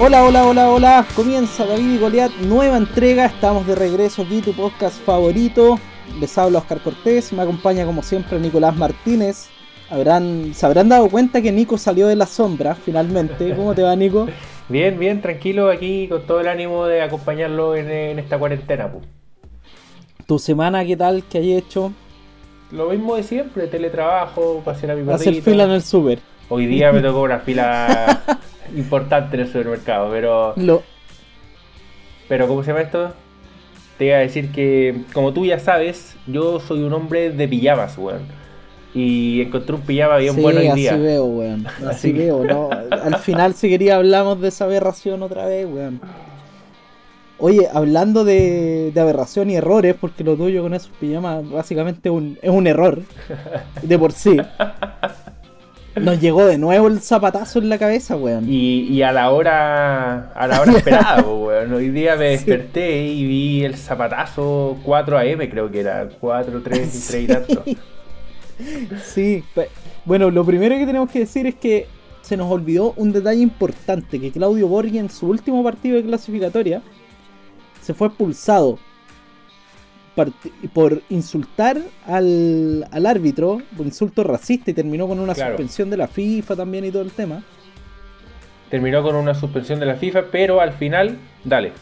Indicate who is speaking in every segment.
Speaker 1: Hola, hola, hola, hola. Comienza David y Goliat, nueva entrega. Estamos de regreso aquí, tu podcast favorito. Les habla Oscar Cortés, me acompaña como siempre Nicolás Martínez. Habrán, se habrán dado cuenta que Nico salió de la sombra finalmente. ¿Cómo te va, Nico?
Speaker 2: Bien, bien, tranquilo aquí con todo el ánimo de acompañarlo en, en esta cuarentena. pu.
Speaker 1: ¿Tu semana qué tal? ¿Qué hay hecho?
Speaker 2: Lo mismo de siempre, teletrabajo, pasear a mi
Speaker 1: Hacer
Speaker 2: perrito.
Speaker 1: fila en el súper.
Speaker 2: Hoy día me tocó una fila importante en el supermercado, pero,
Speaker 1: Lo...
Speaker 2: pero ¿cómo se llama esto? Te iba a decir que, como tú ya sabes, yo soy un hombre de pijamas, weón. Y encontré un pijama bien
Speaker 1: sí,
Speaker 2: bueno hoy
Speaker 1: así
Speaker 2: día.
Speaker 1: veo, weón. Así, veo, ¿no? Al final, si quería, hablamos de esa aberración otra vez, weón. Oye, hablando de, de aberración y errores, porque lo tuyo con esos pijamas básicamente un- es un error de por sí. Nos llegó de nuevo el zapatazo en la cabeza, weón.
Speaker 2: Y, y a la hora a la hora esperada, weón. Hoy día me desperté y vi el zapatazo 4 AM, creo que era. 4, 3 y 3 y tanto.
Speaker 1: Sí, bueno, lo primero que tenemos que decir es que se nos olvidó un detalle importante, que Claudio Borghi en su último partido de clasificatoria se fue expulsado por insultar al, al árbitro, por insulto racista y terminó con una
Speaker 2: Claro.
Speaker 1: suspensión de la FIFA también y todo el tema.
Speaker 2: Terminó con una suspensión de la FIFA, pero al final, dale.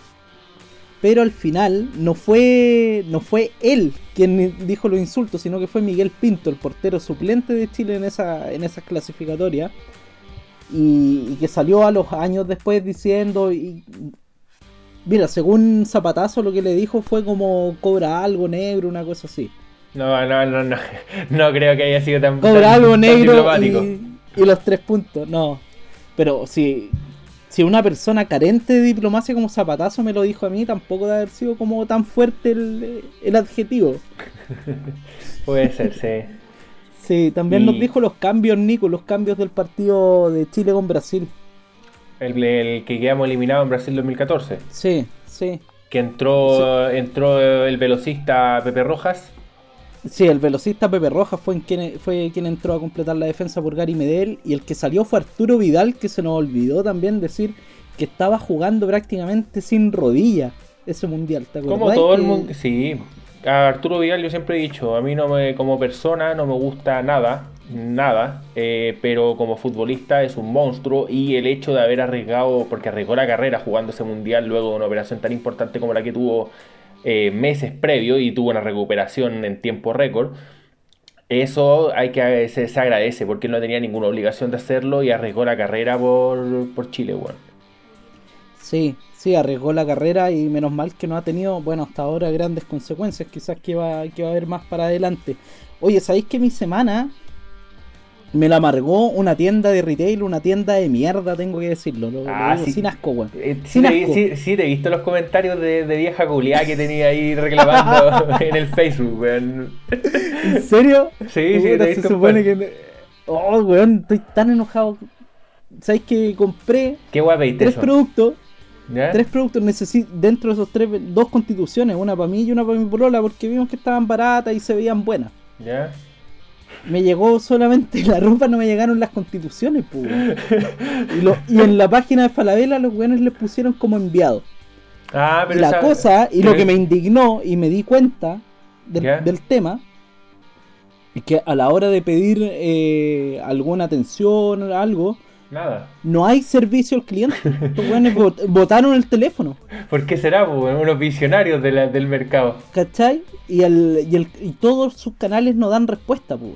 Speaker 1: Pero al final no fue, no fue él quien dijo los insultos, sino que fue Miguel Pinto, el portero suplente de Chile en esa, en esas clasificatorias. Y, y que salió a los años después diciendo. Y, mira, según Zapatazo, lo que le dijo fue como cobra algo negro, una cosa así.
Speaker 2: No, no, no, no. No creo que haya sido tan,
Speaker 1: Cobra
Speaker 2: tan-
Speaker 1: algo
Speaker 2: tan
Speaker 1: negro y, y los tres puntos. No. Pero si, si una persona carente de diplomacia como Zapatazo me lo dijo a mí, tampoco debe haber sido como tan fuerte el, el adjetivo.
Speaker 2: Puede ser, sí.
Speaker 1: Sí, también
Speaker 2: Y-
Speaker 1: nos dijo los cambios, Nico, los cambios del partido de Chile con Brasil.
Speaker 2: El, el que quedamos eliminados en Brasil 2014.
Speaker 1: Sí, sí.
Speaker 2: Que entró, entró el velocista Pepe Rojas.
Speaker 1: Sí, el velocista Pepe Rojas fue, en quien, fue quien entró a completar la defensa por Gary Medel. Y el que salió fue Arturo Vidal, que se nos olvidó también decir que estaba jugando prácticamente sin rodilla ese mundial. ¿te
Speaker 2: Como todo el mundo, sí. A Arturo Vidal yo siempre he dicho, a mí no me, como persona no me gusta nada, nada, eh, pero como futbolista es un monstruo y el hecho de haber arriesgado, porque arriesgó la carrera jugando ese mundial luego de una operación tan importante como la que tuvo eh, meses previo y tuvo una recuperación en tiempo récord, eso hay que se, agradece porque él no tenía ninguna obligación de hacerlo y arriesgó la carrera por, por Chile, bueno.
Speaker 1: Sí, sí, arriesgó la carrera y menos mal que no ha tenido, bueno, hasta ahora grandes consecuencias. Quizás que va, que va a haber más para adelante. Oye, ¿sabéis que mi semana me la amargó una tienda de retail, una tienda de mierda, tengo que decirlo? Lo, lo
Speaker 2: Ah,
Speaker 1: digo
Speaker 2: sí.
Speaker 1: sin asco, weón.
Speaker 2: Eh, sí,
Speaker 1: Sin
Speaker 2: te, vi-
Speaker 1: asco.
Speaker 2: sí, sí, te he visto los comentarios de, de vieja culiá que tenía ahí reclamando en el Facebook, weón.
Speaker 1: ¿En serio?
Speaker 2: Sí, sí, te he
Speaker 1: se
Speaker 2: visto.
Speaker 1: supone
Speaker 2: pues.
Speaker 1: que. Oh, weón, estoy tan enojado. ¿Sabéis que compré
Speaker 2: Qué
Speaker 1: tres
Speaker 2: eso.
Speaker 1: productos?
Speaker 2: ¿Ya?
Speaker 1: Tres productos necesito dentro de esos tres, dos constituciones, una para mí y una para mi polola, porque vimos que estaban baratas y se veían buenas.
Speaker 2: ¿Ya?
Speaker 1: Me llegó solamente la ropa, no me llegaron las constituciones, pues. y, lo- y en la página de Falabella los weones les pusieron como enviado.
Speaker 2: Ah,
Speaker 1: Y
Speaker 2: pero
Speaker 1: la
Speaker 2: esa-
Speaker 1: cosa, y lo que me indignó y me di cuenta del, tema, es que a la hora de pedir eh, alguna atención o algo,
Speaker 2: Nada.
Speaker 1: no hay servicio al cliente. Los weones bot- botaron el teléfono.
Speaker 2: ¿Por qué será, pues? Unos visionarios de la- del mercado.
Speaker 1: ¿Cachai? Y, el, y, el, y todos sus canales no dan respuesta, pues.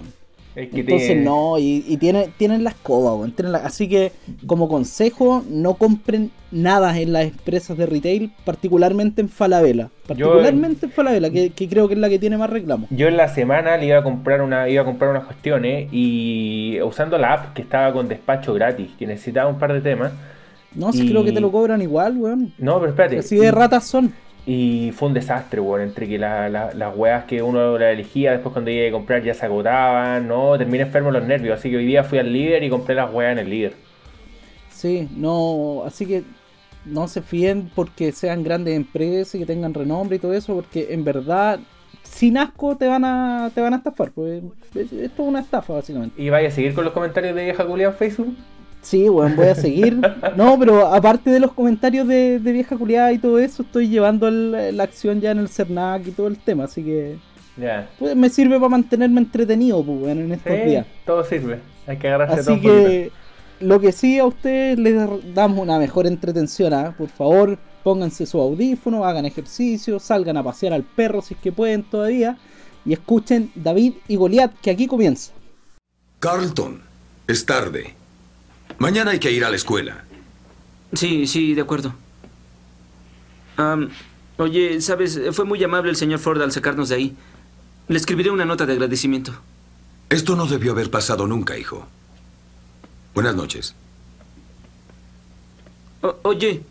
Speaker 2: Que
Speaker 1: Entonces
Speaker 2: tiene-
Speaker 1: no, y, y tiene, tienen la escoba, tienen la- así que como consejo, no compren nada en las empresas de retail, particularmente en Falabella. Particularmente en Falabella, que, que creo que es la que tiene más reclamos.
Speaker 2: Yo en la semana le iba a comprar una, iba a comprar unas cuestiones y usando la app que estaba con despacho gratis, que necesitaba un par de temas.
Speaker 1: No, si
Speaker 2: Y-
Speaker 1: creo que te lo cobran igual, weón.
Speaker 2: No, pero espérate.
Speaker 1: Así de ratas son.
Speaker 2: Y fue un desastre, weón, entre que la- la- las weas que uno la elegía, después cuando iba a comprar ya se agotaban, no, terminé enfermo los nervios, así que hoy día fui al líder y compré las weas en el líder.
Speaker 1: Sí, no, así que no se fíen porque sean grandes empresas y que tengan renombre y todo eso, porque en verdad, sin asco te van a, te van a estafar. Pues, es- esto es una estafa, básicamente.
Speaker 2: ¿Y vaya a seguir con los comentarios de vieja en Facebook?
Speaker 1: Sí, weón, voy a seguir. No, pero aparte de los comentarios de, vieja culiada y todo eso, estoy llevando la acción ya en el CERNAC y todo el tema, así que. Ya. Pues me sirve para mantenerme entretenido, pues, bueno, en estos días.
Speaker 2: Todo sirve. Hay que agarrarse
Speaker 1: Así que lo que sí a ustedes les damos una mejor entretención, ¿ah? por favor, pónganse su audífono, hagan ejercicio, salgan a pasear al perro si es que pueden todavía y escuchen David y Goliat, que aquí comienza.
Speaker 3: Carlton, es tarde. Mañana hay que ir a la escuela.
Speaker 4: Sí, sí, de acuerdo. oye, sabes, fue muy amable el señor Ford al sacarnos de ahí. Le escribiré una nota de agradecimiento.
Speaker 3: Esto no debió haber pasado nunca, hijo. Buenas noches.
Speaker 4: oye.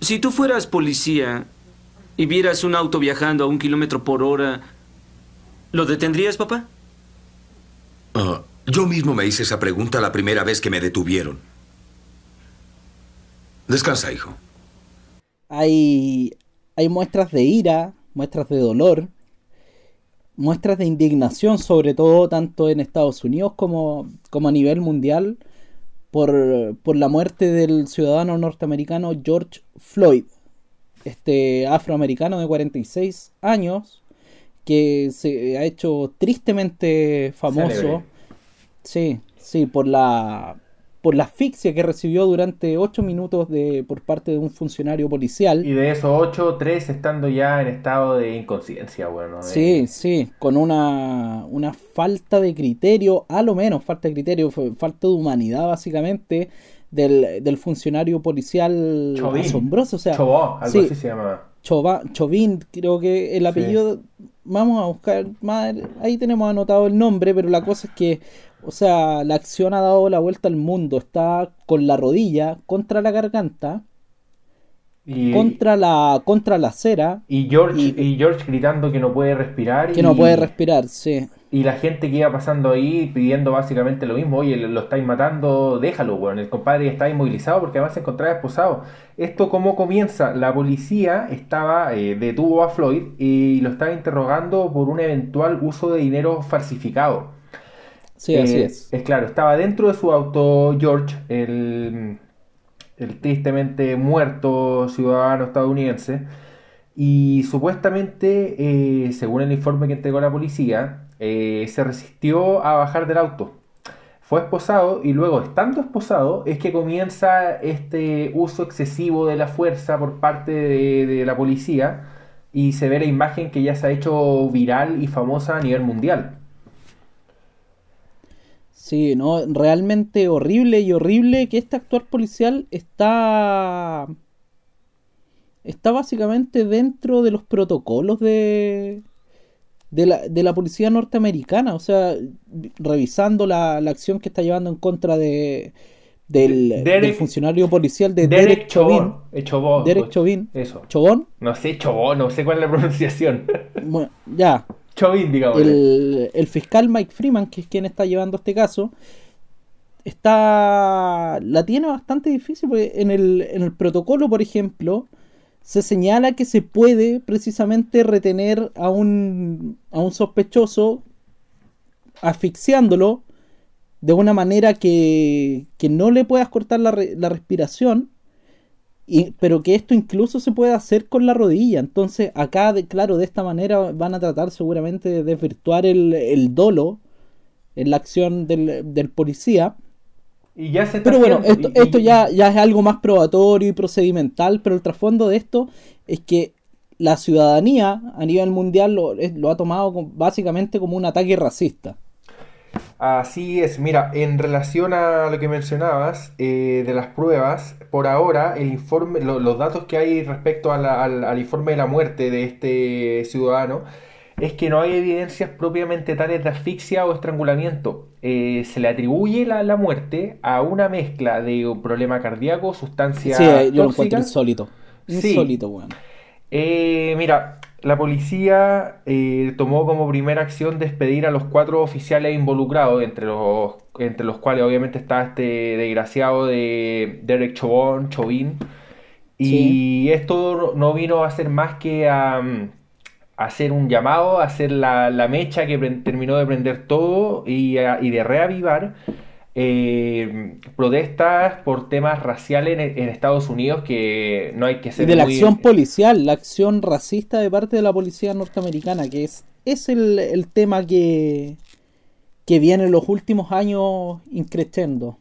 Speaker 4: Si tú fueras policía y vieras un auto viajando a un kilómetro por hora, ¿lo detendrías, papá?
Speaker 3: Ah, yo mismo me hice esa pregunta la primera vez que me detuvieron. Descansa, hijo.
Speaker 1: Hay, hay muestras de ira, muestras de dolor, muestras de indignación, sobre todo tanto en Estados Unidos como, como a nivel mundial, por, por la muerte del ciudadano norteamericano George Floyd, este afroamericano de 46 años, que se ha hecho tristemente famoso. Sí, sí, por la por la asfixia que recibió durante 8 minutos de, por parte de un funcionario policial.
Speaker 2: Y de esos 8, 3 estando ya en estado de inconsciencia, bueno.
Speaker 1: Sí, sí, con una, una falta de criterio, a lo menos falta de criterio, falta de humanidad básicamente del, del funcionario policial asombroso. O sea,
Speaker 2: Chobó, algo así se llama.
Speaker 1: Chauvin, creo que el apellido, vamos a buscar, ahí tenemos anotado el nombre, pero la cosa es que, o sea, la acción ha dado la vuelta al mundo, está con la rodilla contra la garganta, y, contra la contra la acera
Speaker 2: y George y, George gritando que no puede respirar
Speaker 1: que no puede respirar sí
Speaker 2: y la gente que iba pasando ahí pidiendo básicamente lo mismo, oye, lo estáis matando, déjalo, weón. El compadre está inmovilizado porque además se encontraba esposado. Esto cómo comienza, la policía estaba, eh, detuvo a Floyd y lo estaba interrogando por un eventual uso de dinero falsificado.
Speaker 1: Sí, así eh, es.
Speaker 2: Es claro, estaba dentro de su auto George, el, el tristemente muerto ciudadano estadounidense. Y supuestamente, eh, según el informe que entregó la policía, eh, se resistió a bajar del auto. Fue esposado y luego, estando esposado, es que comienza este uso excesivo de la fuerza por parte de, la policía y se ve la imagen que ya se ha hecho viral y famosa a nivel mundial.
Speaker 1: Sí, no, realmente horrible y horrible que este actuar policial está está básicamente dentro de los protocolos de, de la, de la policía norteamericana, o sea, revisando la, la acción que está llevando en contra de, del, del funcionario policial de Derek, Derek Chauvin.
Speaker 2: Eh, Chobón.
Speaker 1: Derek pues, Chauvin.
Speaker 2: Eso.
Speaker 1: ¿Chobón?
Speaker 2: No sé, Chobón, no sé cuál es la pronunciación.
Speaker 1: Bueno, ya.
Speaker 2: Chauvin, digamos.
Speaker 1: El, el fiscal Mike Freeman, que es quien está llevando este caso, está la tiene bastante difícil porque en el, en el protocolo, por ejemplo, se señala que se puede precisamente retener a un, a un sospechoso asfixiándolo de una manera que, que no le puedas cortar la, la respiración, y, pero que esto incluso se puede hacer con la rodilla. Entonces acá, claro, de esta manera van a tratar seguramente de desvirtuar el, el dolo en la acción del, del policía pero bueno, esto, esto ya, ya es algo más probatorio y procedimental, pero el trasfondo de esto es que la ciudadanía a nivel mundial lo, lo ha tomado básicamente como un ataque racista.
Speaker 2: Así es, mira, en relación a lo que mencionabas eh, de las pruebas, por ahora el informe, los datos que hay respecto al, al informe de la muerte de este ciudadano es que no hay evidencias propiamente tales de asfixia o estrangulamiento. Eh, se le atribuye la, la, muerte a una mezcla de un problema cardíaco, sustancia
Speaker 1: sí, yo lo encuentro insólito. Insólito, bueno.
Speaker 2: Eh, mira, la policía eh, tomó como primera acción despedir a los cuatro oficiales involucrados, entre los, entre los cuales obviamente está este desgraciado de Derek Chauvin, Chauvin. Y esto no vino a ser más que a hacer un llamado, hacer la, la mecha que terminó de prender todo y, a- y de reavivar eh, protestas por temas raciales en, en Estados Unidos que no hay que
Speaker 1: Y
Speaker 2: ser
Speaker 1: de la acción policial, la acción racista de parte de la policía norteamericana, que es, es el, el tema que, que viene en los últimos años increciendo.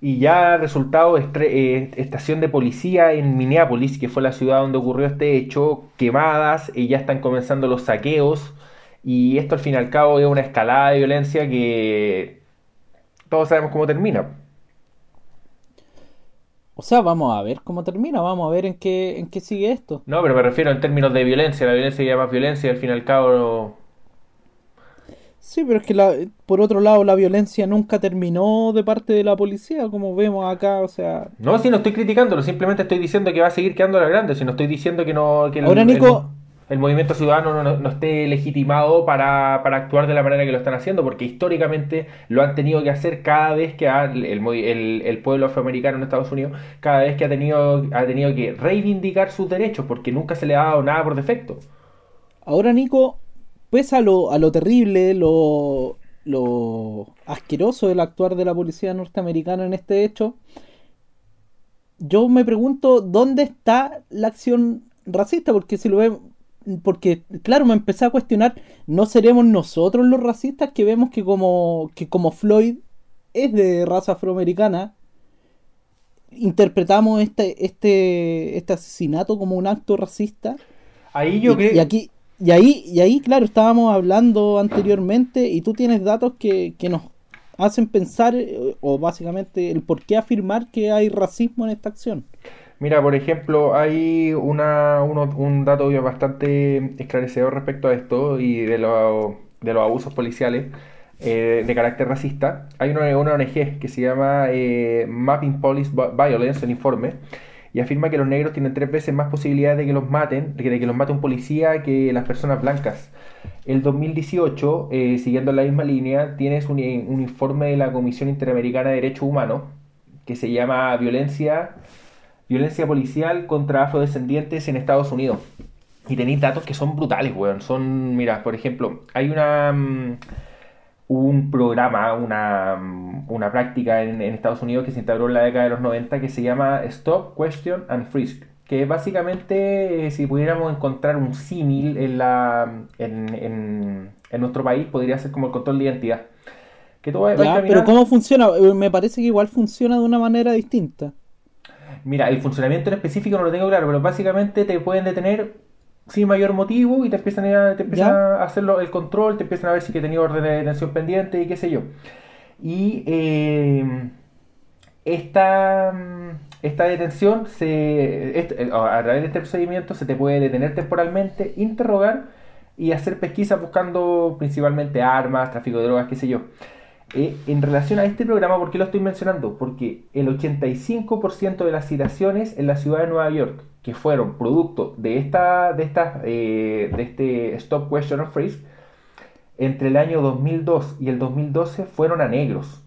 Speaker 2: Y ya resultado, eh, estación de policía en Minneapolis, que fue la ciudad donde ocurrió este hecho, quemadas, y ya están comenzando los saqueos. Y esto al fin y al cabo es una escalada de violencia que todos sabemos cómo termina.
Speaker 1: O sea, vamos a ver cómo termina, vamos a ver en qué, en qué sigue esto.
Speaker 2: No, pero me refiero en términos de violencia, la violencia ya más violencia y al fin y al cabo
Speaker 1: Sí, pero es que la, por otro lado la violencia nunca terminó de parte de la policía, como vemos acá, o sea...
Speaker 2: No, si no estoy criticándolo, simplemente estoy diciendo que va a seguir quedando la grande, si no estoy diciendo que no que el,
Speaker 1: Ahora, Nico-
Speaker 2: el, el movimiento ciudadano no, no- no esté legitimado para, para actuar de la manera que lo están haciendo, porque históricamente lo han tenido que hacer cada vez que ha- el- el pueblo afroamericano en Estados Unidos, cada vez que ha tenido, ha tenido que reivindicar sus derechos, porque nunca se le ha dado nada por defecto.
Speaker 1: Ahora, Nico, pese a lo, a lo terrible, lo, lo asqueroso del actuar de la policía norteamericana en este hecho, yo me pregunto dónde está la acción racista, porque si lo vemos, porque claro, me empecé a cuestionar, ¿no seremos nosotros los racistas que vemos que como, que como Floyd es de raza afroamericana? interpretamos este, este, este asesinato como un acto racista
Speaker 2: Ahí yo
Speaker 1: y,
Speaker 2: creo...
Speaker 1: y aquí y ahí y ahí claro estábamos hablando anteriormente y tú tienes datos que, que nos hacen pensar eh, o básicamente el por qué afirmar que hay racismo en esta acción
Speaker 2: Mira, por ejemplo, hay una, un dato bastante esclarecedor respecto a esto y de, lo- de los abusos policiales eh, de carácter racista. Hay una, una ONG que se llama eh, Mapping Police Vi- Violence, el informe, y afirma que los negros tienen tres veces más posibilidades de que los maten, de que, los mate un policía que las personas blancas. El 2018, eh, siguiendo la misma línea, tienes un, un informe de la Comisión Interamericana de Derechos Humanos que se llama Violencia Violencia policial contra afrodescendientes en Estados Unidos. Y tenéis datos que son brutales, weón. Son, mira, por ejemplo, hay una un programa, una, una práctica en, en Estados Unidos que se instauró en la década de los 90 que se llama Stop, Question and Frisk. Que básicamente, eh, si pudiéramos encontrar un símil en, la, en, en, en nuestro país, podría ser como el control de identidad. Que tú vas- vas
Speaker 1: Ya,
Speaker 2: caminando-
Speaker 1: pero cómo funciona Eh, me parece que igual funciona de una manera distinta
Speaker 2: Mira, el funcionamiento en específico no lo tengo claro, pero básicamente te pueden detener sin mayor motivo y te empiezan a, te empiezan a hacer lo- el control, te empiezan a ver si que tenido orden de detención pendiente y qué sé yo. Y eh, esta, mm, esta detención, se, este- eh, a través de este procedimiento, se te puede detener temporalmente, interrogar y hacer pesquisas buscando principalmente armas, tráfico de drogas, qué sé yo. Eh, en relación a este programa, ¿por qué lo estoy mencionando? Porque el 85% de las citaciones en la ciudad de Nueva York, que fueron producto de esta, de esta, eh, de este Stop Question or Freeze, entre el año 2002 y el 2012 fueron a negros,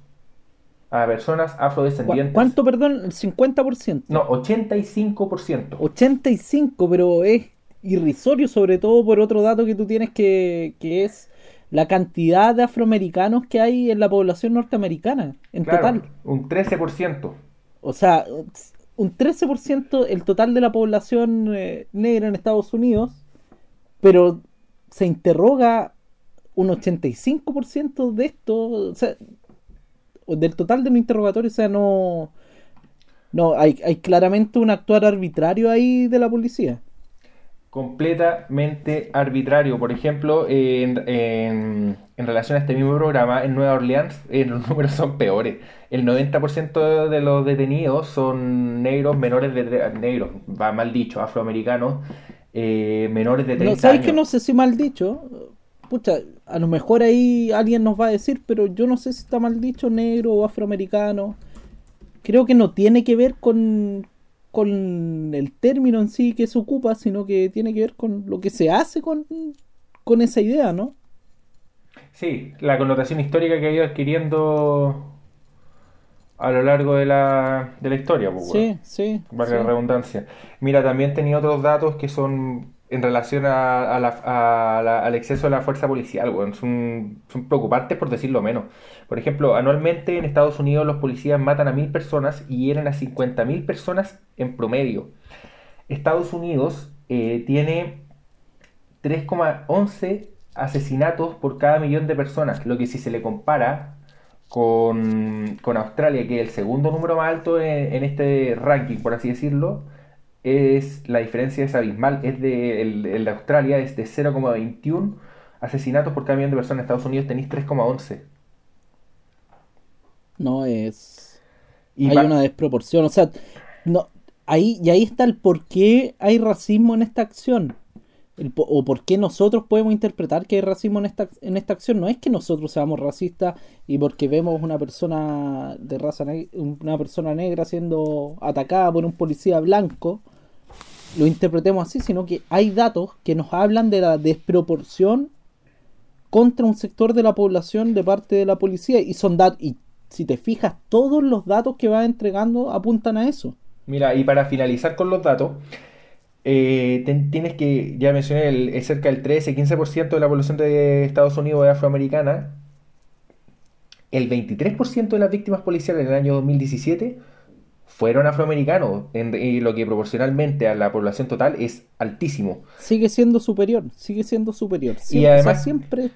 Speaker 2: a personas
Speaker 1: ¿Cu-
Speaker 2: afrodescendientes.
Speaker 1: ¿cuánto perdón? el 50%
Speaker 2: No, 85%.
Speaker 1: 85 pero es irrisorio sobre todo por otro dato que tú tienes que, que es la cantidad de afroamericanos que hay en la población norteamericana en
Speaker 2: Claro,
Speaker 1: total
Speaker 2: un 13%.
Speaker 1: O sea, un 13% el total de la población eh, negra en Estados Unidos, pero se interroga un 85% de esto, o sea, del total de los interrogatorios, o sea, no... No, hay, hay claramente un actuar arbitrario ahí de la policía.
Speaker 2: Completamente arbitrario. Por ejemplo, en, en- en relación a este mismo programa, en Nueva Orleans eh, los números son peores. El 90% de los detenidos son negros menores de... Negros, va mal dicho, afroamericanos, eh, menores de 30
Speaker 1: No, ¿Sabes
Speaker 2: años.
Speaker 1: que no sé si mal dicho? Pucha, a lo mejor ahí alguien nos va a decir, pero yo no sé si está mal dicho negro o afroamericano. Creo que no tiene que ver con, con el término en sí que se ocupa, sino que tiene que ver con lo que se hace con, con esa idea, ¿no?
Speaker 2: Sí, la connotación histórica que ha ido adquiriendo a lo largo de la, de la historia, pues.
Speaker 1: Sí, sí.
Speaker 2: Valga la
Speaker 1: sí.
Speaker 2: redundancia. Mira, también tenía otros datos que son en relación a, al exceso de la fuerza policial, weón. Son, preocupantes por decirlo menos. Por ejemplo, anualmente en Estados Unidos los policías matan a mil personas y hieren a 50.000 personas en promedio. Estados Unidos eh, tiene 3,11 asesinatos por cada millón de personas, lo que si se le compara con, Australia, que es el segundo número más alto en este ranking, por así decirlo, es la diferencia es abismal. Es de, el, el de Australia es de 0,21 asesinatos por cada millón de personas. En Estados Unidos tenéis 3,11.
Speaker 1: No es.
Speaker 2: Y
Speaker 1: hay una desproporción. O sea, no, ahí, y ahí está el por qué hay racismo en esta acción. El o por qué nosotros podemos interpretar que hay racismo en esta, en esta acción. No es que nosotros seamos racistas y porque vemos una persona de raza una persona negra siendo atacada por un policía blanco, lo interpretemos así, sino que hay datos que nos hablan de la desproporción contra un sector de la población de parte de la policía y son datos y si te fijas todos los datos que va entregando apuntan a eso
Speaker 2: Mira, y para finalizar con los datos, eh, tienes que, ya mencioné, el, es cerca del 13-15% de la población de Estados Unidos es afroamericana. El 23% de las víctimas policiales en el año 2017 fueron afroamericanos, en- y lo que proporcionalmente a la población total es altísimo.
Speaker 1: sigue siendo superior sigue siendo superior siempre,
Speaker 2: además-
Speaker 1: o sea, siempre,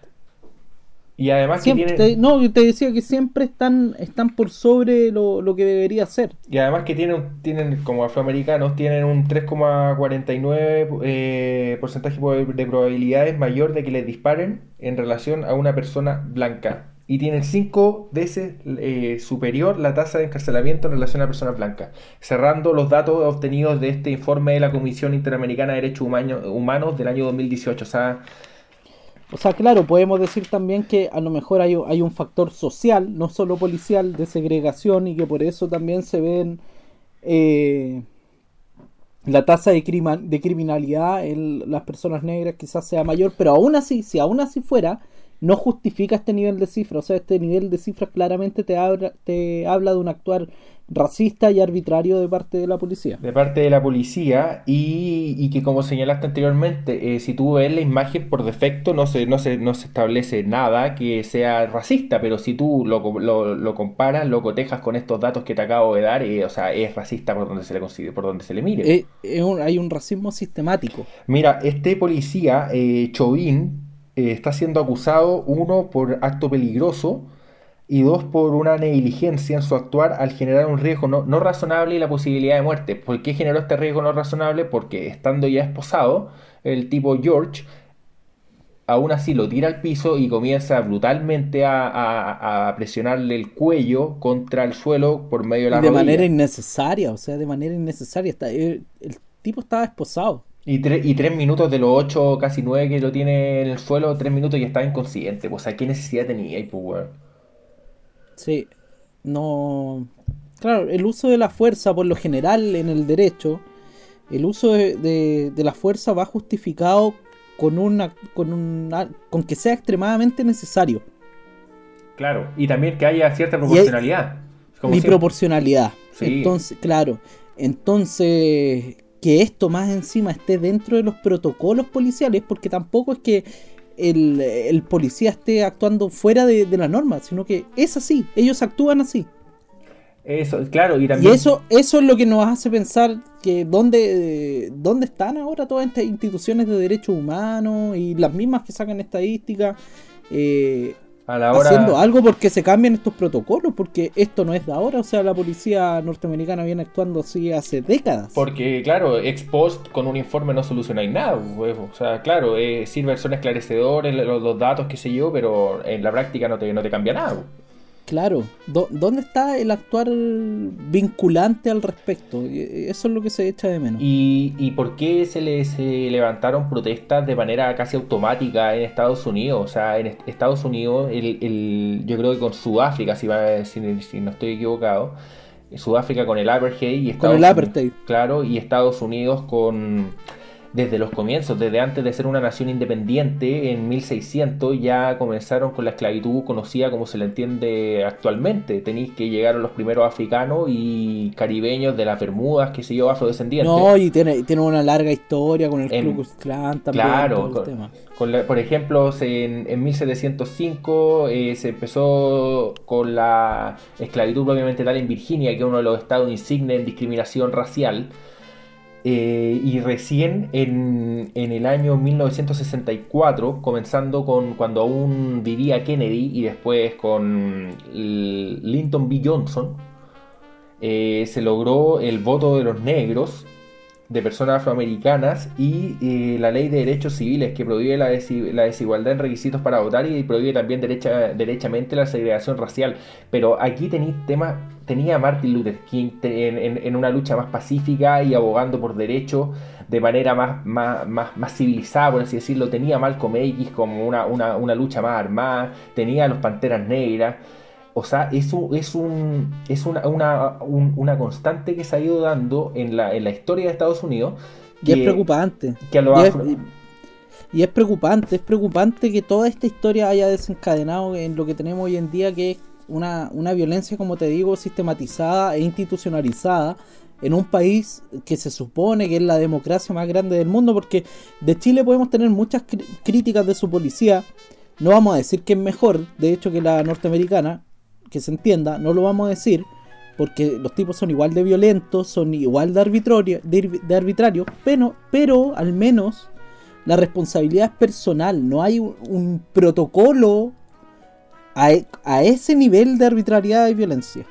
Speaker 2: Y además que tienen,
Speaker 1: te- no te decía que siempre están están por sobre lo, lo que debería ser
Speaker 2: y además que tienen, tienen como afroamericanos, tienen un 3,49 eh, porcentaje de probabilidades mayor de que les disparen en relación a una persona blanca. Y tienen 5 veces eh, superior la tasa de encarcelamiento en relación a personas blancas. Cerrando los datos obtenidos de este informe de la Comisión Interamericana de Derechos Humano- Humanos del año 2018. O sea,
Speaker 1: O sea, claro, podemos decir también que a lo mejor hay, hay un factor social, no solo policial, de segregación y que por eso también se ven eh, la tasa de, crima- de criminalidad en las personas negras quizás sea mayor, pero aún así, si aún así fuera, no justifica este nivel de cifra. O sea, este nivel de cifras claramente te habla, te habla de un actuar racista y arbitrario de parte de la policía.
Speaker 2: de parte de la policía y, y que como señalaste anteriormente, eh, si tú ves la imagen por defecto no se, no se, no se establece nada que sea racista, pero si tú lo, lo, lo comparas, lo cotejas con estos datos que te acabo de dar, eh, o sea, es racista por donde se le consigue, por donde se le mire.
Speaker 1: Eh, un- hay un racismo sistemático.
Speaker 2: Mira, este policía, eh, Chauvin, eh, está siendo acusado, uno, por acto peligroso y dos, por una negligencia en su actuar al generar un riesgo no, no razonable y la posibilidad de muerte. ¿Por qué generó este riesgo no razonable? Porque estando ya esposado, el tipo George aún así lo tira al piso y comienza brutalmente a, a- a presionarle el cuello contra el suelo por medio de la
Speaker 1: de
Speaker 2: rodilla.
Speaker 1: manera innecesaria, o sea, de manera innecesaria. Está, el, el tipo estaba esposado.
Speaker 2: Y, tre- y tres minutos de los ocho, casi nueve que lo tiene en el suelo, tres minutos y está inconsciente. Pues, o sea, ¿qué necesidad tenía ahí, pues?
Speaker 1: Sí, no. Claro, el uso de la fuerza, por lo general en el derecho, el uso de, de- de la fuerza va justificado con una, con una, con que sea extremadamente necesario.
Speaker 2: Claro. Y también que haya cierta proporcionalidad. Como
Speaker 1: y
Speaker 2: siempre.
Speaker 1: proporcionalidad.
Speaker 2: Sí.
Speaker 1: Entonces, claro, entonces que esto más encima esté dentro de los protocolos policiales, porque tampoco es que el, el policía esté actuando fuera de, de la norma, sino que es así, ellos actúan así.
Speaker 2: Eso, claro, y
Speaker 1: Y
Speaker 2: también.
Speaker 1: eso, eso es lo que nos hace pensar que dónde, dónde están ahora todas estas instituciones de derechos humanos y las mismas que sacan estadísticas eh,
Speaker 2: a la hora.
Speaker 1: haciendo algo porque se cambian estos protocolos, porque esto no es de ahora, o sea, la policía norteamericana viene actuando así hace décadas.
Speaker 2: Porque, claro, ex post con un informe no solucionáis nada, pues, O sea, claro, eh, sirve son esclarecedores, los, los datos, qué sé yo, pero en la práctica no te, no te cambia nada. pues.
Speaker 1: Claro, ¿dó- ¿dónde está el actuar vinculante al respecto? Y Eso es lo que se echa de menos.
Speaker 2: ¿Y, y por qué se les eh, levantaron protestas de manera casi automática en Estados Unidos? O sea, en est- Estados Unidos, el, el- yo creo que con Sudáfrica, si, va, si, si no estoy equivocado, Sudáfrica con el apartheid y Estados
Speaker 1: el
Speaker 2: Unidos-
Speaker 1: apartheid.
Speaker 2: claro, y Estados Unidos con desde los comienzos, desde antes de ser una nación independiente, en 1600 ya comenzaron con la esclavitud conocida como se la entiende actualmente. Tenéis que llegaron los primeros africanos y caribeños de las Bermudas, que se yo, afrodescendientes.
Speaker 1: No, y tiene, tiene una larga historia con el
Speaker 2: En-
Speaker 1: Ku también.
Speaker 2: Claro, con-
Speaker 1: tema.
Speaker 2: Con la- por ejemplo, se- en, en 1705 eh, se empezó con la esclavitud propiamente tal en Virginia, que es uno de los estados insignes en discriminación racial. Eh, y recién en, en el año 1964, comenzando con cuando aún vivía Kennedy y después con Lyndon B. Johnson, eh, se logró el voto de los negros de personas afroamericanas y eh, la ley de derechos civiles que prohíbe la, la desigualdad en requisitos para votar y prohíbe también derecha, derechamente la segregación racial. Pero aquí tenía Martin Luther King en, una lucha más pacífica y abogando por derechos de manera más, más, más, civilizada, por así decirlo. Tenía Malcolm X como una, una, lucha más armada, tenía los Panteras Negras. O sea, es, un- es, un, es una, una, un- una constante que se ha ido dando en la, en la historia de Estados Unidos.
Speaker 1: Y es
Speaker 2: que-
Speaker 1: preocupante.
Speaker 2: que a
Speaker 1: Y es, y es preocupante, es preocupante que toda esta historia haya desencadenado en lo que tenemos hoy en día, que es una, una violencia, como te digo, sistematizada e institucionalizada en un país que se supone que es la democracia más grande del mundo, porque de Chile podemos tener muchas críticas de su policía, no vamos a decir que es mejor, de hecho, que la norteamericana, que se entienda, no lo vamos a decir, porque los tipos son igual de violentos, son igual de, arbitrario, de, de arbitrarios, pero, pero al menos la responsabilidad es personal, no hay un, protocolo a, e- a ese nivel de arbitrariedad y violencia.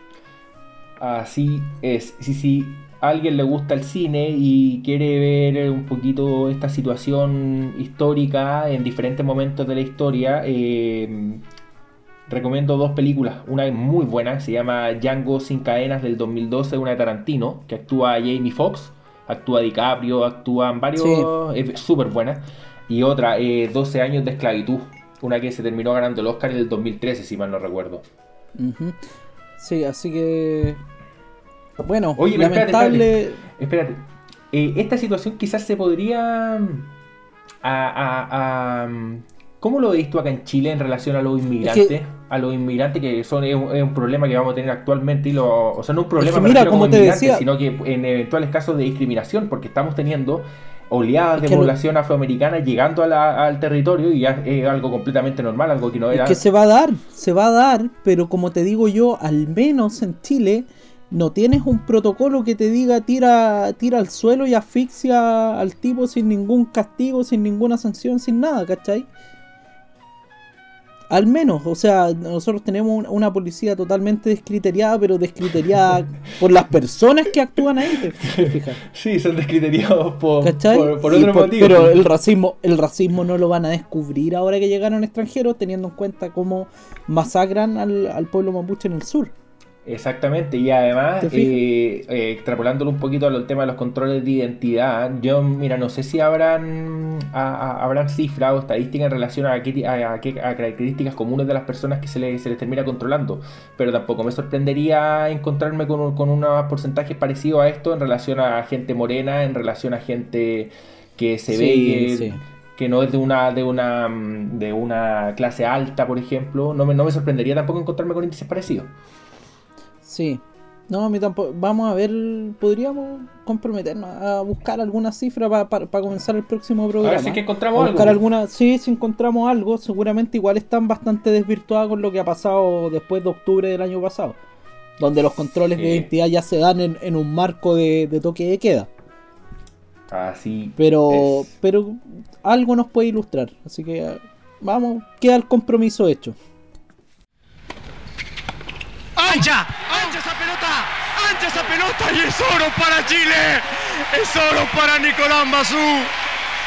Speaker 2: Así es. Si, si alguien le gusta el cine y quiere ver un poquito esta situación histórica en diferentes momentos de la historia, eh, recomiendo dos películas. Una es muy buena, se llama Django sin cadenas del 2012, una de Tarantino, que actúa Jamie Foxx, actúa DiCaprio, actúan varios, es súper buena. Y otra, eh, 12 años de esclavitud, una que se terminó ganando el Oscar en el 2013, si mal no recuerdo.
Speaker 1: Sí, así que... Bueno,
Speaker 2: Oye, pero espérate,
Speaker 1: lamentable...
Speaker 2: Espérate, eh, esta situación quizás se podría... mm, A, a- a, mm, ¿Cómo lo veis tú acá en Chile en relación a los inmigrantes? A los inmigrantes que son es un, es un problema que vamos a tener actualmente y lo, o sea, no un problema
Speaker 1: que mira,
Speaker 2: refiero
Speaker 1: como te decía-
Speaker 2: sino que en eventuales casos de discriminación, porque estamos teniendo oleadas
Speaker 1: Es
Speaker 2: de
Speaker 1: que lo-
Speaker 2: población afroamericana llegando a la- al territorio y ya es algo completamente normal, algo que no era...
Speaker 1: Es que se va a dar, se va a dar, pero como te digo yo, al menos en Chile no tienes un protocolo que te diga tira, tira al suelo y asfixia al tipo sin ningún castigo, sin ninguna sanción, sin nada, ¿cachai? Al menos, o sea, nosotros tenemos un- una policía totalmente descriteriada, pero descriteriada por las personas que actúan ahí, ¿te, fijas?
Speaker 2: Sí, son descriteriados por, por, por- motivos.
Speaker 1: Pero el racismo, el racismo no lo van a descubrir ahora que llegaron extranjeros, teniendo en cuenta cómo masacran al, al pueblo mapuche en el sur.
Speaker 2: Exactamente, y además, eh, eh, extrapolándolo un poquito al tema de los controles de identidad, yo, mira, no sé si habrán, a- a- habrán cifras o estadísticas en relación a, qué- a- a qué- a características comunes de las personas que se les, se les termina controlando, pero tampoco me sorprendería encontrarme con, un- con unos porcentajes parecidos a esto en relación a gente morena, en relación a gente que se
Speaker 1: Sí,
Speaker 2: ve que,
Speaker 1: sí.
Speaker 2: que no es de una, de una de una clase alta, por ejemplo, no me, no me sorprendería tampoco encontrarme con índices parecidos.
Speaker 1: Sí. No, a mí tampoco. Vamos a ver, podríamos comprometernos a buscar alguna cifra para comenzar el próximo
Speaker 2: A
Speaker 1: programa.
Speaker 2: ver si que encontramos
Speaker 1: A buscar
Speaker 2: algo.
Speaker 1: alguna, sí, si encontramos algo, seguramente igual están bastante desvirtuadas con lo que ha pasado después de octubre del año pasado, donde los controles de identidad ya se dan en, en un marco de, de toque de queda.
Speaker 2: Así
Speaker 1: Pero,
Speaker 2: es.
Speaker 1: pero algo nos puede ilustrar, así que eh, vamos, queda el compromiso hecho.
Speaker 5: ¡Ancha! ¡Ancha esa pelota! ¡Ancha esa pelota! ¡Y es oro para Chile! ¡Es oro para Nicolás Mazú!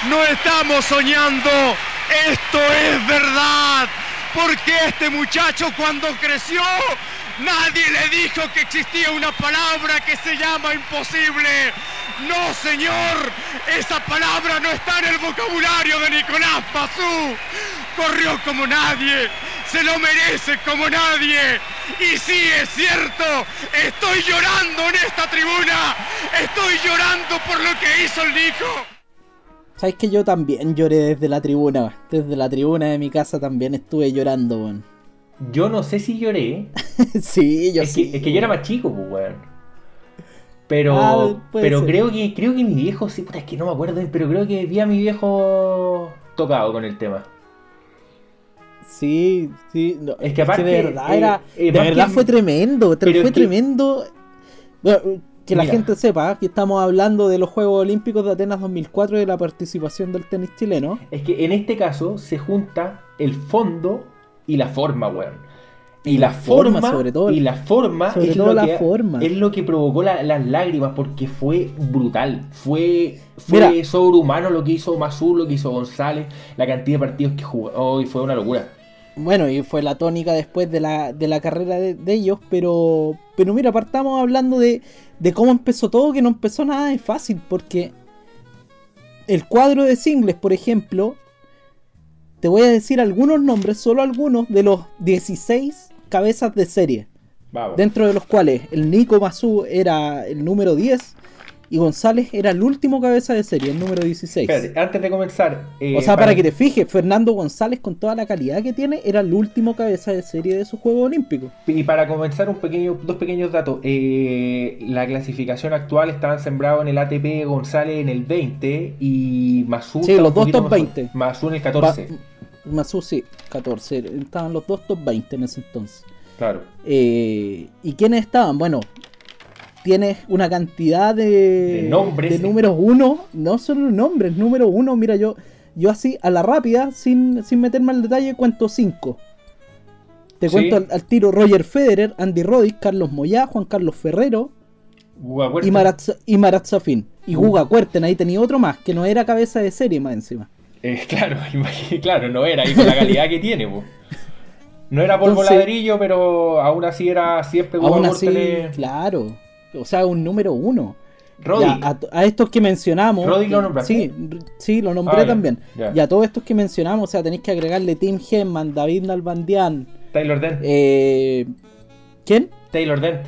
Speaker 5: No estamos soñando, esto es verdad. Porque este muchacho cuando creció, nadie le dijo que existía una palabra que se llama imposible. No, señor, esa palabra no está en el vocabulario de Nicolás Mazú. Corrió como nadie, se lo merece como nadie. Y sí, es cierto, estoy llorando en esta tribuna. Estoy llorando por lo que hizo el Nico.
Speaker 1: Sabes que yo también lloré desde la tribuna, desde la tribuna de mi casa también estuve llorando, weón.
Speaker 2: Yo no sé si lloré.
Speaker 1: sí, yo
Speaker 2: es,
Speaker 1: sí.
Speaker 2: que, es que yo era más chico, pues, weón. Pero,
Speaker 1: Ah,
Speaker 2: pero
Speaker 1: ser.
Speaker 2: creo que creo que mi viejo, sí, puta, es que no me acuerdo, pero creo que vi a mi viejo tocado con el tema.
Speaker 1: Sí, sí. no,
Speaker 2: Es que aparte,
Speaker 1: de verdad
Speaker 2: eh,
Speaker 1: era.
Speaker 2: eh,
Speaker 1: de
Speaker 2: más
Speaker 1: verdad
Speaker 2: que-
Speaker 1: fue tremendo.
Speaker 2: pero
Speaker 1: fue
Speaker 2: es que-
Speaker 1: tremendo. Bueno, que la gente sepa que estamos hablando de los Juegos Olímpicos de Atenas 2004 y de la participación del tenis chileno.
Speaker 2: Es que en este caso se junta el fondo y la forma, weón. Y,
Speaker 1: Y
Speaker 2: la
Speaker 1: la forma,
Speaker 2: forma,
Speaker 1: sobre todo.
Speaker 2: y la forma
Speaker 1: Sobre
Speaker 2: es
Speaker 1: todo
Speaker 2: lo
Speaker 1: la
Speaker 2: que
Speaker 1: forma.
Speaker 2: es lo que provocó la- las lágrimas porque fue brutal, fue fue
Speaker 1: Mira.
Speaker 2: sobrehumano lo que hizo Mazú, lo que hizo González, la cantidad de partidos que jugó, y fue una locura.
Speaker 1: Bueno, y fue la tónica después de la, de la carrera de, de ellos, pero, pero mira, partamos hablando de, de cómo empezó todo, que no empezó nada de fácil, porque el cuadro de singles, por ejemplo, te voy a decir algunos nombres, solo algunos, de los 16 cabezas de serie,
Speaker 2: Vamos.
Speaker 1: dentro de los cuales el Nico Mazú era el número 10 y González era el último cabeza de serie, el número 16.
Speaker 2: Espérate, antes de comenzar, eh,
Speaker 1: O sea, para que te fijes, Fernando González, con toda la calidad que tiene, era el último cabeza de serie de sus Juegos Olímpicos.
Speaker 2: Y para comenzar, un pequeño, dos pequeños datos. Eh, la clasificación actual estaban sembrados en el ATP González en el 20 y Mazú.
Speaker 1: Sí, los dos top
Speaker 2: más-
Speaker 1: 20.
Speaker 2: Mazú en el 14.
Speaker 1: Ba- Mazú, sí, 14. Estaban los dos top 20 en ese entonces.
Speaker 2: Claro.
Speaker 1: Eh, ¿Y quiénes estaban? Bueno, tienes una cantidad de,
Speaker 2: De nombres.
Speaker 1: de números uno, no solo nombres, número uno. Mira, yo, yo así a la rápida, sin, sin meterme al detalle, cuento cinco. Te
Speaker 2: Sí.
Speaker 1: cuento al, al tiro Roger Federer, Andy Roddick, Carlos Moyá, Juan Carlos Ferrero, y Marat, y Marat Safin. Y Guga Cuerten, ahí tenía otro más, que no era cabeza de serie más encima.
Speaker 2: Eh, claro, claro, no era, y con la calidad que tiene, po. No era polvo
Speaker 1: Entonces-
Speaker 2: ladrillo, pero aún así era siempre Guga
Speaker 1: así, claro. O sea, un número uno. Ya, a, a estos que mencionamos.
Speaker 2: Roddick lo nombraste.
Speaker 1: Sí, sí, lo nombré
Speaker 2: Ah,
Speaker 1: también.
Speaker 2: ya.
Speaker 1: Y a todos estos que mencionamos, o sea, tenéis que agregarle Tim Henman, David Nalbandian.
Speaker 2: Taylor Dent.
Speaker 1: Eh, ¿Quién?
Speaker 2: Taylor Dent.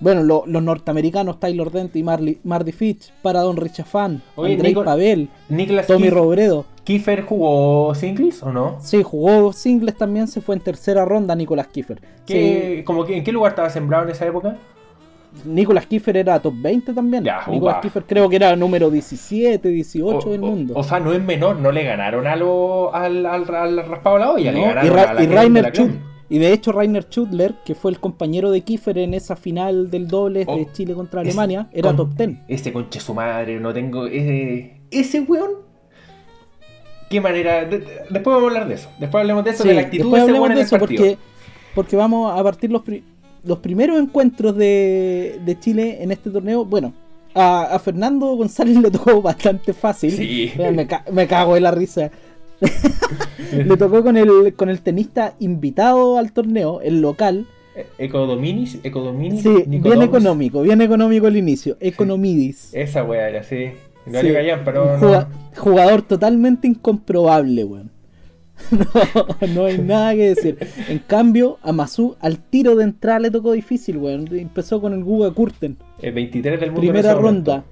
Speaker 1: Bueno, lo- los norteamericanos Tyler Dent y Marley, Marty Fitch, Paradon Richafan,
Speaker 2: Oye,
Speaker 1: Andrei Pavel,
Speaker 2: Niklas
Speaker 1: Tommy
Speaker 2: Kif-
Speaker 1: Robredo.
Speaker 2: Kiefer jugó singles o no?
Speaker 1: Sí, jugó singles también, se fue en tercera ronda Nicolás Kiefer.
Speaker 2: ¿Qué, como que, ¿En qué lugar estaba sembrado en esa época?
Speaker 1: Sí, Nicolás Kiefer era top 20 también.
Speaker 2: Ya,
Speaker 1: Nicolás
Speaker 2: upa.
Speaker 1: Kiefer creo que era número 17, 18
Speaker 2: O-
Speaker 1: del mundo.
Speaker 2: O, sea, no es menor, no le ganaron a lo- al, al, al raspado de la olla, le
Speaker 1: ¿no?
Speaker 2: ganaron
Speaker 1: y,
Speaker 2: a la
Speaker 1: y
Speaker 2: de
Speaker 1: Rainer. Schut- y de hecho Rainer Schutler, que fue el compañero de Kiefer en esa final del doble
Speaker 2: Oh,
Speaker 1: de Chile contra
Speaker 2: Ese-
Speaker 1: Alemania, era
Speaker 2: con-
Speaker 1: top 10.
Speaker 2: Ese conche su madre, no tengo. Ese, ese weón. Qué manera. de- de- después vamos a hablar de eso. Después hablemos de eso,
Speaker 1: Sí,
Speaker 2: de la actitud
Speaker 1: después
Speaker 2: de ese
Speaker 1: hablemos
Speaker 2: weón en
Speaker 1: de eso
Speaker 2: partido.
Speaker 1: porque, porque vamos a partir los, pri- los primeros encuentros de, de Chile en este torneo. Bueno, a, a Fernando González le tocó bastante fácil.
Speaker 2: Sí.
Speaker 1: Me, ca- me cago de la risa. le tocó con el, con el tenista invitado al torneo, el local.
Speaker 2: Eh, Ecodominis, Ecodominis.
Speaker 1: Sí, bien económico, bien económico el inicio. Economidis.
Speaker 2: Esa weá era, sí. No
Speaker 1: Sí,
Speaker 2: pero no.
Speaker 1: Jugador totalmente incomprobable, weón. No, no hay nada que decir. En cambio, a Masu al tiro de entrada le tocó difícil, weón. Empezó con el Guga Kurten.
Speaker 2: El 23 del mundo. en
Speaker 1: Primera ronda.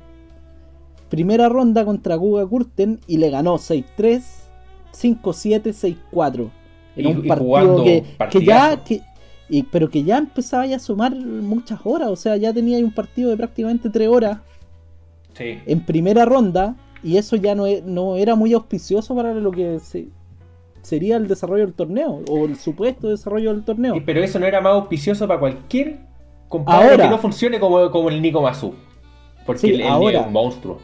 Speaker 1: Primera ronda contra Guga Kurten y le ganó 6-3, 5-7, 6-4. En
Speaker 2: Y-
Speaker 1: un partido que, que ya. Que, y, pero que ya empezaba ya a sumar muchas horas. O sea, ya tenía un partido de prácticamente 3 horas
Speaker 2: Sí.
Speaker 1: en primera ronda y eso ya no, e- no era muy auspicioso para lo que se- sería el desarrollo del torneo o el supuesto desarrollo del torneo.
Speaker 2: Pero eso no era más auspicioso para cualquier compadre
Speaker 1: Ahora.
Speaker 2: que no funcione como, como el Nico Mazú. Porque
Speaker 1: Sí,
Speaker 2: él, él
Speaker 1: ahora.
Speaker 2: es un monstruo.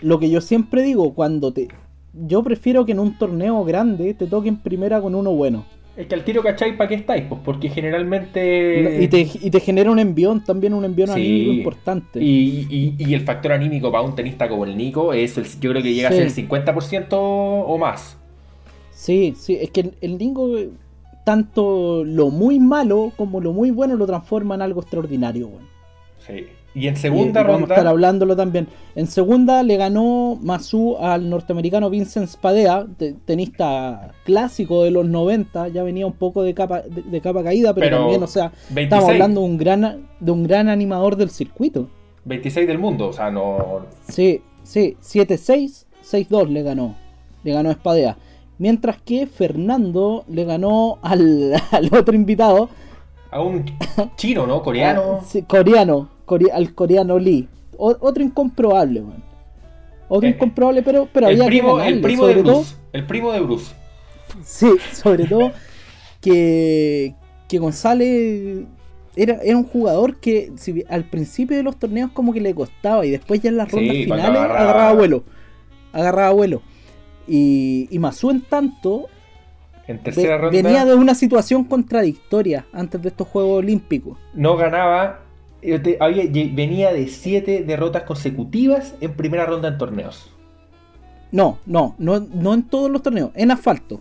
Speaker 1: Lo que yo siempre digo, cuando te... Yo prefiero que en un torneo grande te toquen primera con uno bueno.
Speaker 2: Es que al tiro, ¿cachai? ¿Para qué estáis? Pues porque generalmente.
Speaker 1: Y, te, y te genera un envión, también un envión
Speaker 2: Sí.
Speaker 1: anímico importante.
Speaker 2: Y, y- y el factor anímico para un tenista como el Nico es el- yo creo que llega
Speaker 1: Sí.
Speaker 2: a ser el 50% o más.
Speaker 1: Sí, sí, es que el, el Dingo, eh, tanto lo muy malo como lo muy bueno lo transforma en algo extraordinario.
Speaker 2: Sí. Y en segunda
Speaker 1: Y- y Vamos a estar hablándolo también. En segunda le ganó Masu al norteamericano Vincent Spadea, te- tenista clásico de los 90, ya venía un poco de capa, de, de capa caída, pero,
Speaker 2: Pero
Speaker 1: también, o sea,
Speaker 2: 26,
Speaker 1: estamos hablando de un gran de un gran animador del circuito.
Speaker 2: 26 del mundo, o sea, no.
Speaker 1: Sí, sí, 7-6, 6-2 le ganó. Le ganó a Espadea. Mientras que Fernando le ganó al, al otro invitado.
Speaker 2: A un chino, ¿no? Coreano.
Speaker 1: Ah, sí, coreano. core- al coreano Lee. O- otro incomprobable, weón. Otro
Speaker 2: Eh,
Speaker 1: incomprobable, pero, pero
Speaker 2: el
Speaker 1: había
Speaker 2: primo,
Speaker 1: que ganarle,
Speaker 2: el primo de
Speaker 1: todo-
Speaker 2: Bruce. El primo de Bruce.
Speaker 1: Sí, sobre todo que, que González era, era un jugador que si al principio de los torneos como que le costaba y después ya en las rondas finales
Speaker 2: agarraba-
Speaker 1: agarraba vuelo. Agarraba vuelo. Y, y Mazú en tanto
Speaker 2: En
Speaker 1: ve-
Speaker 2: tercera ronda
Speaker 1: venía de una situación contradictoria antes de estos Juegos Olímpicos.
Speaker 2: no ganaba. eh, había- venía de siete derrotas consecutivas en primera ronda en torneos.
Speaker 1: No, no, no, no en todos los torneos, en asfalto,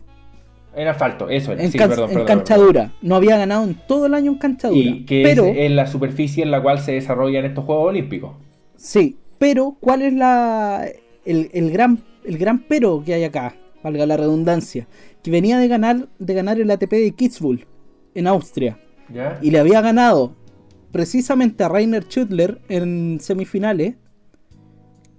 Speaker 2: En asfalto, eso
Speaker 1: en,
Speaker 2: sí,
Speaker 1: can-
Speaker 2: perdón,
Speaker 1: en
Speaker 2: perdón,
Speaker 1: cancha
Speaker 2: perdón.
Speaker 1: dura. No había ganado en todo el año en cancha dura.
Speaker 2: Y que
Speaker 1: pero,
Speaker 2: es, es la superficie en la cual se desarrollan estos Juegos Olímpicos.
Speaker 1: Sí, pero ¿cuál es la el, el gran el gran pero que hay acá? Valga la redundancia, que venía de ganar de ganar el ATP de Kitzbühel en Austria
Speaker 2: ¿Ya?
Speaker 1: y le había ganado precisamente a Rainer Schüttler en semifinales,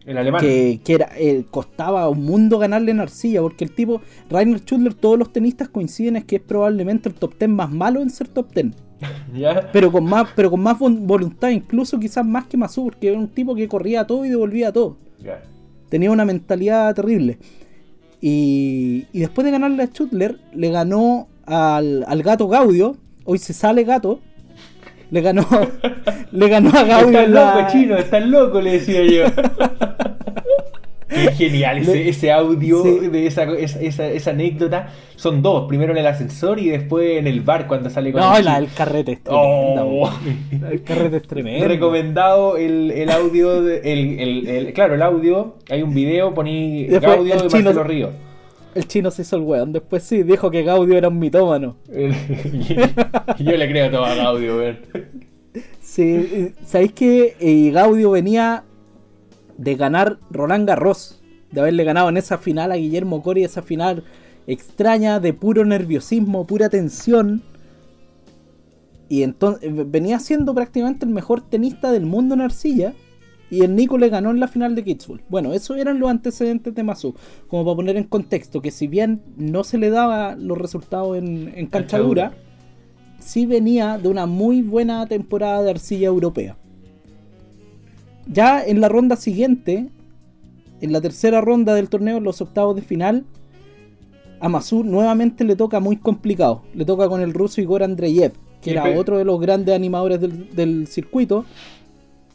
Speaker 2: El alemán.
Speaker 1: que, que era eh, costaba un mundo ganarle en arcilla porque el tipo Rainer Schüttler todos los tenistas coinciden es que es probablemente el top 10 más malo en ser top 10.
Speaker 2: ¿Ya?
Speaker 1: Pero con más, pero con más vol- voluntad, incluso quizás más que Mazú, porque era un tipo que corría todo y devolvía todo.
Speaker 2: Ya.
Speaker 1: Tenía una mentalidad terrible. Y, y después de ganarle a Schutler, le ganó al, al gato Gaudio. Hoy se sale gato. Le ganó, le ganó a Gaudio
Speaker 2: Estás
Speaker 1: la-
Speaker 2: loco, chino, estás loco, le decía yo. Qué genial ese, audio
Speaker 1: Sí.
Speaker 2: de esa, esa, esa- esa anécdota. Son dos, primero en el ascensor y después en el bar cuando sale con
Speaker 1: No,
Speaker 2: el
Speaker 1: la
Speaker 2: chino.
Speaker 1: del carrete es tremenda,
Speaker 2: Oh.
Speaker 1: weón. El carrete es tremendo.
Speaker 2: Recomendado el, el audio, de- el, el- el- claro, el audio, hay un video, poní
Speaker 1: Después
Speaker 2: Gaudio
Speaker 1: el
Speaker 2: de
Speaker 1: chino-
Speaker 2: Marcelo Río.
Speaker 1: El chino se hizo el weón. Después sí, dijo que Gaudio era un mitómano.
Speaker 2: El- yo le creo todo a Gaudio, weón.
Speaker 1: Sí, eh, ¿sabéis que eh, Gaudio venía de ganar Roland Garros? De haberle ganado en esa final a Guillermo Cori, esa final extraña, de puro nerviosismo, pura tensión. Y entonces venía siendo prácticamente el mejor tenista del mundo en arcilla. Y el Nico le ganó en la final de Kitzbühel. Bueno, esos eran los antecedentes de Mazú. Como para poner en contexto que si bien no se le daba los resultados en, en cancha
Speaker 2: dura,
Speaker 1: sí venía de una muy buena temporada de arcilla europea. Ya en la ronda siguiente, en la tercera ronda del torneo, en los octavos de final, a Mazur nuevamente le toca muy complicado. Le toca con el ruso Igor Andreyev, que era
Speaker 2: pe-
Speaker 1: otro de los grandes animadores del, del circuito.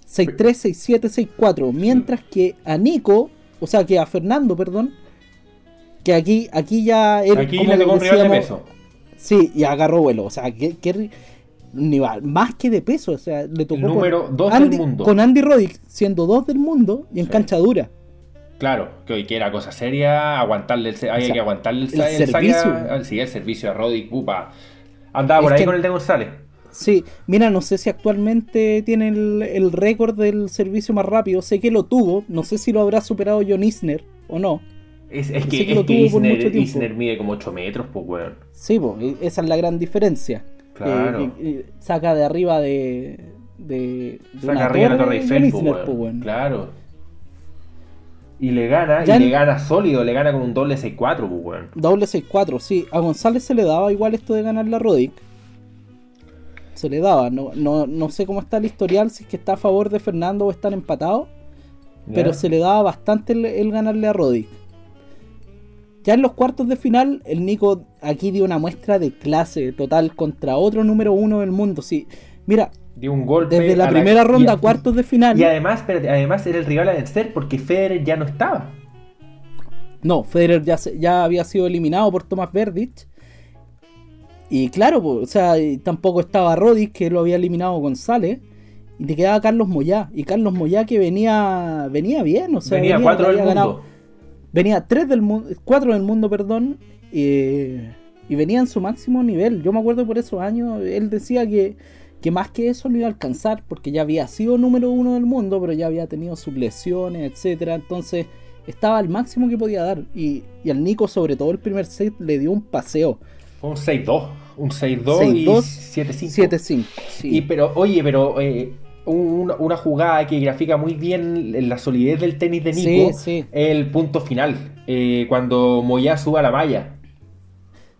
Speaker 1: 6-3, 6-7, 6-4. Mientras que a Nico, o sea, que a Fernando, perdón, que aquí, aquí ya era
Speaker 2: Aquí le tocó un rival de peso.
Speaker 1: Sí, y agarró vuelo. O sea, que, que nivel, más que de peso. O sea, le tocó
Speaker 2: número
Speaker 1: con
Speaker 2: dos del
Speaker 1: Andy-
Speaker 2: mundo.
Speaker 1: Con Andy Roddick siendo dos del mundo y en
Speaker 2: Sí.
Speaker 1: cancha dura.
Speaker 2: Claro, que hoy que era cosa seria, aguantarle el, había que aguantarle el,
Speaker 1: servicio.
Speaker 2: sí, el servicio a Roddick, pupa. Andaba por
Speaker 1: Es
Speaker 2: ahí
Speaker 1: que-
Speaker 2: con el de González.
Speaker 1: Sí, mira, no sé si actualmente tiene el, el récord del servicio más rápido. Sé que lo tuvo. No sé si lo habrá superado John Isner o no.
Speaker 2: Es, que,
Speaker 1: que
Speaker 2: es
Speaker 1: lo
Speaker 2: que
Speaker 1: tuvo por
Speaker 2: Isner, mide como 8 metros, pues weón.
Speaker 1: Sí, po, e- esa es la gran diferencia.
Speaker 2: Claro.
Speaker 1: Que- que- que saca de arriba de. de, de
Speaker 2: Saca
Speaker 1: una
Speaker 2: arriba la
Speaker 1: torre
Speaker 2: Torre
Speaker 1: John
Speaker 2: Eiffel, pues. Claro. Y le gana,
Speaker 1: Ya
Speaker 2: y
Speaker 1: en-
Speaker 2: le gana sólido, le gana con un doble 6-4, pues weón.
Speaker 1: Doble 6-4, sí. A González se le daba igual esto de ganar la Roddick. Se le daba. No, no, no sé cómo está el historial, si es que está a favor de Fernando o están empatados. Pero se le daba bastante el, el ganarle a Roddick. Ya en los cuartos de final, el Nico aquí dio una muestra de clase total contra otro número uno del mundo. Sí, mira,
Speaker 2: Dio un golpe.
Speaker 1: desde la primera ronda a cuartos de final.
Speaker 2: Y además, espérate, además era el rival a vencer porque Federer ya no estaba.
Speaker 1: No, Federer ya, se- ya había sido eliminado por Tomás Verdich. Y claro, po, o sea, tampoco estaba Roddick, que lo había eliminado González. Y te quedaba Carlos Moyá. Y Carlos Moyá que venía venía bien, o sea,
Speaker 2: Venía 4 del mundo.
Speaker 1: ganado- venía 3 del mundo, 4 del mundo, perdón. eh, y venía en su máximo nivel. Yo me acuerdo por esos años, él decía que, que más que eso no iba a alcanzar, porque ya había sido número uno del mundo, pero ya había tenido sus lesiones, etcétera. Entonces estaba al máximo que podía dar. Y, y al Nico, sobre todo el primer set, le dio un paseo.
Speaker 2: Un 6-2. Un 6-2 y
Speaker 1: 6-2,
Speaker 2: 7-5.
Speaker 1: 7-5. sí.
Speaker 2: Y pero, oye, pero eh, una, una jugada que grafica muy bien la solidez del tenis de Nico,
Speaker 1: Sí, sí.
Speaker 2: el punto final, eh, cuando Moya suba la malla.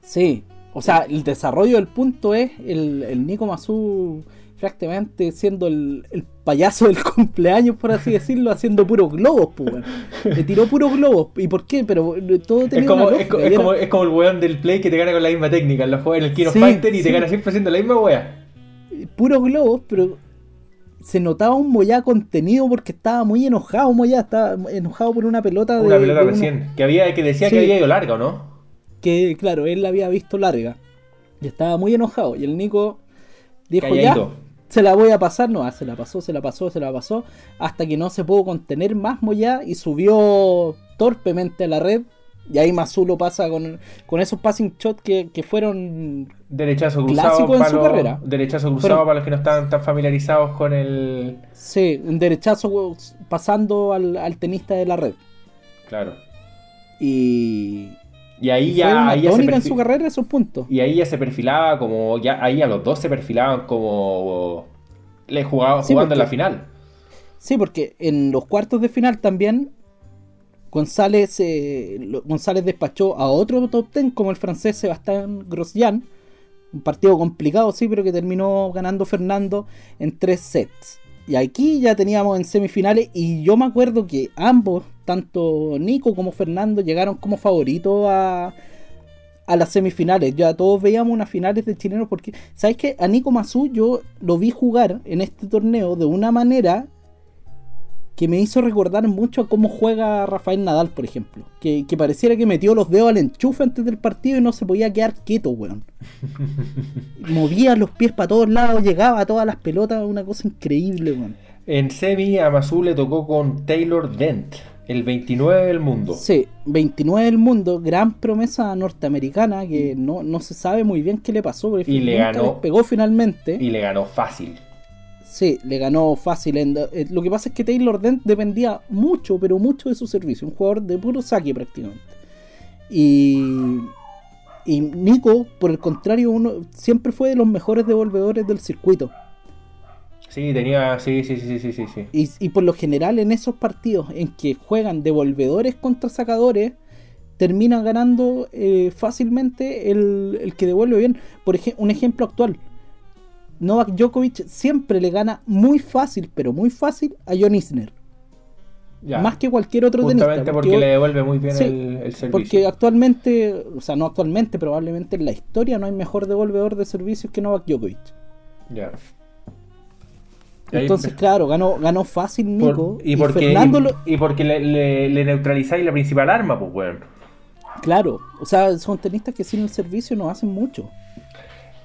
Speaker 1: Sí, o sea, el desarrollo del punto es el, el Nico Mazú prácticamente siendo el, el payaso del cumpleaños, por así decirlo, haciendo puros globos, pues. Le tiró puros globos. ¿Y por qué? Pero eh, todo tenía
Speaker 2: Es como,
Speaker 1: una
Speaker 2: es, co- como, es como el weón del play que te gana con la misma técnica. Lo juega en el Kino
Speaker 1: Sí,
Speaker 2: Fighter y te gana siempre haciendo la misma wea.
Speaker 1: puros globos, pero se notaba un Moyá contenido porque estaba muy enojado, Moyá estaba enojado por una pelota de
Speaker 2: Una pelota
Speaker 1: de uno-
Speaker 2: recién. Que había que decía
Speaker 1: Sí.
Speaker 2: que había ido larga, ¿o no?
Speaker 1: que claro, él la había visto larga y estaba muy enojado y el Nico dijo
Speaker 2: Calladito.
Speaker 1: ya, se la voy a pasar, no, ah, se la pasó, se la pasó, se la pasó, hasta que no se pudo contener más Moyá y subió torpemente a la red y ahí Mazú lo pasa con, con esos passing shots que, que fueron
Speaker 2: Derechazo cruzado.
Speaker 1: Clásico en
Speaker 2: para
Speaker 1: su
Speaker 2: los-
Speaker 1: carrera.
Speaker 2: Derechazo cruzado para los que no están tan familiarizados con el.
Speaker 1: sí, un derechazo pasando al, al tenista de la red
Speaker 2: Claro.
Speaker 1: y,
Speaker 2: Y ahí
Speaker 1: y
Speaker 2: ya. ahí ya se
Speaker 1: en su carrera esos puntos.
Speaker 2: Y ahí ya se perfilaba como. ya Ahí a los dos se perfilaban como. Le jugaba,
Speaker 1: Sí,
Speaker 2: jugando en la final.
Speaker 1: Sí, porque en los cuartos de final también González, eh, González despachó a otro top ten como el francés Sebastián Grosjean. Un partido complicado, sí, pero que terminó ganando Fernando en tres sets. Y aquí ya teníamos en semifinales y yo me acuerdo que ambos, tanto Nico como Fernando, llegaron como favoritos a, a las semifinales. Ya todos veíamos unas finales de chilenos porque, ¿sabes qué? A Nico Mazú yo lo vi jugar en este torneo de una manera que me hizo recordar mucho a cómo juega Rafael Nadal, por ejemplo. Que, que pareciera que metió los dedos al enchufe antes del partido y no se podía quedar quieto, weón. Movía los pies para todos lados, llegaba a todas las pelotas, una cosa increíble, weón.
Speaker 2: En semi a Mazú le tocó con Taylor Dent, el 29 del mundo.
Speaker 1: Sí, 29 del mundo, gran promesa norteamericana que no, no se sabe muy bien qué le pasó. porque
Speaker 2: Y le ganó.
Speaker 1: despegó finalmente.
Speaker 2: Y le ganó fácil.
Speaker 1: Sí, le ganó fácil. en- eh, lo que pasa es que Taylor Dent dependía mucho, pero mucho de su servicio. Un jugador de puro saque prácticamente. Y, y Nico, por el contrario, uno siempre fue de los mejores devolvedores del circuito.
Speaker 2: Sí, tenía. Sí, sí, sí, sí, sí, sí.
Speaker 1: Y, y por lo general en esos partidos en que juegan devolvedores contra sacadores, termina ganando eh, fácilmente el, el que devuelve bien. Por ejemplo, un ejemplo actual. Novak Djokovic siempre le gana muy fácil, pero muy fácil a John Isner.
Speaker 2: Ya.
Speaker 1: Más que cualquier otro
Speaker 2: Justamente
Speaker 1: tenista.
Speaker 2: porque,
Speaker 1: hoy-
Speaker 2: le devuelve muy bien
Speaker 1: Sí,
Speaker 2: el, el servicio.
Speaker 1: porque actualmente, o sea, no actualmente, probablemente en la historia no hay mejor devolvedor de servicios que Novak Djokovic.
Speaker 2: Ya.
Speaker 1: Entonces, claro, ganó, ganó fácil
Speaker 2: por-
Speaker 1: Nico.
Speaker 2: y porque,
Speaker 1: Fernando
Speaker 2: y,
Speaker 1: lo-
Speaker 2: y porque le, le- le neutralizáis la principal arma, pues, weón.
Speaker 1: Claro, o sea, son tenistas que sin el servicio no hacen mucho.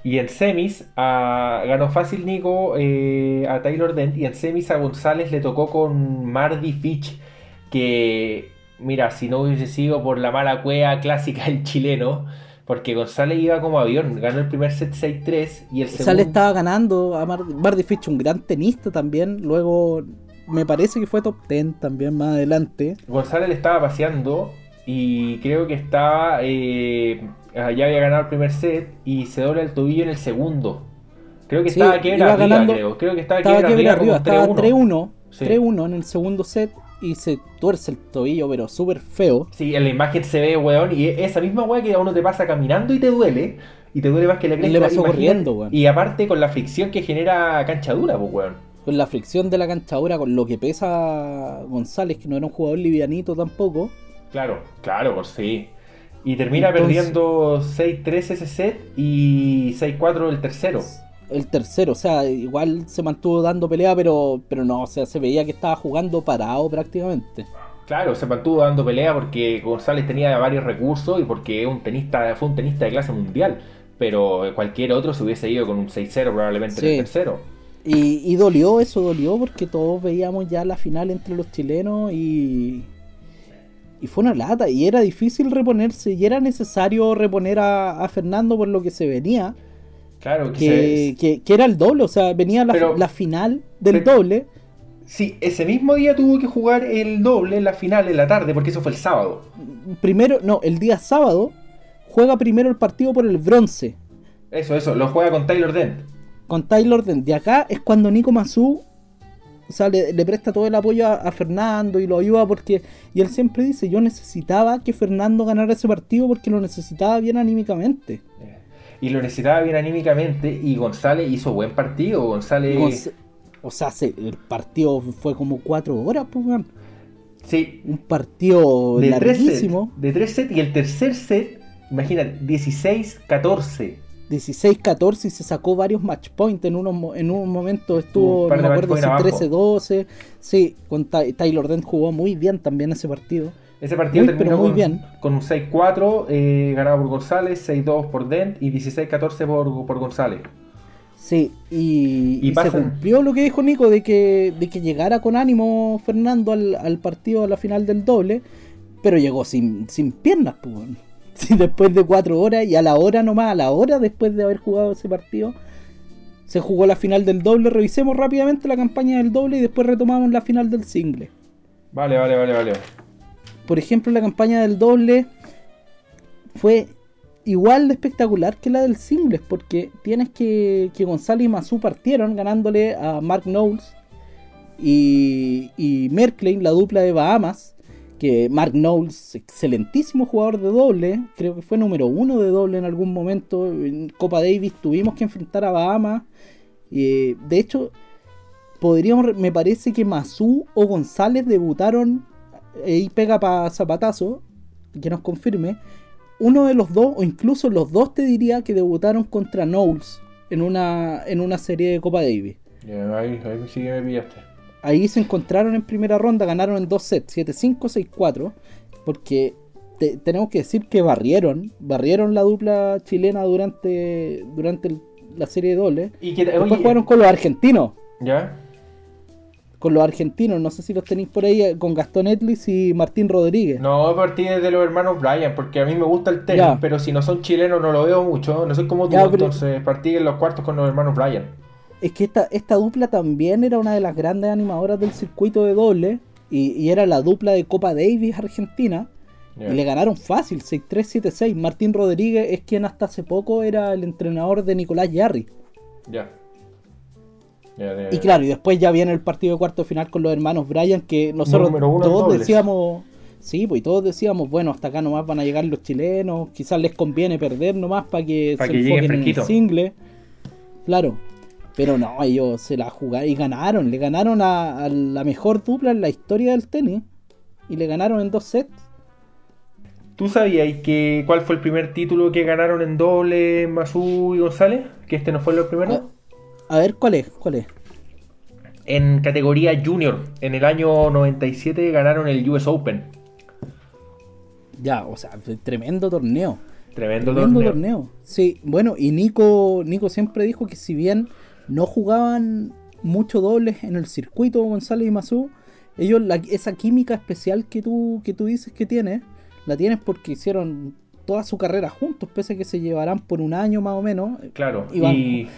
Speaker 2: Y en semis a- ganó fácil Nico eh, a Taylor Dent y en semis a González le tocó con Mardy Fitch que mira si no hubiese sido por la mala cueva clásica del chileno porque González iba como avión ganó el primer set 6-3 y el segundo
Speaker 1: estaba ganando a Mar Bardi Fitch, un gran tenista también. Luego me parece que fue top 10 también más adelante.
Speaker 2: González le estaba paseando y creo que estaba eh, ya había ganado el primer set y se dobla el tobillo en el segundo creo que
Speaker 1: Sí,
Speaker 2: estaba
Speaker 1: iba
Speaker 2: quiebra arriba
Speaker 1: ganando-
Speaker 2: creo creo que estaba,
Speaker 1: Estaba quiebre
Speaker 2: arriba,
Speaker 1: estaba
Speaker 2: 3-1.
Speaker 1: 3-1.
Speaker 2: Sí.
Speaker 1: 3-1 en el segundo set y se tuerce el tobillo, pero súper feo.
Speaker 2: Sí, en la imagen se ve, weón, y esa misma weá que a uno te pasa caminando y te duele, y te duele más que la cresta.
Speaker 1: le pasó corriendo, weón.
Speaker 2: Y aparte con la fricción que genera cancha dura, pues, weón.
Speaker 1: Con la fricción de la canchadura, con lo que pesa González, que no era un jugador livianito tampoco.
Speaker 2: Claro, claro, por sí. Y termina
Speaker 1: Entonces-
Speaker 2: perdiendo 6-3 ese set y 6-4 el tercero.
Speaker 1: El tercero, o sea, igual se mantuvo dando pelea, pero, pero no, o sea, se veía que estaba jugando parado prácticamente.
Speaker 2: Claro, se mantuvo dando pelea porque González tenía varios recursos y porque un tenista, fue un tenista de clase mundial. Pero cualquier otro se hubiese ido con un 6-0 probablemente en el tercero.
Speaker 1: Y, y dolió, eso dolió porque todos veíamos ya la final entre los chilenos y. Y fue una lata, y era difícil reponerse, y era necesario reponer a, a Fernando por lo que se venía,
Speaker 2: Claro, que,
Speaker 1: que,
Speaker 2: se-
Speaker 1: que- que era el doble, o sea, venía la,
Speaker 2: Pero-
Speaker 1: la final del
Speaker 2: pero-
Speaker 1: doble.
Speaker 2: Sí, ese mismo día tuvo que jugar el doble en la final en la tarde, porque eso fue el sábado.
Speaker 1: Primero, no, el día sábado juega primero el partido por el bronce
Speaker 2: Eso, eso, lo juega con Taylor Dent.
Speaker 1: con Taylor Dent. De acá es cuando Nico Mazú O sea, le, le presta todo el apoyo a, a Fernando y lo ayuda porque. Y él siempre dice: Yo necesitaba que Fernando ganara ese partido porque lo necesitaba bien anímicamente.
Speaker 2: Y lo necesitaba bien anímicamente y González hizo buen partido. González...
Speaker 1: Gonz- O sea, se- el partido fue como cuatro horas, pues.
Speaker 2: Sí,
Speaker 1: Un partido
Speaker 2: de tres sets.
Speaker 1: larguísimo.
Speaker 2: De tres sets y el tercer set, imagínate, 16-14.
Speaker 1: 16-14 y se sacó varios match points en, unos, en un momento estuvo, no me acuerdo si
Speaker 2: abajo.
Speaker 1: 13-12. Sí, con Tyler Dent jugó muy bien también ese partido.
Speaker 2: Ese partido
Speaker 1: Muy,
Speaker 2: terminó
Speaker 1: pero muy
Speaker 2: con,
Speaker 1: bien.
Speaker 2: con un 6-4 eh, ganado por González, 6-2 por Dent y 16-14 por, por González.
Speaker 1: Sí, y,
Speaker 2: Y
Speaker 1: y se cumplió lo que dijo Nico de que, de que llegara con ánimo Fernando al, al partido a la final del doble, pero llegó sin, sin piernas, pues. Sí, después de cuatro horas y a la hora nomás, a la hora después de haber jugado ese partido, se jugó la final del doble. Revisemos rápidamente la campaña del doble y después retomamos la final del single.
Speaker 2: Vale, vale, vale, vale.
Speaker 1: Por ejemplo, la campaña del doble fue igual de espectacular que la del singles, porque tienes que, que Gonzalo y Mazú partieron ganándole a Mark Knowles y, y Merklein, la dupla de Bahamas. Que Mark Knowles, excelentísimo jugador de doble, creo que fue número uno de doble en algún momento. En Copa Davis tuvimos que enfrentar a Bahamas. Eh, de hecho, podríamos, me parece que Mazú o González debutaron eh, y pega para zapatazo, que nos confirme. Uno de los dos, o incluso los dos, te diría que debutaron contra Knowles en una, en una serie de Copa Davis.
Speaker 2: Ya, ahí, ahí sí que me pillaste.
Speaker 1: Ahí se encontraron en primera ronda, ganaron en dos sets, 7-5, 6-4, porque te- tenemos que decir que barrieron, barrieron la dupla chilena durante, durante el- la serie de dobles.
Speaker 2: Y que,
Speaker 1: Después
Speaker 2: oye,
Speaker 1: jugaron con los argentinos,
Speaker 2: ¿Ya?
Speaker 1: con los argentinos, no sé si los tenéis por ahí, eh, con Gastón Etlis y Martín Rodríguez.
Speaker 2: No, partí de los hermanos Bryan, porque a mí me gusta el tenis,
Speaker 1: Ya.
Speaker 2: pero si no son chilenos no lo veo mucho. No soy como tú,
Speaker 1: Ya, pero-
Speaker 2: entonces partí en los cuartos con los hermanos Bryan.
Speaker 1: Es que esta, esta dupla también era una de las grandes animadoras del circuito de doble. Y, y era la dupla de Copa Davis Argentina. Y le ganaron fácil, 6-3, 7-6. Martín Rodríguez es quien hasta hace poco era el entrenador de Nicolás Yarri.
Speaker 2: Ya.
Speaker 1: Y claro, y después ya viene el partido de cuarto final con los hermanos Bryan, que nosotros todos decíamos, sí, pues y todos decíamos, bueno, hasta acá nomás van a llegar los chilenos, quizás les conviene perder nomás para que
Speaker 2: Pa'
Speaker 1: se
Speaker 2: que
Speaker 1: en el single. Claro. Pero no, ellos se la jugaron y ganaron, le ganaron a, a la mejor dupla en la historia del tenis. Y le ganaron en dos sets.
Speaker 2: ¿Tú sabías que cuál fue el primer título que ganaron en doble Mazú y González? Que este no fue el primero.
Speaker 1: A, a ver, ¿cuál es? ¿Cuál es?
Speaker 2: En categoría junior, en el año 97 ganaron el US Open.
Speaker 1: Ya, o sea, tremendo torneo.
Speaker 2: Tremendo,
Speaker 1: Tremendo
Speaker 2: torneo.
Speaker 1: torneo. Sí, bueno, y Nico, Nico siempre dijo que si bien no jugaban mucho dobles en el circuito González y Mazú, ellos la- esa química especial que tú, que tú dices que tienes, la tienes porque hicieron toda su carrera juntos, pese a que se llevarán por un año más o menos.
Speaker 2: Claro.
Speaker 1: Iban,
Speaker 2: Y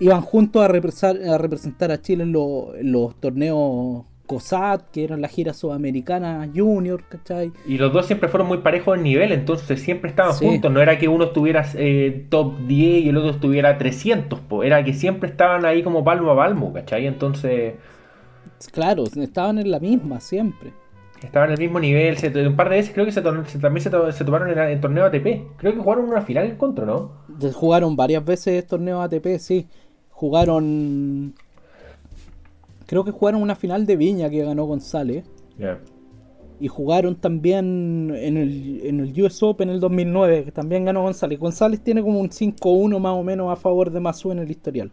Speaker 1: iban juntos a representar, a representar a Chile en, lo- en los torneos COSAT, que eran la gira sudamericana junior, ¿cachai?
Speaker 2: Y los dos siempre fueron muy parejos en nivel, entonces siempre estaban
Speaker 1: Sí.
Speaker 2: juntos. No era que uno estuviera eh, top 10 y el otro estuviera 300, po. era que siempre estaban ahí como palmo a palmo, ¿cachai? Entonces
Speaker 1: Claro, estaban en la misma siempre.
Speaker 2: estaban al mismo nivel. Se, un par de veces creo que se, to- se- también se, to- se tomaron en, en torneo ATP. Creo que jugaron una final en contra, ¿no?
Speaker 1: Jugaron varias veces torneos ATP, sí. Jugaron. Creo que jugaron una final de Viña que ganó González. Y jugaron también en el, en el US Open en el 2009, que también ganó González. González tiene como un 5-1 más o menos a favor de Mazú en el historial.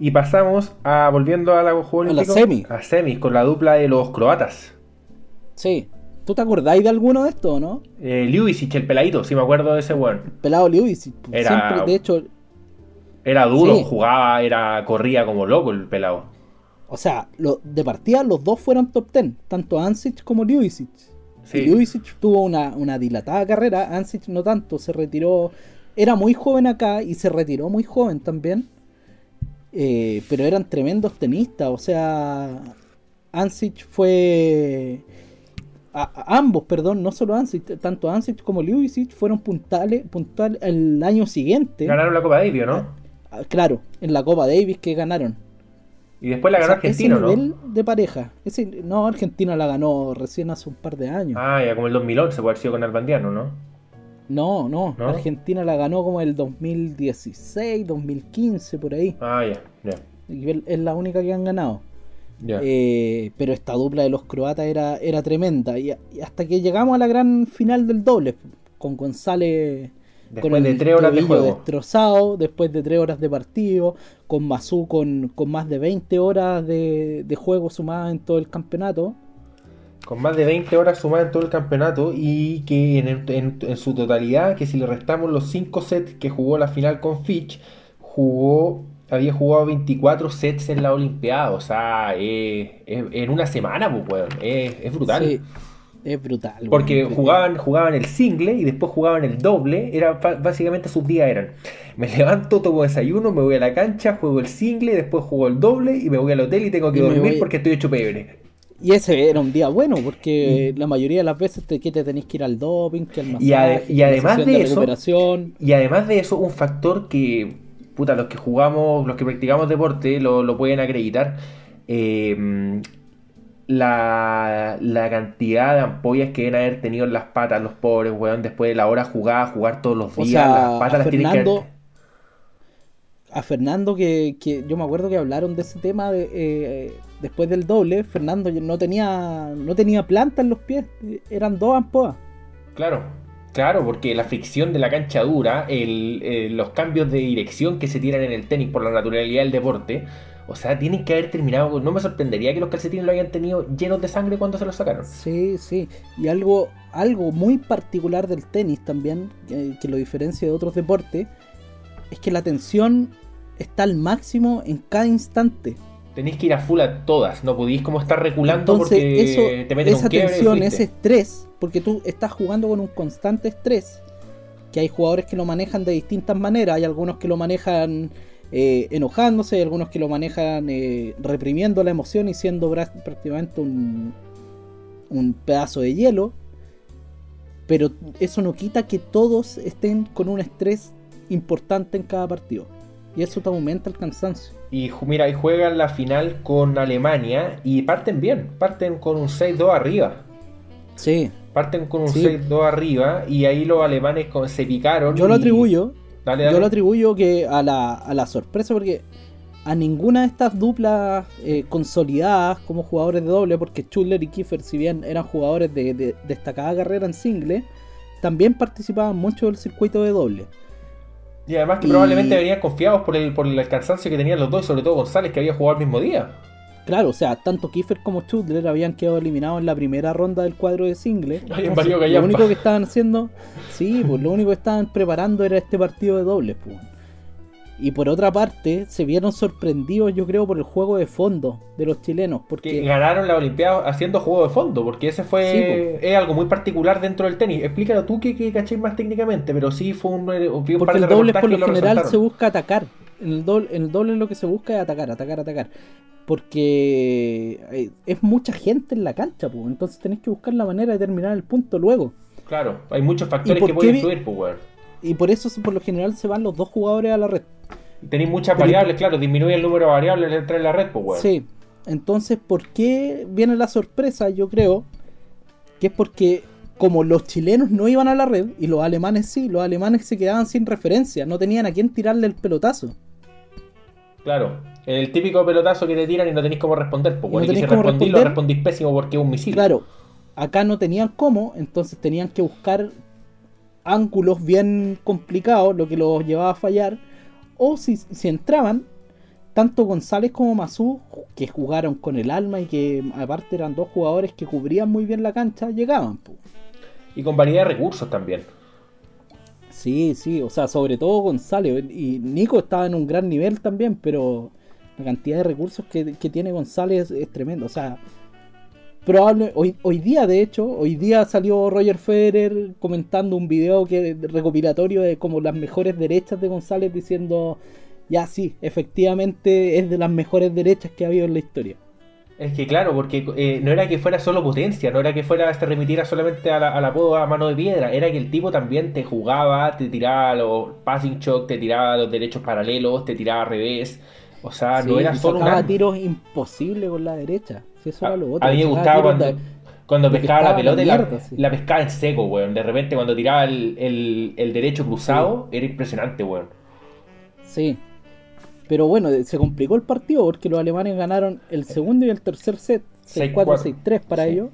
Speaker 2: Y pasamos a, volviendo a la Juego
Speaker 1: A la
Speaker 2: Olímpico,
Speaker 1: semi.
Speaker 2: a semis, con la dupla de los croatas.
Speaker 1: Sí. ¿Tú te acordáis de alguno de estos, no?
Speaker 2: Eh, el peladito, sí me acuerdo de ese weón.
Speaker 1: Pelado Lewis.
Speaker 2: Era-
Speaker 1: Siempre, de hecho,
Speaker 2: Era duro,
Speaker 1: Sí.
Speaker 2: jugaba, era corría como loco el pelado.
Speaker 1: O sea, lo- de partida los dos fueron top 10, tanto Ansic como Ljubicic.
Speaker 2: Sí.
Speaker 1: Tuvo una, una dilatada carrera, Ansic no tanto, se retiró, era muy joven acá y se retiró muy joven también, Eh, pero eran tremendos tenistas, o sea, Ansic fue... a- a ambos, perdón, no solo Ansic, tanto Ansic como Ljubicic fueron puntales, puntual el año siguiente.
Speaker 2: Ganaron la Copa Davis, ¿no?
Speaker 1: Ah, Claro, en la Copa Davis que ganaron.
Speaker 2: Y después la ganó
Speaker 1: O sea,
Speaker 2: Argentina,
Speaker 1: ese
Speaker 2: ¿no?
Speaker 1: nivel de pareja. Ese, no, Argentina la ganó recién hace un par de años.
Speaker 2: Ah, ya como el 2011 puede haber sido con Albandiano, ¿no?
Speaker 1: No, no,
Speaker 2: ¿No?
Speaker 1: Argentina la ganó como el 2016, 2015, por ahí.
Speaker 2: Ah, ya, ya.
Speaker 1: Es- la única que han ganado.
Speaker 2: ya.
Speaker 1: Eh, pero esta dupla de los croatas era, era tremenda. Y, y hasta que llegamos a la gran final del doble, con González
Speaker 2: Después
Speaker 1: con
Speaker 2: de tres horas de juego.
Speaker 1: destrozado, después de tres horas de partido, con Mazú con, con más de 20 horas de, de juego sumadas en todo el campeonato.
Speaker 2: Con más de 20 horas sumadas en todo el campeonato y que en, el- en- en su totalidad, que si le restamos los 5 sets que jugó la final con Fitch, jugó, había jugado 24 sets en la Olimpiada. O sea, eh, eh, en una semana, pues. Es, es brutal.
Speaker 1: Sí, es brutal.
Speaker 2: Porque jugaban, jugaban el single y después jugaban el doble. Era básicamente sus días eran. Me levanto, tomo desayuno, me voy a la cancha, juego el single, después juego el doble y me voy al hotel y tengo que
Speaker 1: Y
Speaker 2: dormir
Speaker 1: voy-
Speaker 2: porque estoy hecho pebre.
Speaker 1: Y ese era un día bueno, porque la mayoría de las veces te, que te tenés que ir al doping, que al masaje,
Speaker 2: Y ade- y además de eso-
Speaker 1: recuperación.
Speaker 2: Y además de eso, un factor que, puta, los que jugamos, los que practicamos deporte lo, lo pueden acreditar. eh, la, la cantidad de ampollas que deben haber tenido en las patas los pobres, weón, después de la hora jugada, jugar todos los
Speaker 1: O
Speaker 2: días,
Speaker 1: sea,
Speaker 2: las patas
Speaker 1: a
Speaker 2: las tienen que
Speaker 1: Fernando, a Fernando que, que yo me acuerdo que hablaron de ese tema de, eh, después del doble, Fernando no tenía no tenía planta en los pies, eran dos ampollas.
Speaker 2: Claro, claro, porque la fricción de la cancha dura, el, eh, los cambios de dirección que se tiran en el tenis por la naturalidad del deporte, o sea, tienen que haber terminado. con- No me sorprendería que los calcetines lo hayan tenido llenos de sangre cuando se los sacaron.
Speaker 1: Sí, sí. Y algo, algo muy particular del tenis también, que, que lo diferencia de otros deportes, es que la tensión está al máximo en cada instante.
Speaker 2: Tenéis que ir a full a todas, no podéis como estar reculando
Speaker 1: Entonces,
Speaker 2: porque
Speaker 1: eso,
Speaker 2: te meten
Speaker 1: esa
Speaker 2: un
Speaker 1: tensión, ese estrés, porque tú estás jugando con un constante estrés, que hay jugadores que lo manejan de distintas maneras, hay algunos que lo manejan eh, enojándose, hay algunos que lo manejan eh, reprimiendo la emoción y siendo prácticamente un, un pedazo de hielo, pero eso no quita que todos estén con un estrés importante en cada partido, y eso te aumenta el cansancio.
Speaker 2: Y mira, y juegan la final con Alemania y parten bien, parten con un 6-2 arriba.
Speaker 1: Sí,
Speaker 2: Parten con un
Speaker 1: Sí.
Speaker 2: 6-2 arriba y ahí los alemanes se picaron.
Speaker 1: yo lo atribuyo
Speaker 2: Dale, dale.
Speaker 1: Yo lo atribuyo que a la, a la sorpresa porque a ninguna de estas duplas eh, consolidadas como jugadores de doble, porque Schuller y Kiefer, si bien eran jugadores de, de destacada carrera en single, también participaban mucho del circuito de doble.
Speaker 2: Y además que
Speaker 1: Y-
Speaker 2: probablemente venían confiados por el, por el cansancio que tenían los dos, sobre todo González, que había jugado el mismo día.
Speaker 1: Claro, o sea, tanto Kiefer como Schuller habían quedado eliminados en la primera ronda del cuadro de single.
Speaker 2: Habían
Speaker 1: Entonces,
Speaker 2: valido
Speaker 1: lo único que estaban haciendo, sí, pues lo único que estaban preparando era este partido de dobles. Pues. Y por otra parte, se vieron sorprendidos, yo creo, por el juego de fondo de los chilenos.
Speaker 2: Que
Speaker 1: Porque
Speaker 2: ganaron la Olimpiada haciendo juego de fondo, porque ese fue
Speaker 1: Sí,
Speaker 2: es algo muy particular dentro del tenis. Explícalo tú que, que caché más técnicamente, pero sí fue un, vi un par
Speaker 1: Porque
Speaker 2: de
Speaker 1: el doble por lo general se busca atacar. En el, doble, en el doble lo que se busca es atacar, atacar, atacar. Porque eh, es mucha gente en la cancha, pues. entonces tenés que buscar la manera de terminar el punto luego.
Speaker 2: Claro, hay muchos factores que pueden influir, pues, weón.
Speaker 1: Y por eso por lo general se van los dos jugadores a la red.
Speaker 2: Tenéis muchas
Speaker 1: Pero-
Speaker 2: variables, claro, disminuye el número de variables al entrar en la red, pues, weón.
Speaker 1: Sí. Entonces, ¿por qué viene la sorpresa? Yo creo que es porque como los chilenos no iban a la red y los alemanes sí, los alemanes se quedaban sin referencia, no tenían a quién tirarle el pelotazo.
Speaker 2: Claro, el típico pelotazo que te tiran y no tenéis cómo responder, pues,
Speaker 1: Y no.
Speaker 2: Y, si respondís, lo
Speaker 1: responder.
Speaker 2: respondís pésimo porque es un misil.
Speaker 1: Claro, acá no tenían cómo, entonces tenían que buscar ángulos bien complicados, lo que los llevaba a fallar. O si, si entraban, tanto González como Mazú, que jugaron con el alma y que aparte eran dos jugadores que cubrían muy bien la cancha, llegaban. po.
Speaker 2: Y con variedad de recursos también.
Speaker 1: Sí, sí, o sea, sobre todo González. Y Nico estaba en un gran nivel también, pero la cantidad de recursos que, que tiene González es tremendo. O sea, probable, hoy, hoy día, de hecho, hoy día salió Roger Federer comentando un video que recopilatorio de como las mejores derechas de González diciendo, ya sí, efectivamente es de las mejores derechas que ha habido en la historia.
Speaker 2: Es que claro, porque eh, no era que fuera solo potencia, no era que fuera se remitiera solamente a la, a la apodo a mano de piedra, era que el tipo también te jugaba, te tiraba los passing shock, te tiraba los derechos paralelos, te tiraba al revés. O sea,
Speaker 1: Sí,
Speaker 2: no era
Speaker 1: y
Speaker 2: solo un
Speaker 1: sacaba tiros imposibles con la derecha. Si eso
Speaker 2: A,
Speaker 1: era lo otro.
Speaker 2: a mí me gustaba cuando,
Speaker 1: de-
Speaker 2: cuando pescaba la
Speaker 1: pescaba la
Speaker 2: pelota y la,
Speaker 1: mierda, sí.
Speaker 2: la pescaba en seco, weón. De repente cuando tiraba el, el- el derecho cruzado, era impresionante, weón.
Speaker 1: Sí. Pero bueno, se complicó el partido porque los alemanes ganaron el segundo y el tercer set. 6-4,
Speaker 2: 6-4.
Speaker 1: 6-3 para
Speaker 2: Sí.
Speaker 1: ellos.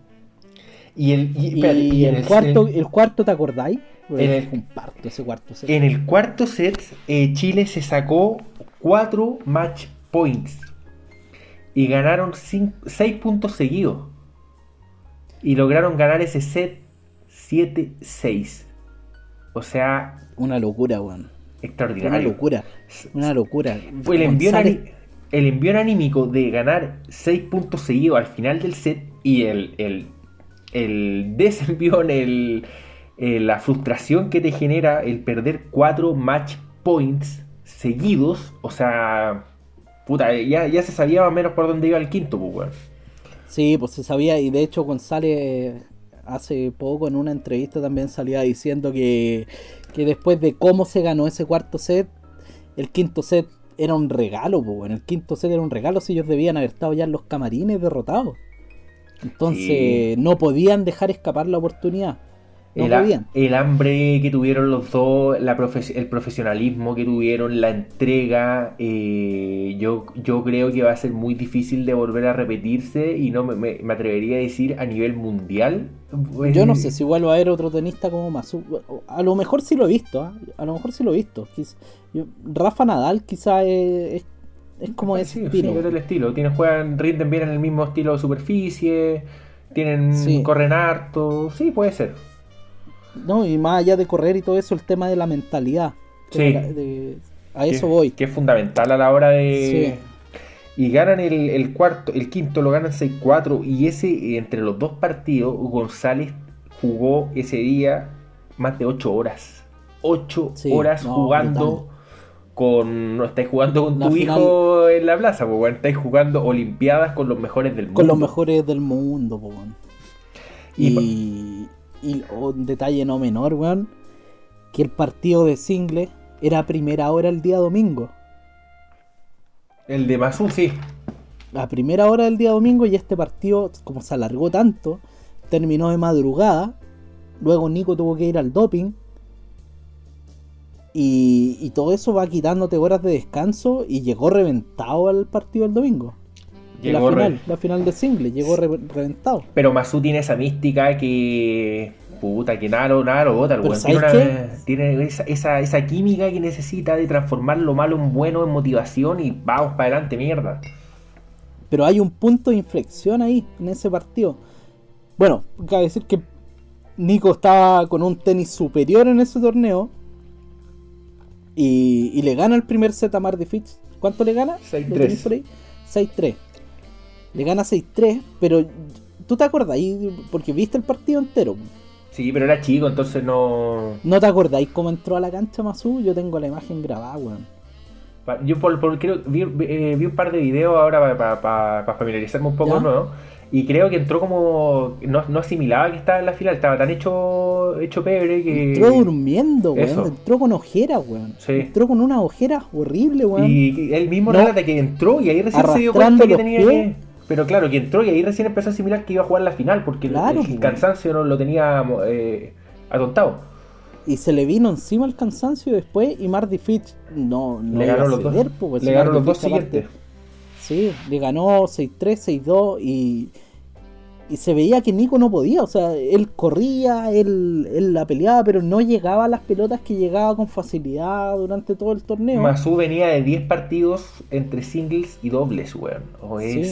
Speaker 2: Y el, y,
Speaker 1: Y,
Speaker 2: espérate, y en
Speaker 1: el, cuarto,
Speaker 2: en-
Speaker 1: el cuarto, ¿te acordáis?
Speaker 2: En el-
Speaker 1: Fue un parto ese cuarto set.
Speaker 2: En el cuarto set, eh, Chile se sacó 4 match points y ganaron 6 puntos seguidos. Y lograron ganar ese set 7-6. O sea,
Speaker 1: Una locura, weón. Fue Una
Speaker 2: extraordinario.
Speaker 1: locura. Una locura.
Speaker 2: Fue el envío, el envío anímico de ganar 6 puntos seguidos al final del set y el, el, el desenvión, el, la frustración que te genera el perder 4 match points seguidos. O sea, puta, ya, ya se sabía más o menos por dónde iba el quinto, pues, weón.
Speaker 1: Sí, pues se sabía, y de hecho González hace poco en una entrevista también salía diciendo que, que después de cómo se ganó ese cuarto set, el quinto set era un regalo, pues bueno, el quinto set era un regalo si ellos debían haber estado ya en los camarines derrotados. Entonces
Speaker 2: Sí.
Speaker 1: no podían dejar escapar la oportunidad. No
Speaker 2: el,
Speaker 1: podían.
Speaker 2: el hambre que tuvieron los dos, la el profesionalismo que tuvieron, la entrega, eh, yo, yo creo que va a ser muy difícil de volver a repetirse y no me, me- me atrevería a decir a nivel mundial.
Speaker 1: Yo no sé si vuelvo a ver otro tenista como Masu. A lo mejor sí lo he visto, ¿ah? a lo mejor sí lo he visto. Yo- Rafa Nadal quizá es, es, es como ese
Speaker 2: Sí,
Speaker 1: estilo.
Speaker 2: sí, es del estilo. Tienen, juegan, rinden bien en el mismo estilo de superficie, tienen,
Speaker 1: Sí.
Speaker 2: corren harto, sí, puede ser.
Speaker 1: No, y más allá de correr y todo eso, el tema de la mentalidad.
Speaker 2: Sí.
Speaker 1: De la- de- a eso
Speaker 2: que,
Speaker 1: voy.
Speaker 2: Que es fundamental a la hora de. Y ganan el, el cuarto, el quinto lo ganan 6-4. Y ese, entre los dos partidos, González jugó ese día más de 8 horas. 8
Speaker 1: Sí,
Speaker 2: horas
Speaker 1: no,
Speaker 2: jugando con. No estáis jugando con
Speaker 1: La
Speaker 2: tu
Speaker 1: final-
Speaker 2: hijo en la plaza, weón, estáis jugando Olimpiadas con los mejores del mundo.
Speaker 1: Con los mejores del mundo, po,
Speaker 2: Y,
Speaker 1: y un detalle no menor, weón, que el partido de single era a primera hora el día domingo.
Speaker 2: El de Masu, sí.
Speaker 1: A primera hora del día domingo y este partido, como se alargó tanto, terminó de madrugada. Luego Nico tuvo que ir al doping. Y, y todo eso va quitándote horas de descanso y llegó reventado al partido del domingo.
Speaker 2: Llegó
Speaker 1: la
Speaker 2: re-
Speaker 1: final, la final de single, llegó re- reventado.
Speaker 2: Pero Masu tiene esa mística que. Puta, que nada, lo- nada lo bota, el. Tiene,
Speaker 1: ¿sabes
Speaker 2: una- tiene esa, esa, esa química que necesita de transformar lo malo en bueno, en motivación y vamos para adelante, mierda.
Speaker 1: Pero hay un punto de inflexión ahí, en ese partido. Bueno, cabe decir que Nico estaba con un tenis superior en ese torneo. Y, y le gana el primer set a Mardy Fitch. ¿Cuánto le gana?
Speaker 2: 6-3.
Speaker 1: ¿Lo tenéis por ahí? 6-3. Le gana 6-3, pero tú te acordáis, porque viste el partido entero.
Speaker 2: Sí, pero era chico, entonces no.
Speaker 1: ¿No te acordáis cómo entró a la cancha Masu? Yo tengo la imagen grabada, weón.
Speaker 2: pa- Yo por, por- creo, vi, eh, vi un par de videos ahora para familiarizarme un poco
Speaker 1: ¿Ya?
Speaker 2: nuevo. Y creo que entró como. No, no asimilaba que estaba en la final, estaba tan hecho hecho pebre que.
Speaker 1: Entró durmiendo, weón.
Speaker 2: eso.
Speaker 1: Entró con ojeras, weón.
Speaker 2: Sí.
Speaker 1: Entró con unas ojeras horribles, weón.
Speaker 2: Y él mismo
Speaker 1: No.
Speaker 2: relata que entró y ahí recién se dio cuenta que tenía
Speaker 1: pies.
Speaker 2: que. Pero claro, que entró y ahí recién empezó a asimilar que iba a jugar la final porque el-
Speaker 1: Claro,
Speaker 2: el, cansancio no lo tenía eh, atontado.
Speaker 1: Y se le vino encima el cansancio después y Marty Fitch no, no
Speaker 2: le ganó los dos,
Speaker 1: pues,
Speaker 2: le ganó los dos
Speaker 1: aparte-
Speaker 2: siguientes.
Speaker 1: Sí, le ganó 6-3, 6-2 y, y se veía que Nico no podía. O sea, él corría, él, él la peleaba, pero no llegaba a las pelotas que llegaba con facilidad durante todo el torneo.
Speaker 2: Masu venía de 10 partidos entre singles y dobles, weón. O
Speaker 1: Sí.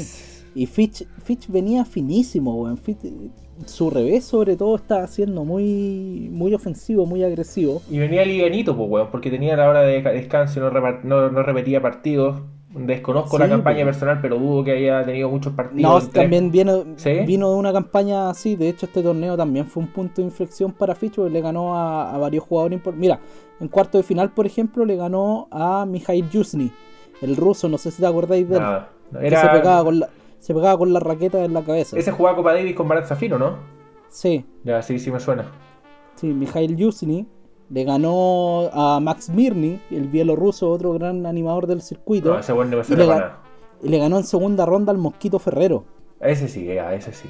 Speaker 1: Y Fitch, Fitch venía finísimo, weón. Fitch- su revés, sobre todo, estaba siendo muy, muy ofensivo, muy agresivo.
Speaker 2: Y venía livianito, pues, weón, porque tenía la hora de ca- descanso y no, no, no repetía partidos. Desconozco la campaña
Speaker 1: pues.
Speaker 2: personal, pero dudo que haya tenido muchos partidos.
Speaker 1: No, también vino,
Speaker 2: ¿Sí?
Speaker 1: vino de una campaña así. De hecho, este torneo también fue un punto de inflexión para Fitch, porque le ganó a, a varios jugadores importantes. Mira, en cuarto de final, por ejemplo, le ganó a Mikhail Yuzny, el ruso. No sé si te acordáis de él.
Speaker 2: Nada.
Speaker 1: que
Speaker 2: Era...
Speaker 1: se, pegaba con la, se pegaba con la raqueta en la cabeza.
Speaker 2: Ese jugaba Copa Davis con Barat Zafiro, ¿no?
Speaker 1: Sí,
Speaker 2: Ya, sí, sí me suena.
Speaker 1: sí, Mikhail Yuzny Le ganó a Max Mirny, el bielorruso, otro gran animador del circuito.
Speaker 2: No, ese weón no me
Speaker 1: y, le
Speaker 2: para
Speaker 1: ga-
Speaker 2: nada.
Speaker 1: y le ganó en segunda ronda al Mosquito Ferrero.
Speaker 2: Ese sí, a ese sí.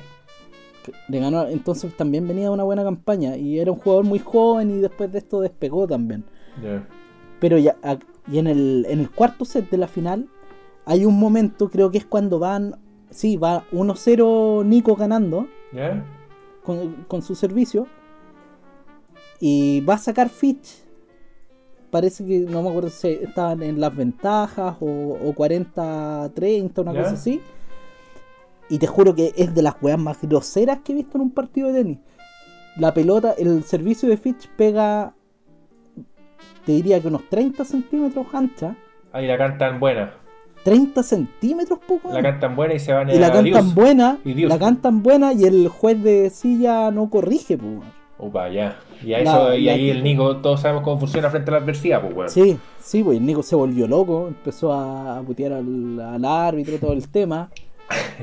Speaker 1: Le ganó, entonces también venía de una buena campaña. Y era un jugador muy joven y después de esto despegó también. Pero ya, y en el, en el cuarto set de la final hay un momento, creo que es cuando van, sí, va 1-0 Nico ganando
Speaker 2: ¿Ya?
Speaker 1: con, con su servicio. Y va a sacar Fitch. Parece que, no me acuerdo si estaban en las ventajas o, o 40-30, una
Speaker 2: ¿Ya?
Speaker 1: cosa así. Y te juro que es de las weas más groseras que he visto en un partido de tenis. La pelota, el servicio de Fitch pega, te diría que unos 30 centímetros ancha.
Speaker 2: Ahí la cantan buena.
Speaker 1: 30 centímetros, poco.
Speaker 2: La cantan buena y se van
Speaker 1: y la
Speaker 2: a
Speaker 1: cantan
Speaker 2: Dios.
Speaker 1: buena,
Speaker 2: Y Dios.
Speaker 1: la cantan buena y el juez de silla no corrige, pues. weón.
Speaker 2: Upa, ya. Y, a
Speaker 1: La-
Speaker 2: eso, y
Speaker 1: la
Speaker 2: ahí
Speaker 1: que-
Speaker 2: el Nico, todos sabemos cómo funciona frente a la adversidad, pues, weón.
Speaker 1: Sí, sí, pues el Nico se volvió loco, empezó a putear al, al árbitro, todo el tema.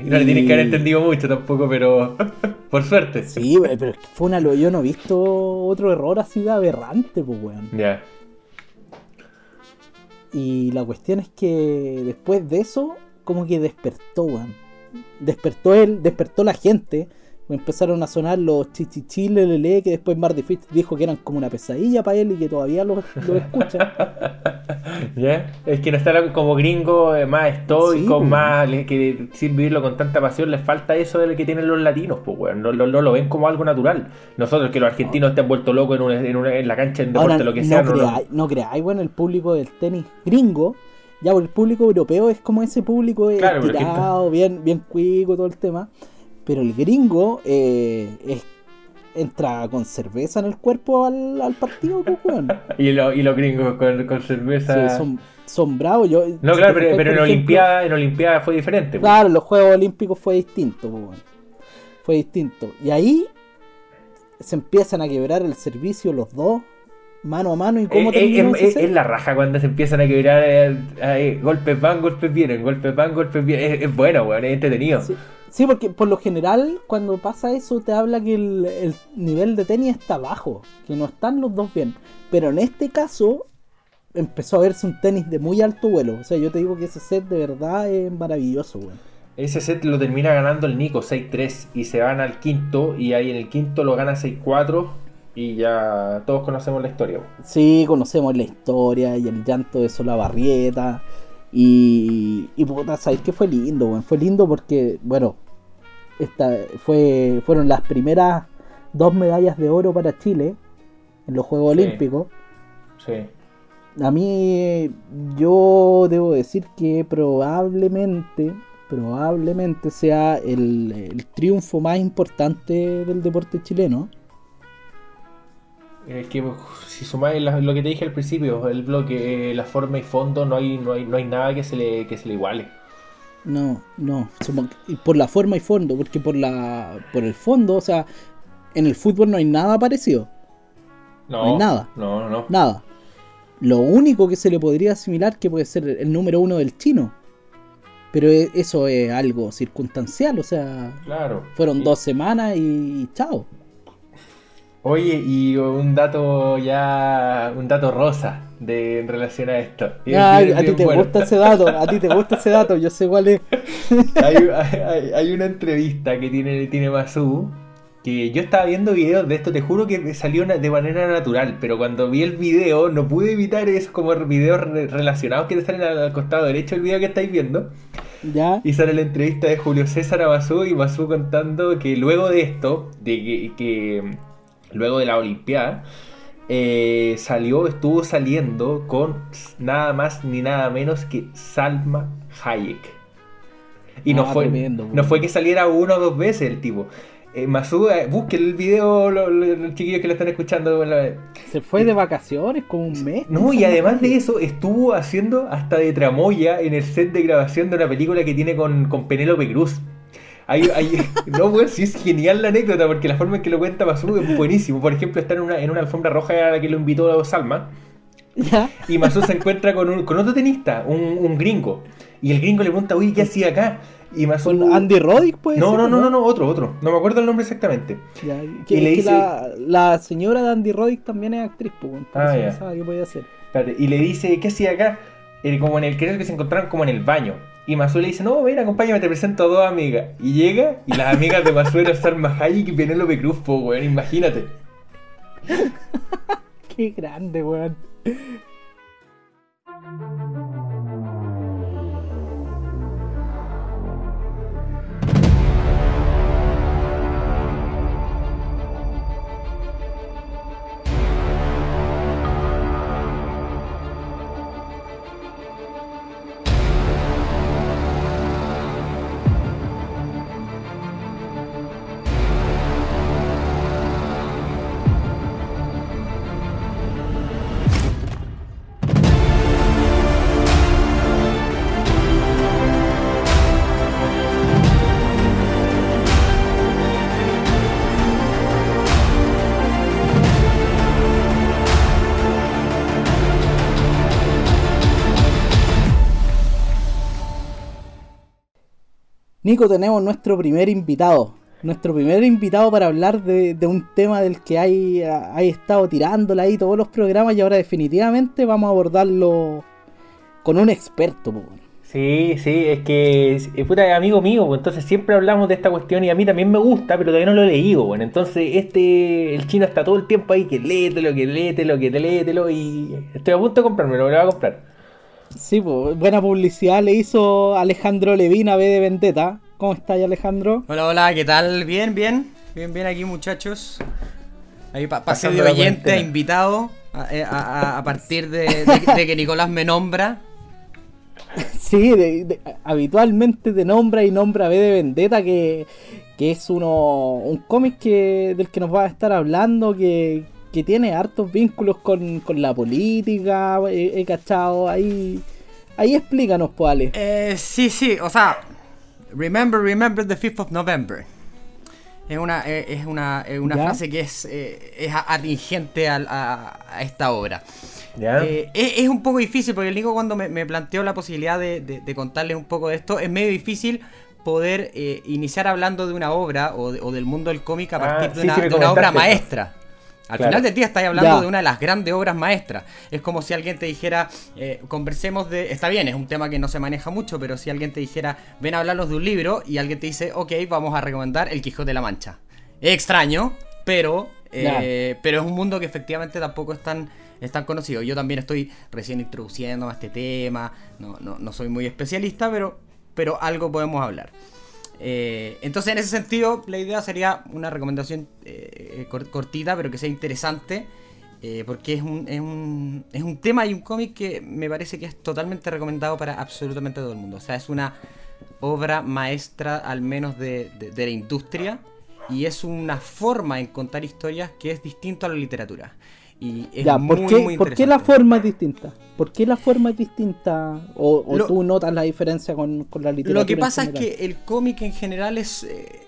Speaker 2: Y no le tienen que haber entendido mucho tampoco, pero por suerte.
Speaker 1: Sí, pero es que fue una lo yo no he visto otro error así de aberrante, pues weón.
Speaker 2: Ya.
Speaker 1: Y la cuestión es que después de eso, como que despertó. Despertó él, despertó la gente. Empezaron a sonar los chichichilelele que después Marty Fitch dijo que eran como una pesadilla para él y que todavía lo, lo escucha.
Speaker 2: ¿Ya? Es que no está como gringo, eh, más estoico,
Speaker 1: Sí,
Speaker 2: más que sin vivirlo con tanta pasión, les falta eso de lo que tienen los latinos, pues, weón. No, no- no lo ven como algo natural. Nosotros, que los argentinos estén vueltos locos en, una- en, una- en la cancha, en deporte,
Speaker 1: Ahora,
Speaker 2: lo que sea. no
Speaker 1: creáis, no creáis, bueno, el público del tenis gringo, ya el público europeo es como ese público
Speaker 2: Claro, que
Speaker 1: estirado, bien, bien cuico, todo el tema. Pero el gringo eh, es- entra con cerveza en el cuerpo al, al partido, pues, weón.
Speaker 2: Y, lo- y los gringos con, con cerveza.
Speaker 1: Sí, son, son bravos. Yo,
Speaker 2: No, claro, pero, en Olimpiada, en Olimpiada fue diferente. pues.
Speaker 1: Claro, en los Juegos Olímpicos fue distinto, pues, weón. Fue distinto. Y ahí se empiezan a quebrar el servicio los dos, mano a mano. ¿Y cómo
Speaker 2: Eh, eh, es, es la raja cuando se empiezan a quebrar eh, eh, golpes van, golpes vienen, golpes van, golpes vienen. Es, es bueno, weón, es entretenido.
Speaker 1: Sí, sí, porque por lo general cuando pasa eso te habla que el, el nivel de tenis está bajo, que no están los dos bien. Pero en este caso empezó a verse un tenis de muy alto vuelo. O sea, yo te digo que ese set de verdad es maravilloso, weón.
Speaker 2: Ese set lo termina ganando el Nico 6-3 y se van al quinto y ahí en el quinto lo gana 6-4 y ya todos conocemos la historia.
Speaker 1: Sí, conocemos la historia y el llanto de Solabarrieta. Y, y puta, ¿sabes qué fue lindo, weón? Fue lindo porque, bueno, esta fue, fueron las primeras dos medallas de oro para Chile en los Juegos
Speaker 2: Sí.
Speaker 1: Olímpicos.
Speaker 2: Sí.
Speaker 1: A mí, yo debo decir que probablemente, probablemente sea el, el triunfo más importante del deporte chileno.
Speaker 2: Es que si sumáis lo que te dije al principio, el bloque, eh, la forma y fondo, no hay, no hay, no hay nada que se le, que se le iguale.
Speaker 1: No, no, por la forma y fondo, porque por la por el fondo, o sea, en el fútbol no hay nada parecido,
Speaker 2: No,
Speaker 1: No hay nada.
Speaker 2: No, no,
Speaker 1: nada. Lo único que se le podría asimilar que puede ser el número uno del chino, pero e- eso es algo circunstancial, o sea,
Speaker 2: Claro.
Speaker 1: fueron dos semanas y chao.
Speaker 2: Oye, y un dato ya, un dato rosa de, en relación a esto. Bien-
Speaker 1: a ti te gusta ese dato, a ti te gusta ese dato, yo sé cuál es.
Speaker 2: hay, hay- hay una entrevista que tiene, tiene Masu que yo estaba viendo videos de esto, te juro que me salió de manera natural, pero cuando vi el video no pude evitar esos como videos re- relacionados que te salen al, al costado derecho del video que estáis viendo.
Speaker 1: Ya,
Speaker 2: Y sale la entrevista de Julio César a Masu y Masu contando que luego de esto, de que, que luego de la Olimpiada, eh, salió, estuvo saliendo con nada más ni nada menos que Salma Hayek. Y no,
Speaker 1: Ah,
Speaker 2: fue,
Speaker 1: tremendo,
Speaker 2: no fue que saliera una o dos veces el tipo. Eh, Masu, eh, busquen el video, lo- lo- los chiquillos que lo están escuchando. la-
Speaker 1: se fue de vacaciones como un mes.
Speaker 2: no, y además de eso, estuvo haciendo hasta de tramoya en el set de grabación de una película que tiene con, con Penélope Cruz. Hay, hay- no, pues sí es genial la anécdota, porque la forma en que lo cuenta Masu es buenísimo. Por ejemplo, está en una, en una alfombra roja a la que lo invitó Salma.
Speaker 1: ¿Ya?
Speaker 2: Y Masu se encuentra con, un, con otro tenista, un, un gringo. Y el gringo le pregunta, uy, ¿qué hacía acá? Y Masu...
Speaker 1: ¿Con Andy Roddick, pues?
Speaker 2: No, no, no, no, no, otro, otro. No me acuerdo el nombre exactamente.
Speaker 1: Ya, que,
Speaker 2: Y le dice-
Speaker 1: la, la señora de Andy Roddick también es actriz, pues. weón,
Speaker 2: Ah, ya.
Speaker 1: pensaba que podía hacer.
Speaker 2: Y le dice, ¿qué hacía acá? Eh, como en el creo que se encontraron como en el baño. Y Masu le dice, no, ven, acompáñame, te presento a dos amigas. Y llega, y las amigas de Masu eran Salma Hayek y Penélope Cruz, po, weón, imagínate.
Speaker 1: Qué grande, weón. Tenemos nuestro primer invitado. Nuestro primer invitado para hablar de, de un tema del que hay, hay estado tirándola ahí todos los programas y ahora definitivamente vamos a abordarlo con un experto. po.
Speaker 2: Sí, sí, es que es, puta, amigo mío, pues, entonces siempre hablamos de esta cuestión y a mí también me gusta, pero todavía no lo he leído, bueno, entonces este, el chino está todo el tiempo ahí, que léetelo, que léetelo, que léetelo y estoy a punto de comprármelo, me lo voy a comprar.
Speaker 1: Sí, po, buena publicidad le hizo Alejandro Levina B de Vendetta. ¿Cómo estás, Alejandro?
Speaker 6: Hola, hola, ¿qué tal? Bien, bien. Bien, bien aquí, muchachos. Ahí pa- pasé
Speaker 2: Pasando
Speaker 6: de oyente a invitado a, eh, a- a- a partir de, de- de que Nicolás me nombra.
Speaker 1: Sí, de- habitualmente te nombra y nombra B de Vendetta, que, que es uno un cómic que, del que nos va a estar hablando, que, que tiene hartos vínculos con, con la política, he, he cachado, ahí, ahí explícanos, pues, Ale.
Speaker 6: Eh, sí, sí, o sea, remember, remember the 5th of November. Es una, eh, es una, es una
Speaker 1: ¿Ya?
Speaker 6: frase que es, eh, es atingente a, a esta obra.
Speaker 2: ¿Ya?
Speaker 6: Eh, es, es un poco difícil porque el Nico cuando me, me planteó la posibilidad de, de- de contarles un poco de esto, es medio difícil poder eh, iniciar hablando de una obra o, de- o del mundo del cómic a
Speaker 2: Ah,
Speaker 6: partir de una,
Speaker 2: sí me
Speaker 6: de una obra maestra. Al
Speaker 2: Claro.
Speaker 6: final del día estáis hablando
Speaker 1: Ya.
Speaker 6: de una de las grandes obras maestras. Es como si alguien te dijera, eh, conversemos de... Está bien, es un tema que no se maneja mucho, pero si alguien te dijera, ven a hablarnos de un libro y alguien te dice, ok, vamos a recomendar El Quijote de la Mancha. Es extraño, pero, eh, pero es un mundo que efectivamente tampoco es tan, es tan conocido. Yo también estoy recién introduciendo a este tema, no, no, no soy muy especialista, pero, pero algo podemos hablar. Eh, entonces, en ese sentido, la idea sería una recomendación eh, cor- cortita, pero que sea interesante. eh, porque es un, es, un, es un tema y un cómic que me parece que es totalmente recomendado para absolutamente todo el mundo. O sea, es una obra maestra, al menos de, de- de la industria. Y es una forma en contar historias que es distinto a la literatura. Y es
Speaker 1: ya,
Speaker 6: muy,
Speaker 1: ¿por, qué,
Speaker 6: muy
Speaker 1: ¿por qué la forma es distinta? ¿Por qué la forma es distinta? ¿O, o
Speaker 6: Lo-
Speaker 1: tú notas la diferencia con, con la literatura?
Speaker 6: Lo que pasa es
Speaker 1: general?
Speaker 6: que el cómic en general es eh,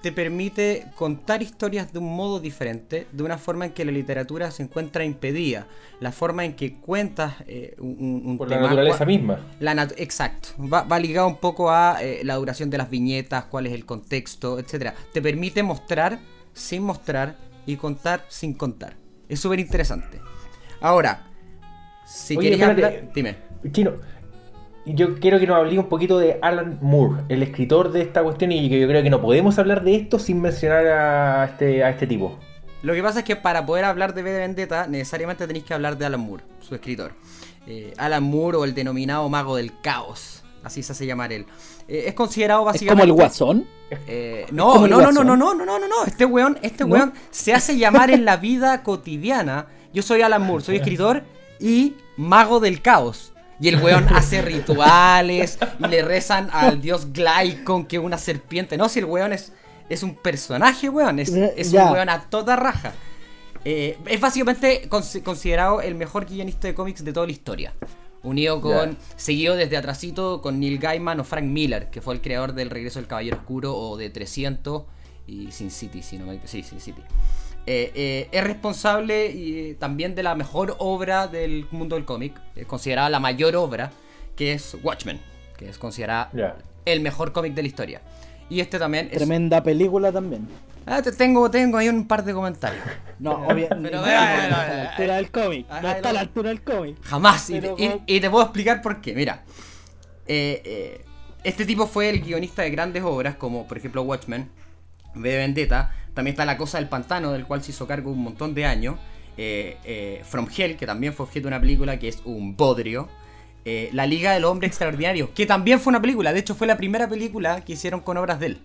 Speaker 6: te permite contar historias de un modo diferente, de una forma en que la literatura se encuentra impedida. La forma en que cuentas eh, un, un-
Speaker 2: Por la naturaleza misma.
Speaker 6: la nat- exacto. Va, va ligado un poco a eh, la duración de las viñetas, cuál es el contexto, etcétera. Te permite mostrar sin mostrar y contar sin contar. Es súper interesante. Ahora, si
Speaker 2: Oye, espérate.
Speaker 6: hablar, dime.
Speaker 2: Chino, yo quiero que nos hablé un poquito de Alan Moore, el escritor de esta cuestión, y que yo creo que no podemos hablar de esto sin mencionar a este, a este tipo.
Speaker 6: Lo que pasa es que para poder hablar de V de Vendetta, necesariamente tenéis que hablar de Alan Moore, su escritor. Eh, Alan Moore o el denominado Mago del Caos, así se hace llamar él. Eh, es considerado
Speaker 1: ¿Es como
Speaker 6: básicamente.
Speaker 1: el guasón?
Speaker 6: Eh, no, no, no, no, no, no, no, no, no, no. Este weón, este
Speaker 1: ¿No?
Speaker 6: weón se hace llamar en la vida cotidiana. Yo soy Alan Moore, soy escritor y mago del caos. Y el weón hace rituales y le rezan al dios Glycon, que es una serpiente. No, si el weón es, es un personaje, weón. Es, es
Speaker 1: ya.
Speaker 6: un weón a toda raja. Eh, es básicamente cons- considerado el mejor guionista de cómics de toda la historia. Unido con,
Speaker 2: Ya.
Speaker 6: seguido desde atrasito con Neil Gaiman o Frank Miller, que fue el creador del Regreso del Caballero Oscuro o de 300 y Sin City, si no me sí, Sin City. eh, eh, es responsable y, también de la mejor obra del mundo del cómic, es considerada la mayor obra, que es Watchmen, que es considerada el mejor cómic de la historia. Y este también es...
Speaker 1: Tremenda película también.
Speaker 6: Ah, te- tengo, tengo ahí un par de comentarios.
Speaker 1: No, obviamente.
Speaker 6: Pero
Speaker 1: no,
Speaker 6: vea,
Speaker 1: no
Speaker 6: vea,
Speaker 1: está a la altura del cómic. No está a la altura del cómic.
Speaker 6: Jamás. Y,
Speaker 1: Pero
Speaker 6: y-
Speaker 1: como-
Speaker 6: y te puedo explicar por qué. Mira, eh, eh, este tipo fue el guionista de grandes obras, como por ejemplo Watchmen, V de Vendetta. También está La Cosa del Pantano, del cual se hizo cargo un montón de años. eh, From Hell, que también fue objeto de una película que es un bodrio. la Liga del Hombre Extraordinario, que también fue una película. De hecho, fue la primera película que hicieron con obras de él.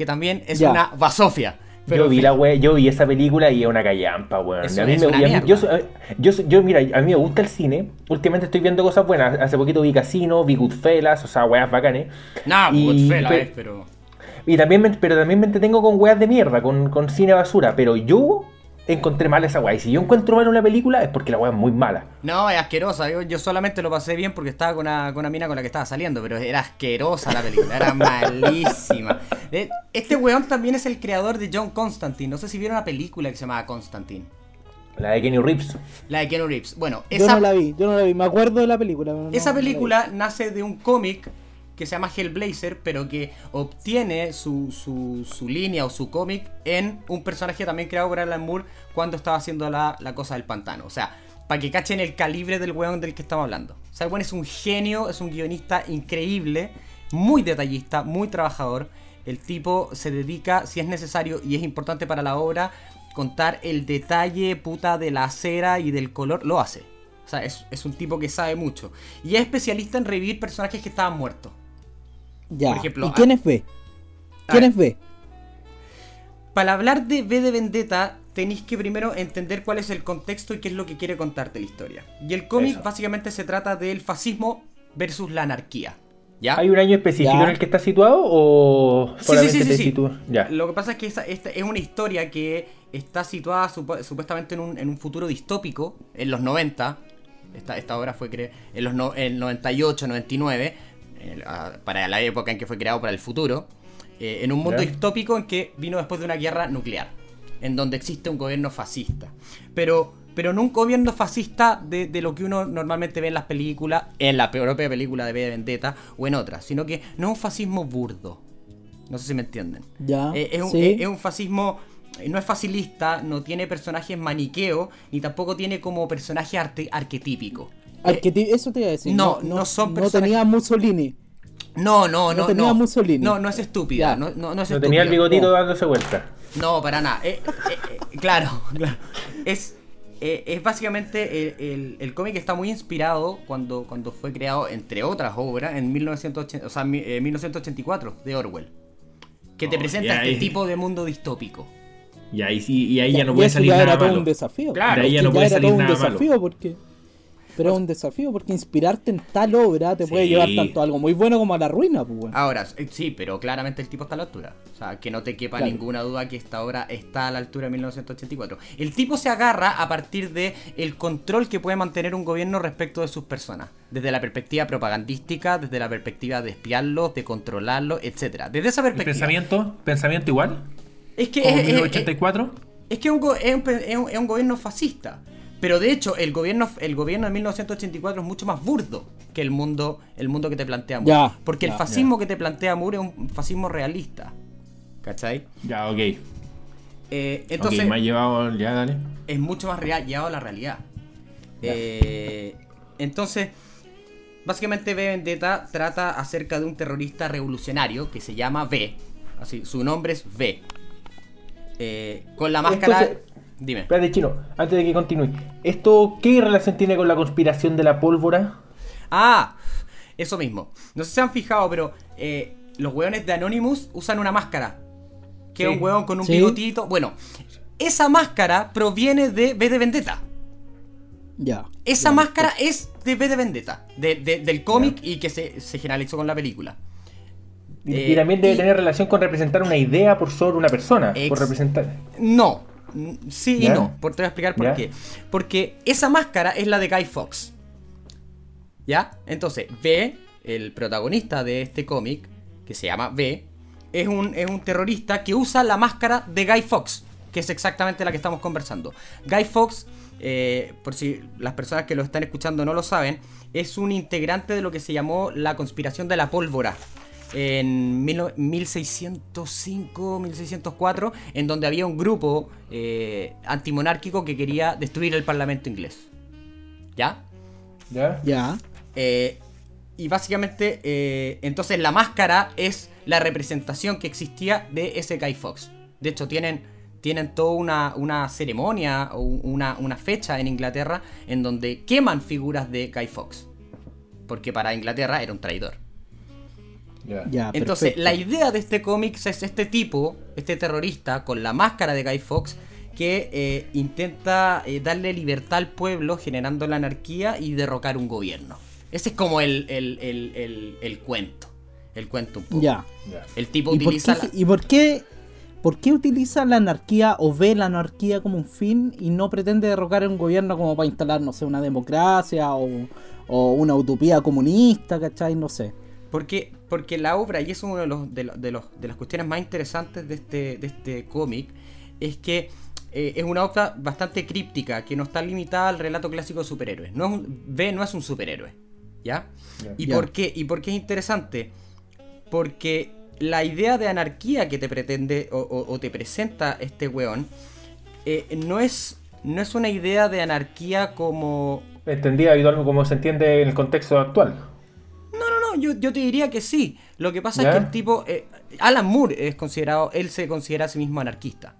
Speaker 6: Que también es
Speaker 1: Ya.
Speaker 6: una basofia.
Speaker 2: yo vi la we- yo vi esa película y es una callampa, weón.
Speaker 6: Eso
Speaker 2: A mí me- a mí- yo, so- yo, yo, mira, a mí me gusta el cine. Últimamente estoy viendo cosas buenas. Hace poquito vi Casino, vi Goodfellas, o sea, weas bacanes.
Speaker 6: Nah,
Speaker 2: Y-
Speaker 6: Goodfellas
Speaker 2: pe-
Speaker 6: es, pero.
Speaker 2: Y también me, pero también me entretengo con weas de mierda, con, con cine basura. Pero yo encontré mal esa wea. Y si yo encuentro mal una película es porque la wea es muy mala.
Speaker 6: No, es asquerosa. Yo, yo solamente lo pasé bien porque estaba con una, con una mina con la que estaba saliendo, pero era asquerosa la película, era malísima. Este weón también es el creador de John Constantine. No sé si vieron una película que se llamaba Constantine.
Speaker 2: La de Kenny Reeves.
Speaker 6: La de Keanu Reeves. Bueno,
Speaker 1: Yo
Speaker 6: esa,
Speaker 1: no la vi, yo no la vi. Me acuerdo de la película. pero no-
Speaker 6: esa
Speaker 1: no la vi.
Speaker 6: película nace de un cómic que se llama Hellblazer, pero que obtiene su, su, línea o su cómic en un personaje también creado por Alan Moore cuando estaba haciendo la, la cosa del pantano. O sea, para que cachen el calibre del weón del que estamos hablando. O es un genio, es un guionista increíble, muy detallista, muy trabajador. El tipo se dedica, si es necesario y es importante para la obra, contar el detalle puta de la cera y del color, lo hace. O sea, es, es un tipo que sabe mucho. Y es especialista en revivir personajes que estaban muertos.
Speaker 1: Ya.
Speaker 6: Por ejemplo,
Speaker 1: ¿Y quién
Speaker 6: ah-
Speaker 1: es B?
Speaker 6: A
Speaker 1: ¿Quién
Speaker 6: ver.
Speaker 1: es B?
Speaker 6: Para hablar de V de Vendetta, tenéis que primero entender cuál es el contexto y qué es lo que quiere contarte la historia. Y el cómic
Speaker 2: Eso.
Speaker 6: básicamente se trata del fascismo versus la anarquía. ¿Ya?
Speaker 2: ¿Hay un año específico
Speaker 1: Ya.
Speaker 2: en el que está situado o
Speaker 6: Sí,
Speaker 2: solamente
Speaker 6: sí, sí,
Speaker 2: te
Speaker 6: sí.
Speaker 2: sitúa? Ya.
Speaker 6: Lo que pasa es que esa- esta es una historia que está situada supu- supuestamente en un, en un futuro distópico, en los 90. Esta, esta obra fue creada en los no- en 98, 99, eh, ah, para la época en que fue creado para el futuro. eh, en un mundo
Speaker 2: Ya.
Speaker 6: distópico en que vino después de una guerra nuclear, en donde existe un gobierno fascista. Pero, pero no un gobierno fascista de, de lo que uno normalmente ve en las películas, en la propia película de V de Vendetta o en otras, sino que no es un fascismo burdo. No sé si me entienden.
Speaker 1: Ya.
Speaker 6: Eh, es, un,
Speaker 1: sí.
Speaker 6: es un fascismo. eh, No es facilista, no tiene personajes maniqueo, ni tampoco tiene como personaje arte- arquetípico. Eh,
Speaker 1: Eso te iba a decir.
Speaker 6: no, no son
Speaker 1: No tenía Mussolini.
Speaker 6: no, no,
Speaker 1: no
Speaker 6: no.
Speaker 1: tenía
Speaker 6: no.
Speaker 1: Mussolini.
Speaker 6: No, no es estúpida. No, no, no es
Speaker 2: No tenía el bigotito
Speaker 1: No.
Speaker 2: dándose vuelta.
Speaker 6: No, para nada. Eh, eh, eh, claro, claro. Es, eh, es básicamente el, el- el cómic está muy inspirado cuando, cuando fue creado, entre otras obras, en 1980, o sea, mi- eh, 1984 de Orwell. Que te
Speaker 4: Oh,
Speaker 6: presenta este tipo de mundo distópico.
Speaker 4: Y ahí sí, y ahí ya, no puede salir
Speaker 1: ya
Speaker 4: nada
Speaker 1: era todo
Speaker 4: malo.
Speaker 1: un desafío.
Speaker 6: Claro,
Speaker 4: de ahí ya
Speaker 1: Es que
Speaker 4: no puede salir
Speaker 1: todo un
Speaker 4: nada malo.
Speaker 1: porque. Pero es un desafío porque inspirarte en tal obra te puede llevar tanto a algo muy bueno como a la ruina, pues.
Speaker 6: Ahora, eh, sí, pero claramente el tipo está a la altura. O sea, que no te quepa
Speaker 1: Claro.
Speaker 6: ninguna duda que esta obra está a la altura de 1984. El tipo se agarra a partir de el control que puede mantener un gobierno respecto de sus personas. Desde la perspectiva propagandística, desde la perspectiva de espiarlos, de controlarlos, etcétera. Desde esa
Speaker 2: ¿El
Speaker 6: perspectiva.
Speaker 2: pensamiento? ¿Pensamiento igual?
Speaker 6: Es que
Speaker 2: ¿Como
Speaker 6: es, es-
Speaker 2: 1984?
Speaker 6: es que es un, go- es un pe- es un- es un gobierno fascista. Pero de hecho, el gobierno, el gobierno de 1984 es mucho más burdo que el mundo, el mundo que te plantea Moore.
Speaker 1: Ya,
Speaker 6: porque el
Speaker 1: ya,
Speaker 6: fascismo que te plantea Moore es un fascismo realista. ¿Cachai?
Speaker 2: Ya, ok.
Speaker 6: Eh, entonces,
Speaker 2: ok, me ha llevado. Ya, dale.
Speaker 6: es mucho más real, llevado a la realidad. Eh, entonces, básicamente V Vendetta trata acerca de un terrorista revolucionario que se llama V. Así, su nombre es V. Eh, con la máscara.
Speaker 2: Entonces-
Speaker 6: Dime.
Speaker 2: Espérate, chino, antes de que continúe. ¿Esto qué relación tiene con la conspiración de la pólvora?
Speaker 6: Ah, eso mismo. No sé si se han fijado, pero eh, los hueones de Anonymous usan una máscara. Que es
Speaker 2: Sí.
Speaker 6: un hueón con un
Speaker 1: Sí.
Speaker 6: bigotito. Bueno, esa máscara proviene de V de Vendetta.
Speaker 1: Ya.
Speaker 6: Esa máscara es de V de Vendetta, de- de- del cómic y que se, se generalizó con la película.
Speaker 2: Y,
Speaker 6: Eh,
Speaker 2: y también debe
Speaker 6: y-
Speaker 2: tener relación con representar una idea por sobre una persona.
Speaker 6: Ex-
Speaker 2: Por representar.
Speaker 6: No, sí y no. Por, te voy a explicar por qué. Porque esa máscara es la de Guy Fox. ¿Ya? Entonces, V, el protagonista de este cómic, que se llama V, es un, es un terrorista que usa la máscara de Guy Fox. que es exactamente la que estamos conversando. Guy Fawkes, eh, por si las personas que lo están escuchando no lo saben, es un integrante de lo que se llamó la conspiración de la pólvora en 1605, 1604, en donde había un grupo eh, antimonárquico que quería destruir el parlamento inglés. ¿Ya?
Speaker 2: ¿Ya?
Speaker 1: Ya.
Speaker 6: Eh, y básicamente, eh, entonces la máscara es la representación que existía de ese Guy Fox. De hecho, tienen, tienen toda una, una ceremonia o una, una fecha en Inglaterra en donde queman figuras de Guy Fox. Porque para Inglaterra era un traidor. Entonces,
Speaker 1: perfecto.
Speaker 6: la idea de este cómic es este tipo, este terrorista, con la máscara de Guy Fox, que eh, intenta eh, darle libertad al pueblo, generando la anarquía y derrocar un gobierno. Ese es como el, el- el- el- el cuento. El cuento un poco.
Speaker 1: Ya.
Speaker 6: El tipo
Speaker 1: ¿Y por,
Speaker 6: utiliza.
Speaker 1: qué,
Speaker 6: la-
Speaker 1: ¿Y por qué por qué utiliza la anarquía o ve la anarquía como un fin y no pretende derrocar a un gobierno como para instalar, no sé, una democracia o, o una utopía comunista, ¿cachai? No sé.
Speaker 6: Porque, porque la obra, y eso es una de, los, de, los- de los- de las cuestiones más interesantes de este, de este cómic, es que eh, es una obra bastante críptica, que no está limitada al relato clásico de superhéroes. No es un- B no es un superhéroe, ¿ya? ¿Y, por qué? ¿Y por qué es interesante? Porque la idea de anarquía que te pretende o, o- o te presenta este weón eh, no, es, no es una idea de anarquía como
Speaker 2: Entendía habitualmente como se entiende en el contexto actual.
Speaker 6: No, yo, yo te diría que sí. Lo que pasa
Speaker 2: ¿Ya?
Speaker 6: es que el tipo. eh, Alan Moore es considerado. Él se considera a sí mismo anarquista.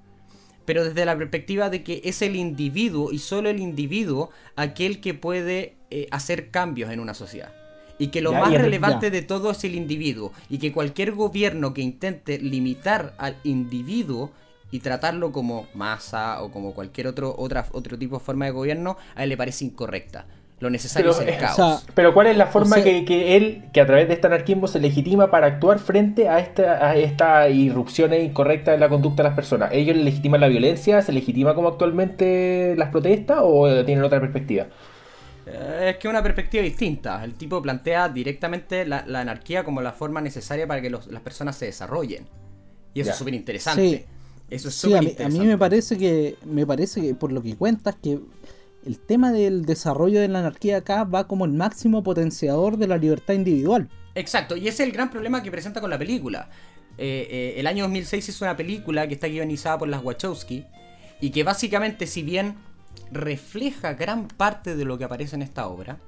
Speaker 6: Pero desde la perspectiva de que es el individuo y solo el individuo aquel que puede eh, hacer cambios en una sociedad. Y que lo
Speaker 2: Ya,
Speaker 6: más relevante de todo es el individuo. Y que cualquier gobierno que intente limitar al individuo y tratarlo como masa o como cualquier otro, otra, otro tipo de forma de gobierno, a él le parece incorrecta. Lo necesario
Speaker 2: Pero,
Speaker 6: es el
Speaker 2: eh,
Speaker 6: caos.
Speaker 1: o sea,
Speaker 2: Pero ¿cuál es la forma
Speaker 1: sea-
Speaker 2: que, que él, que a través de este anarquismo se legitima para actuar frente a esta, a esta irrupciones incorrectas en la conducta de las personas? ¿Ellos legitiman la violencia? ¿Se legitima como actualmente las protestas o tienen otra perspectiva?
Speaker 6: Eh, Es que una perspectiva distinta. El tipo plantea directamente la, la anarquía como la forma necesaria para que los- las personas se desarrollen. Y eso
Speaker 2: Ya.
Speaker 6: es súper interesante.
Speaker 1: Sí.
Speaker 6: Eso es
Speaker 1: Sí,
Speaker 6: súper
Speaker 1: a mí, a mí me parece que me parece que por lo que cuentas que el tema del desarrollo de la anarquía acá va como el máximo potenciador de la libertad individual.
Speaker 6: Exacto, y ese es el gran problema que presenta con la película. Eh, eh, el año 2006 hizo una película que está guionizada por las Wachowski y que básicamente, si bien refleja gran parte de lo que aparece en esta obra,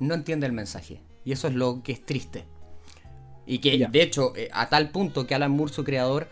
Speaker 6: no entiende el mensaje. Y eso es lo que es triste. Y que,
Speaker 1: Ya.
Speaker 6: de hecho, eh, a tal punto que Alan Moore, su creador,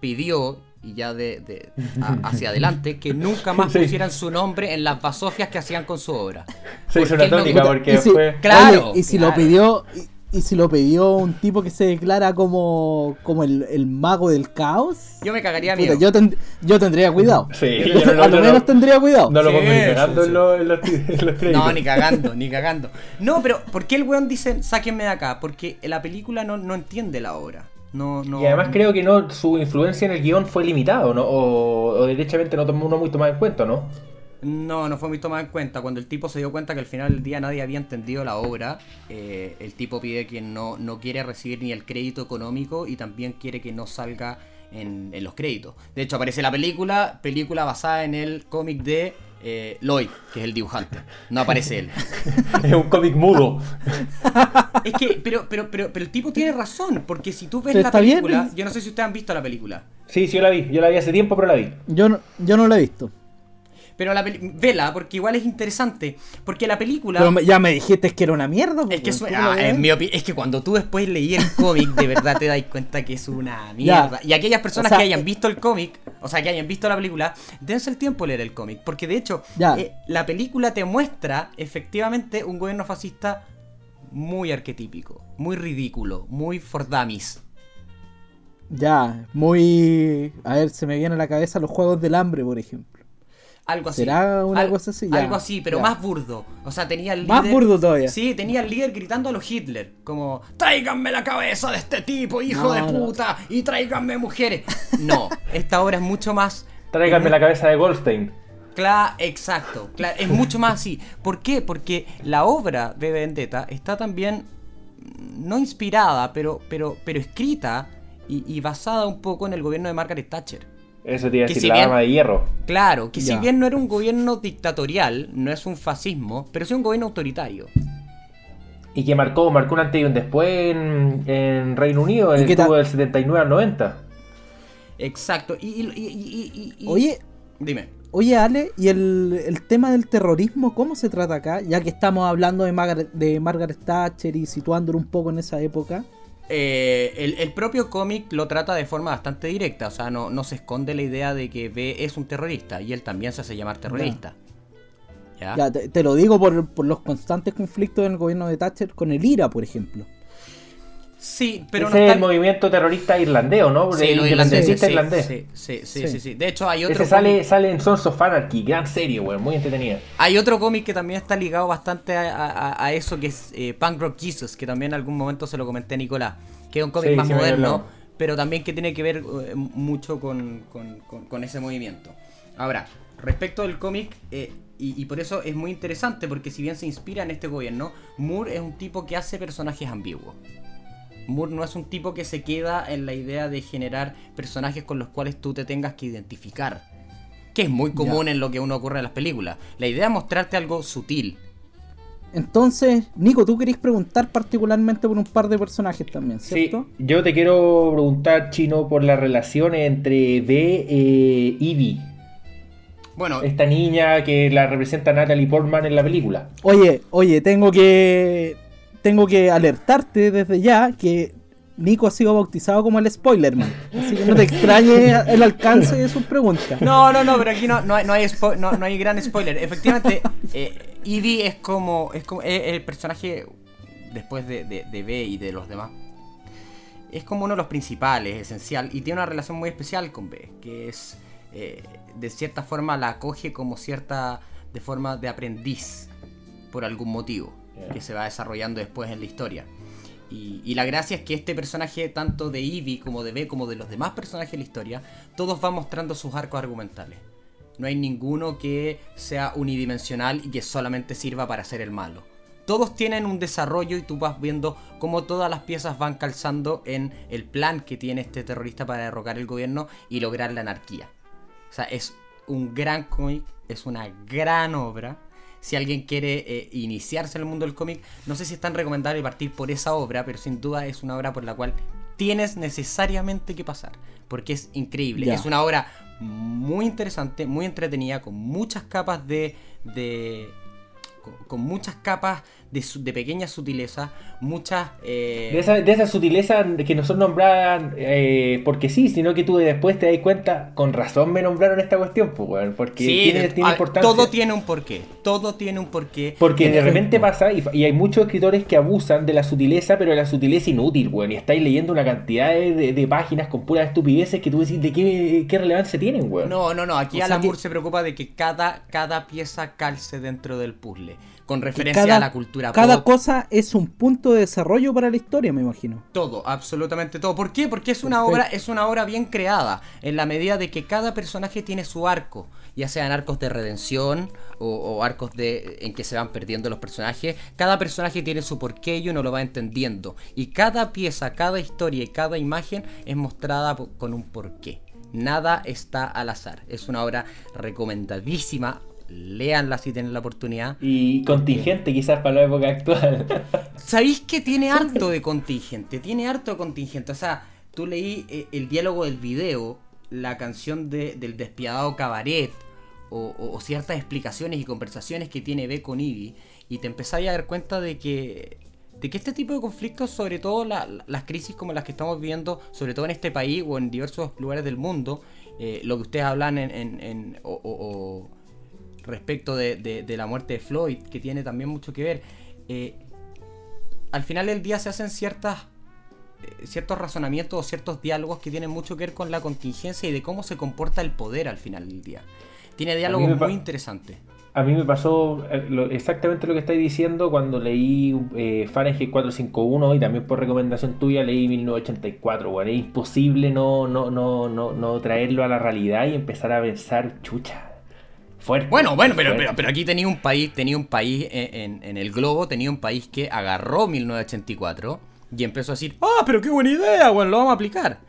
Speaker 6: pidió, y ya de, de- a- hacia adelante, que nunca más
Speaker 2: Sí.
Speaker 6: pusieran su nombre en las basofias que hacían con su obra.
Speaker 2: Se hizo una
Speaker 6: no-
Speaker 2: tónica porque
Speaker 1: si-
Speaker 2: fue...
Speaker 6: Claro,
Speaker 1: Oye, y si
Speaker 6: claro.
Speaker 1: lo pidió y, y si lo pidió un tipo que se declara como como el, el mago del caos,
Speaker 6: Yo me cagaría
Speaker 1: puta,
Speaker 6: miedo.
Speaker 1: yo, ten- yo tendría cuidado.
Speaker 2: Sí,
Speaker 1: Yo-
Speaker 2: no-
Speaker 1: a lo
Speaker 2: yo no-
Speaker 1: menos tendría cuidado.
Speaker 2: No lo
Speaker 6: Sí,
Speaker 2: pongo ni
Speaker 6: sí,
Speaker 2: cagando
Speaker 6: sí.
Speaker 2: en los, en los- en los créditos.
Speaker 6: No, ni cagando, ni cagando. No, pero ¿por qué el weón dice sáquenme de acá? Porque la película no, no entiende la obra. No, no.
Speaker 2: Y además creo que no su influencia en el guion fue limitado, ¿no? O, o derechamente no tomó uno muy tomado en cuenta, ¿no?
Speaker 6: No, no fue muy tomado en cuenta. Cuando el tipo se dio cuenta que al final del día nadie había entendido la obra, eh, el tipo pide que no, no quiere recibir ni el crédito económico y también quiere que no salga en, en los créditos. De hecho, aparece la película, película basada en el cómic de eh, Lloyd, que es el dibujante. No aparece él.
Speaker 2: Es un cómic mudo.
Speaker 6: Es que, pero, pero, pero, pero el tipo tiene razón, porque si tú ves la
Speaker 1: bien,
Speaker 6: película, yo no sé si ustedes han visto la película.
Speaker 2: Sí, sí, yo la vi. Yo la vi hace tiempo, pero la vi.
Speaker 1: Yo no, yo no lo he visto.
Speaker 6: Pero la vela, porque igual es interesante. Porque la película.
Speaker 1: Pero ya me dijiste que era una mierda.
Speaker 6: es que,
Speaker 1: pues,
Speaker 6: es,
Speaker 1: ¿cómo
Speaker 6: ah, en mi opi- es que cuando tú después leí el cómic, de verdad te das cuenta que es una mierda. Y aquellas personas
Speaker 1: O sea,
Speaker 6: que hayan
Speaker 1: eh,
Speaker 6: visto el cómic, o sea, que hayan visto la película, dense el tiempo de leer el cómic. Porque de hecho, eh, la película te muestra efectivamente un gobierno fascista muy arquetípico, muy ridículo, muy for dummies.
Speaker 1: Ya, muy. A ver, se me viene a la cabeza los juegos del hambre, por ejemplo.
Speaker 6: Algo así.
Speaker 1: ¿Será una
Speaker 6: Al-
Speaker 1: cosa así? Ya,
Speaker 6: algo así, pero
Speaker 1: ya.
Speaker 6: más burdo. O sea, tenía el líder.
Speaker 1: Más burdo todavía.
Speaker 6: Sí, tenía el líder gritando a los Hitler. Como, tráiganme la cabeza de este tipo, hijo
Speaker 1: No,
Speaker 6: de
Speaker 1: no.
Speaker 6: puta, y tráiganme mujeres. No, esta obra es mucho más.
Speaker 2: Tráiganme la cabeza de Goldstein.
Speaker 6: Claro, exacto. Claro, es mucho más así. ¿Por qué? Porque la obra de Vendetta está también mm, no inspirada, pero, pero, pero escrita y, y basada un poco en el gobierno de Margaret Thatcher.
Speaker 2: Eso te iba a
Speaker 6: Que
Speaker 2: decir,
Speaker 6: si
Speaker 2: la
Speaker 6: bien-
Speaker 2: dama de hierro.
Speaker 6: Claro, que si bien no era un gobierno dictatorial, no es un fascismo, pero sí un gobierno autoritario.
Speaker 2: Y que marcó, marcó un antes y un después en, en Reino Unido,
Speaker 1: ¿Y qué
Speaker 2: estuvo
Speaker 1: tal?
Speaker 2: del 79 al 90.
Speaker 6: Exacto. Y, y- y- y- y- y-
Speaker 1: Oye,
Speaker 6: dime.
Speaker 1: Oye, Ale, ¿y el, el tema del terrorismo cómo se trata acá? Ya que estamos hablando de, Margaret, de Margaret Thatcher y situándolo un poco en esa época.
Speaker 6: Eh, el, el propio cómic lo trata de forma bastante directa, o sea, no, no se esconde la idea de que B es un terrorista y él también se hace llamar terrorista. ¿Ya?
Speaker 1: Ya, te, te lo digo por, por los constantes conflictos en el gobierno de Thatcher con el IRA, por ejemplo.
Speaker 6: Sí, pero
Speaker 2: Ese
Speaker 6: no
Speaker 2: es el movimiento terrorista irlandés, ¿o ¿no?
Speaker 6: Sí,
Speaker 2: el
Speaker 6: lo
Speaker 2: independentista
Speaker 6: irlandés. Sí, sí, sí,
Speaker 1: Sí.
Speaker 6: sí, sí. De hecho, hay otro
Speaker 2: Ese sale,
Speaker 6: cómic-
Speaker 2: sale en Sons of Anarchy, gran serie, weón, muy entretenida.
Speaker 6: Hay otro cómic que también está ligado bastante a, a- a eso, que es eh, Punk Rock Jesus, que también en algún momento se lo comenté a Nicolás, que es un cómic
Speaker 2: Sí,
Speaker 6: más
Speaker 2: sí
Speaker 6: moderno, pero también que tiene que ver eh, mucho con, con- con- con ese movimiento. Ahora, respecto del cómic, eh, y, y por eso es muy interesante, porque si bien se inspira en este gobierno, Moore es un tipo que hace personajes ambiguos. Moore no es un tipo que se queda en la idea de generar personajes con los cuales tú te tengas que identificar. Que es muy común en lo que uno ocurre en las películas. La idea es mostrarte algo sutil.
Speaker 1: Entonces, Nico, tú querías preguntar particularmente por un par de personajes también,
Speaker 2: Sí,
Speaker 1: ¿cierto?
Speaker 2: yo te quiero preguntar, Chino, por la relación entre B e Ivy.
Speaker 6: Bueno,
Speaker 2: Esta niña que la representa Natalie Portman en la película.
Speaker 1: Oye, oye, tengo que tengo que alertarte desde ya que Nico ha sido bautizado como el Spoilerman. Así que no te extrañe el alcance de sus preguntas.
Speaker 6: no, no, no, pero aquí no, no, hay, no, hay, spo- no, no hay gran spoiler. Efectivamente, eh, Evie es como, es como es el personaje después de, de, de B y de los demás. Es como uno de los principales, esencial, y tiene una relación muy especial con B, que es, eh, de cierta forma, la acoge como cierta, de forma de aprendiz, por algún motivo, Que se va desarrollando después en la historia. Y, la gracia es que este personaje, tanto de Eevee como de B, como de los demás personajes de la historia, todos van mostrando sus arcos argumentales. No hay ninguno que sea unidimensional y que solamente sirva para ser el malo. Todos tienen un desarrollo y tú vas viendo cómo todas las piezas van calzando en el plan que tiene este terrorista para derrocar el gobierno y lograr la anarquía. O sea, es un gran cómic, es una gran obra. Si alguien quiere eh, iniciarse en el mundo del cómic, no sé si es tan recomendable partir por esa obra, pero sin duda es una obra por la cual tienes necesariamente que pasar, porque es increíble. Es una obra muy interesante, muy entretenida, con muchas capas de... de con, con muchas capas de, su- de pequeña sutileza, muchas... eh,
Speaker 2: De esa, de esa sutileza que nosotros nombraban eh, porque sí, sino que tú después te das cuenta, con razón me nombraron esta cuestión, pues, weón, porque
Speaker 6: sí,
Speaker 2: tiene,
Speaker 6: de-
Speaker 2: tiene
Speaker 6: a-
Speaker 2: importancia.
Speaker 6: todo tiene un porqué, todo tiene un porqué.
Speaker 2: Porque de repente pasa, y, y hay muchos escritores que abusan de la sutileza, pero la sutileza inútil, weón. Y estáis leyendo una cantidad de, de- de páginas con puras estupideces que tú decís de qué, qué relevancia tienen, weón.
Speaker 6: No, no, no. Aquí
Speaker 1: O sea
Speaker 6: Alan
Speaker 1: que-
Speaker 6: Moore se preocupa de que cada, cada pieza calce dentro del puzzle. Con referencia
Speaker 1: cada,
Speaker 6: a la cultura
Speaker 1: cada
Speaker 6: pop.
Speaker 1: cosa es un punto de desarrollo para la historia, me imagino.
Speaker 6: Todo, absolutamente todo. ¿Por qué? Porque es una
Speaker 1: Perfecto.
Speaker 6: obra, es una obra bien creada, en la medida de que cada personaje tiene su arco, ya sean arcos de redención o, o arcos de en que se van perdiendo los personajes. Cada personaje tiene su porqué y uno lo va entendiendo. Y cada pieza, cada historia y cada imagen es mostrada con un porqué. Nada está al azar. Es una obra recomendadísima. Léanla si tienen la oportunidad.
Speaker 2: Y contingente quizás para la época actual.
Speaker 6: ¿Sabéis que tiene harto de contingente? Tiene harto de contingente. O sea, tú leí eh, el diálogo del video, la canción de- del despiadado cabaret, o, o- o ciertas explicaciones y conversaciones que tiene B con Ivy, y te empezáis a dar cuenta de que, de que este tipo de conflictos, sobre todo la- la- las crisis como las que estamos viviendo, sobre todo en este país o en diversos lugares del mundo, eh, lo que ustedes hablan en, en- en- o- o- o respecto de, de- de la muerte de Floyd, que tiene también mucho que ver. eh, al final del día se hacen ciertas eh, ciertos razonamientos o ciertos diálogos que tienen mucho que ver con la contingencia y de cómo se comporta el poder al final del día. Tiene diálogos muy interesantes.
Speaker 2: A mí me pasó eh, exactamente lo que estáis diciendo cuando leí eh, Fahrenheit 451 y también por recomendación tuya leí 1984, weón. Es imposible no, no, no, no, no traerlo a la realidad y empezar a pensar, chucha. Fuerte.
Speaker 6: Bueno, bueno, pero, pero, pero aquí tenía un país, tenía un país en, en- en el globo, tenía un país que agarró 1984 y empezó a decir, ah, pero qué buena idea, bueno, lo vamos a aplicar.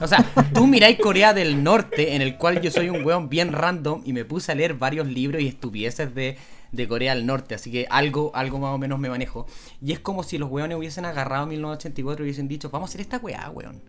Speaker 6: O sea, tú miráis Corea del Norte, en el cual yo soy un weón bien random y me puse a leer varios libros y estupideces de, de Corea del Norte, así que algo, algo más o menos me manejo. Y es como si los weones hubiesen agarrado 1984 y hubiesen dicho, vamos a hacer esta weá, weón.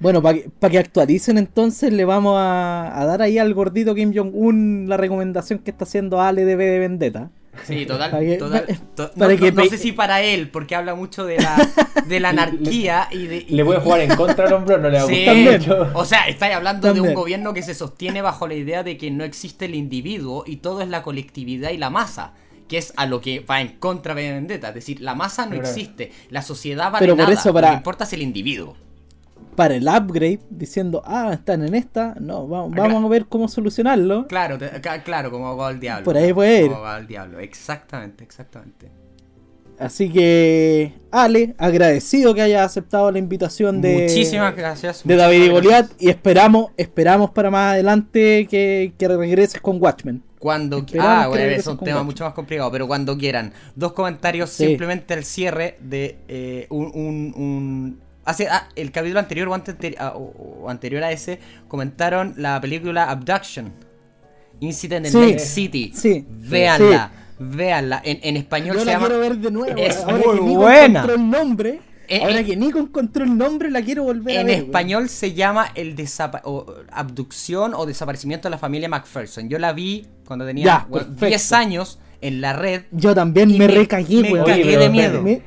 Speaker 1: Bueno, para que, pa que actualicen entonces, le vamos a, a dar ahí al gordito Kim Jong-un la recomendación que está haciendo Ale de B de Vendetta.
Speaker 6: Sí, total.
Speaker 1: Para que-
Speaker 6: total- to-
Speaker 1: para
Speaker 6: no,
Speaker 1: que
Speaker 6: no- no
Speaker 1: pe-
Speaker 6: sé si para él, porque habla mucho de la, de la anarquía y de. y-
Speaker 2: Le voy a jugar en contra al hombre, no le va a
Speaker 6: Sí,
Speaker 2: mucho.
Speaker 6: o sea, estáis hablando de un gobierno que se sostiene bajo la idea de que no existe el individuo y todo es la colectividad y la masa, que es a lo que va en contra de Vendetta. Es decir, la masa no existe, la sociedad vale
Speaker 1: Pero por
Speaker 6: nada,
Speaker 1: eso
Speaker 6: lo
Speaker 1: para-
Speaker 6: que importa es el individuo.
Speaker 1: Para el upgrade, diciendo, ah, están en esta, no, vamos, a ver cómo solucionarlo.
Speaker 6: Claro, te- claro, como va el diablo.
Speaker 1: Por ahí puede ir.
Speaker 6: Como va el diablo, exactamente, exactamente.
Speaker 1: Así que, Ale, agradecido que haya aceptado la invitación de,
Speaker 6: Muchísimas gracias.
Speaker 1: de David y y esperamos, esperamos para más adelante que, que regreses con Watchmen.
Speaker 6: Cuando
Speaker 1: Esperamos
Speaker 6: ah, bueno, es un tema
Speaker 1: Watchmen.
Speaker 6: mucho más complicado, pero cuando quieran. Dos comentarios
Speaker 1: Sí.
Speaker 6: simplemente al cierre de eh, un, un- un- hace ah, el capítulo anterior o, antes- ah, o- o anterior a ese comentaron la película Abduction. Incident in
Speaker 1: Sí,
Speaker 6: Lake City.
Speaker 1: sí,
Speaker 6: Véanla, véanla. En, en español
Speaker 1: Yo
Speaker 6: se
Speaker 1: la
Speaker 6: llama
Speaker 1: quiero ver de nuevo.
Speaker 6: Es
Speaker 1: ahora
Speaker 6: muy
Speaker 1: que Nico
Speaker 6: buena.
Speaker 1: encontró el nombre,
Speaker 6: Eh,
Speaker 1: ahora
Speaker 6: eh.
Speaker 1: que Nico encontró el nombre, la quiero volver a
Speaker 6: En
Speaker 1: ver. weón.
Speaker 6: español se llama el o, abducción o desaparecimiento de la familia McPherson. Yo la vi cuando tenía
Speaker 1: Ya,
Speaker 6: bueno,
Speaker 1: perfecto.
Speaker 6: 10 años en la red.
Speaker 1: Yo también me,
Speaker 6: me-
Speaker 1: recagué,
Speaker 6: me
Speaker 1: weón.
Speaker 6: cagué de miedo.
Speaker 1: Me-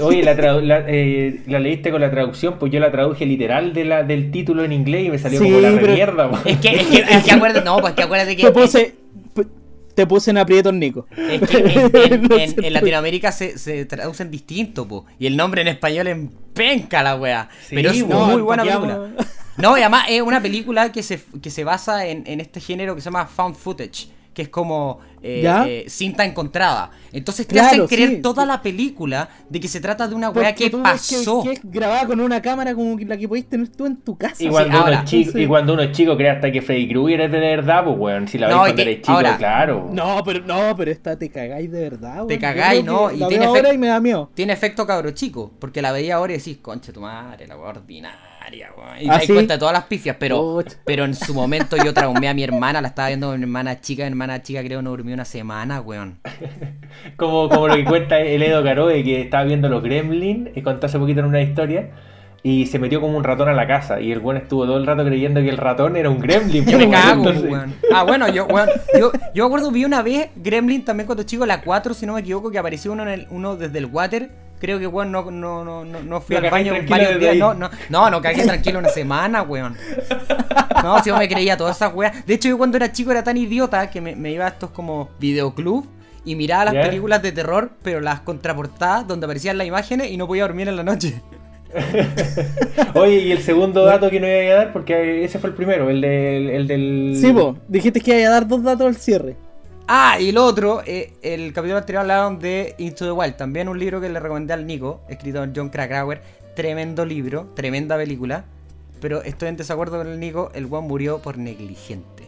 Speaker 2: Oye, la, tradu- la, eh, la leíste con la traducción, pues yo la traduje literal de la, del título en inglés y me salió
Speaker 1: Sí,
Speaker 2: como la
Speaker 1: pero-
Speaker 2: mierda. weón.
Speaker 6: Es que, es que, es que acuérdate, no, pues que acuérdate que.
Speaker 1: te puse, te puse en aprietos, Nico.
Speaker 6: Es que en, en-
Speaker 1: Lo
Speaker 6: en-
Speaker 1: siento.
Speaker 6: en Latinoamérica se, se traducen distinto, po. Y el nombre en español es penca la wea.
Speaker 2: Sí,
Speaker 6: pero es
Speaker 2: po.
Speaker 6: muy
Speaker 1: No,
Speaker 6: buena película. No, y además es una película que se, que se basa en, en este género que se llama found footage. Que es como eh,
Speaker 1: ¿Ya?
Speaker 6: eh, cinta encontrada. Entonces te
Speaker 1: Claro,
Speaker 6: hacen creer
Speaker 1: sí.
Speaker 6: toda la película de que se trata de una
Speaker 1: Porque
Speaker 6: wea que pasó.
Speaker 1: Que, es grabada con una cámara como la que podéis tener tú en tu casa.
Speaker 2: Y cuando,
Speaker 6: ahora,
Speaker 2: uno es chico,
Speaker 1: sí.
Speaker 2: y cuando uno es chico cree hasta que Freddy Krueger es de verdad, pues weón. Si la ves
Speaker 6: No, y
Speaker 2: cuando
Speaker 6: que-
Speaker 2: eres chico,
Speaker 6: ahora-
Speaker 2: claro.
Speaker 1: No, pero no, pero esta te cagáis de verdad, weón.
Speaker 6: Te cagáis, ¿no?
Speaker 1: que
Speaker 6: Y
Speaker 1: la
Speaker 6: tiene
Speaker 1: veo ahora
Speaker 6: efect-
Speaker 1: y me da miedo.
Speaker 6: Tiene efecto cabro chico, porque la veía ahora y decís, concha tu madre, la wea ordinaria, weón. Y te
Speaker 1: ¿Ah, sí?
Speaker 6: cuenta de todas las pifias, pero, pero en su momento yo traumé a mi hermana, la estaba viendo con mi hermana chica, mi hermana chica creo no durmió una semana, weón.
Speaker 2: Como, como lo que cuenta el Edo Caroe, que estaba viendo los Gremlin, y contó hace poquito en una historia, y se metió como un ratón a la casa, y el buen estuvo todo el rato creyendo que el ratón era un Gremlin.
Speaker 6: Yo
Speaker 2: pues,
Speaker 6: me
Speaker 2: weón.
Speaker 6: cago,
Speaker 2: Entonces-
Speaker 6: weón. Ah, bueno, yo, weón, yo, yo me acuerdo, vi una vez Gremlin también cuando chico, la 4, si no me equivoco, que apareció uno, en el, uno desde el water. Creo que, weón, no, no, no, no, no fui al baño varios días. No, no, no, no cagué tranquilo una semana, weón. No, si yo me creía todas esas weas. De hecho, yo cuando era chico era tan idiota que me, me iba a estos como videoclub y miraba las películas de terror, pero las contraportadas donde aparecían las imágenes y no podía dormir en la noche.
Speaker 2: Oye, y el segundo dato que no iba a dar, porque ese fue el primero, el del. El del...
Speaker 1: Sí, vos, dijiste que iba a dar dos datos al cierre.
Speaker 6: Ah, y el otro, eh, el capítulo anterior hablaron de Into the Wild, también un libro que le recomendé al Nico, escrito por John Krakauer. Tremendo libro, tremenda película. Pero estoy en desacuerdo con el Nico, el weón murió por negligente.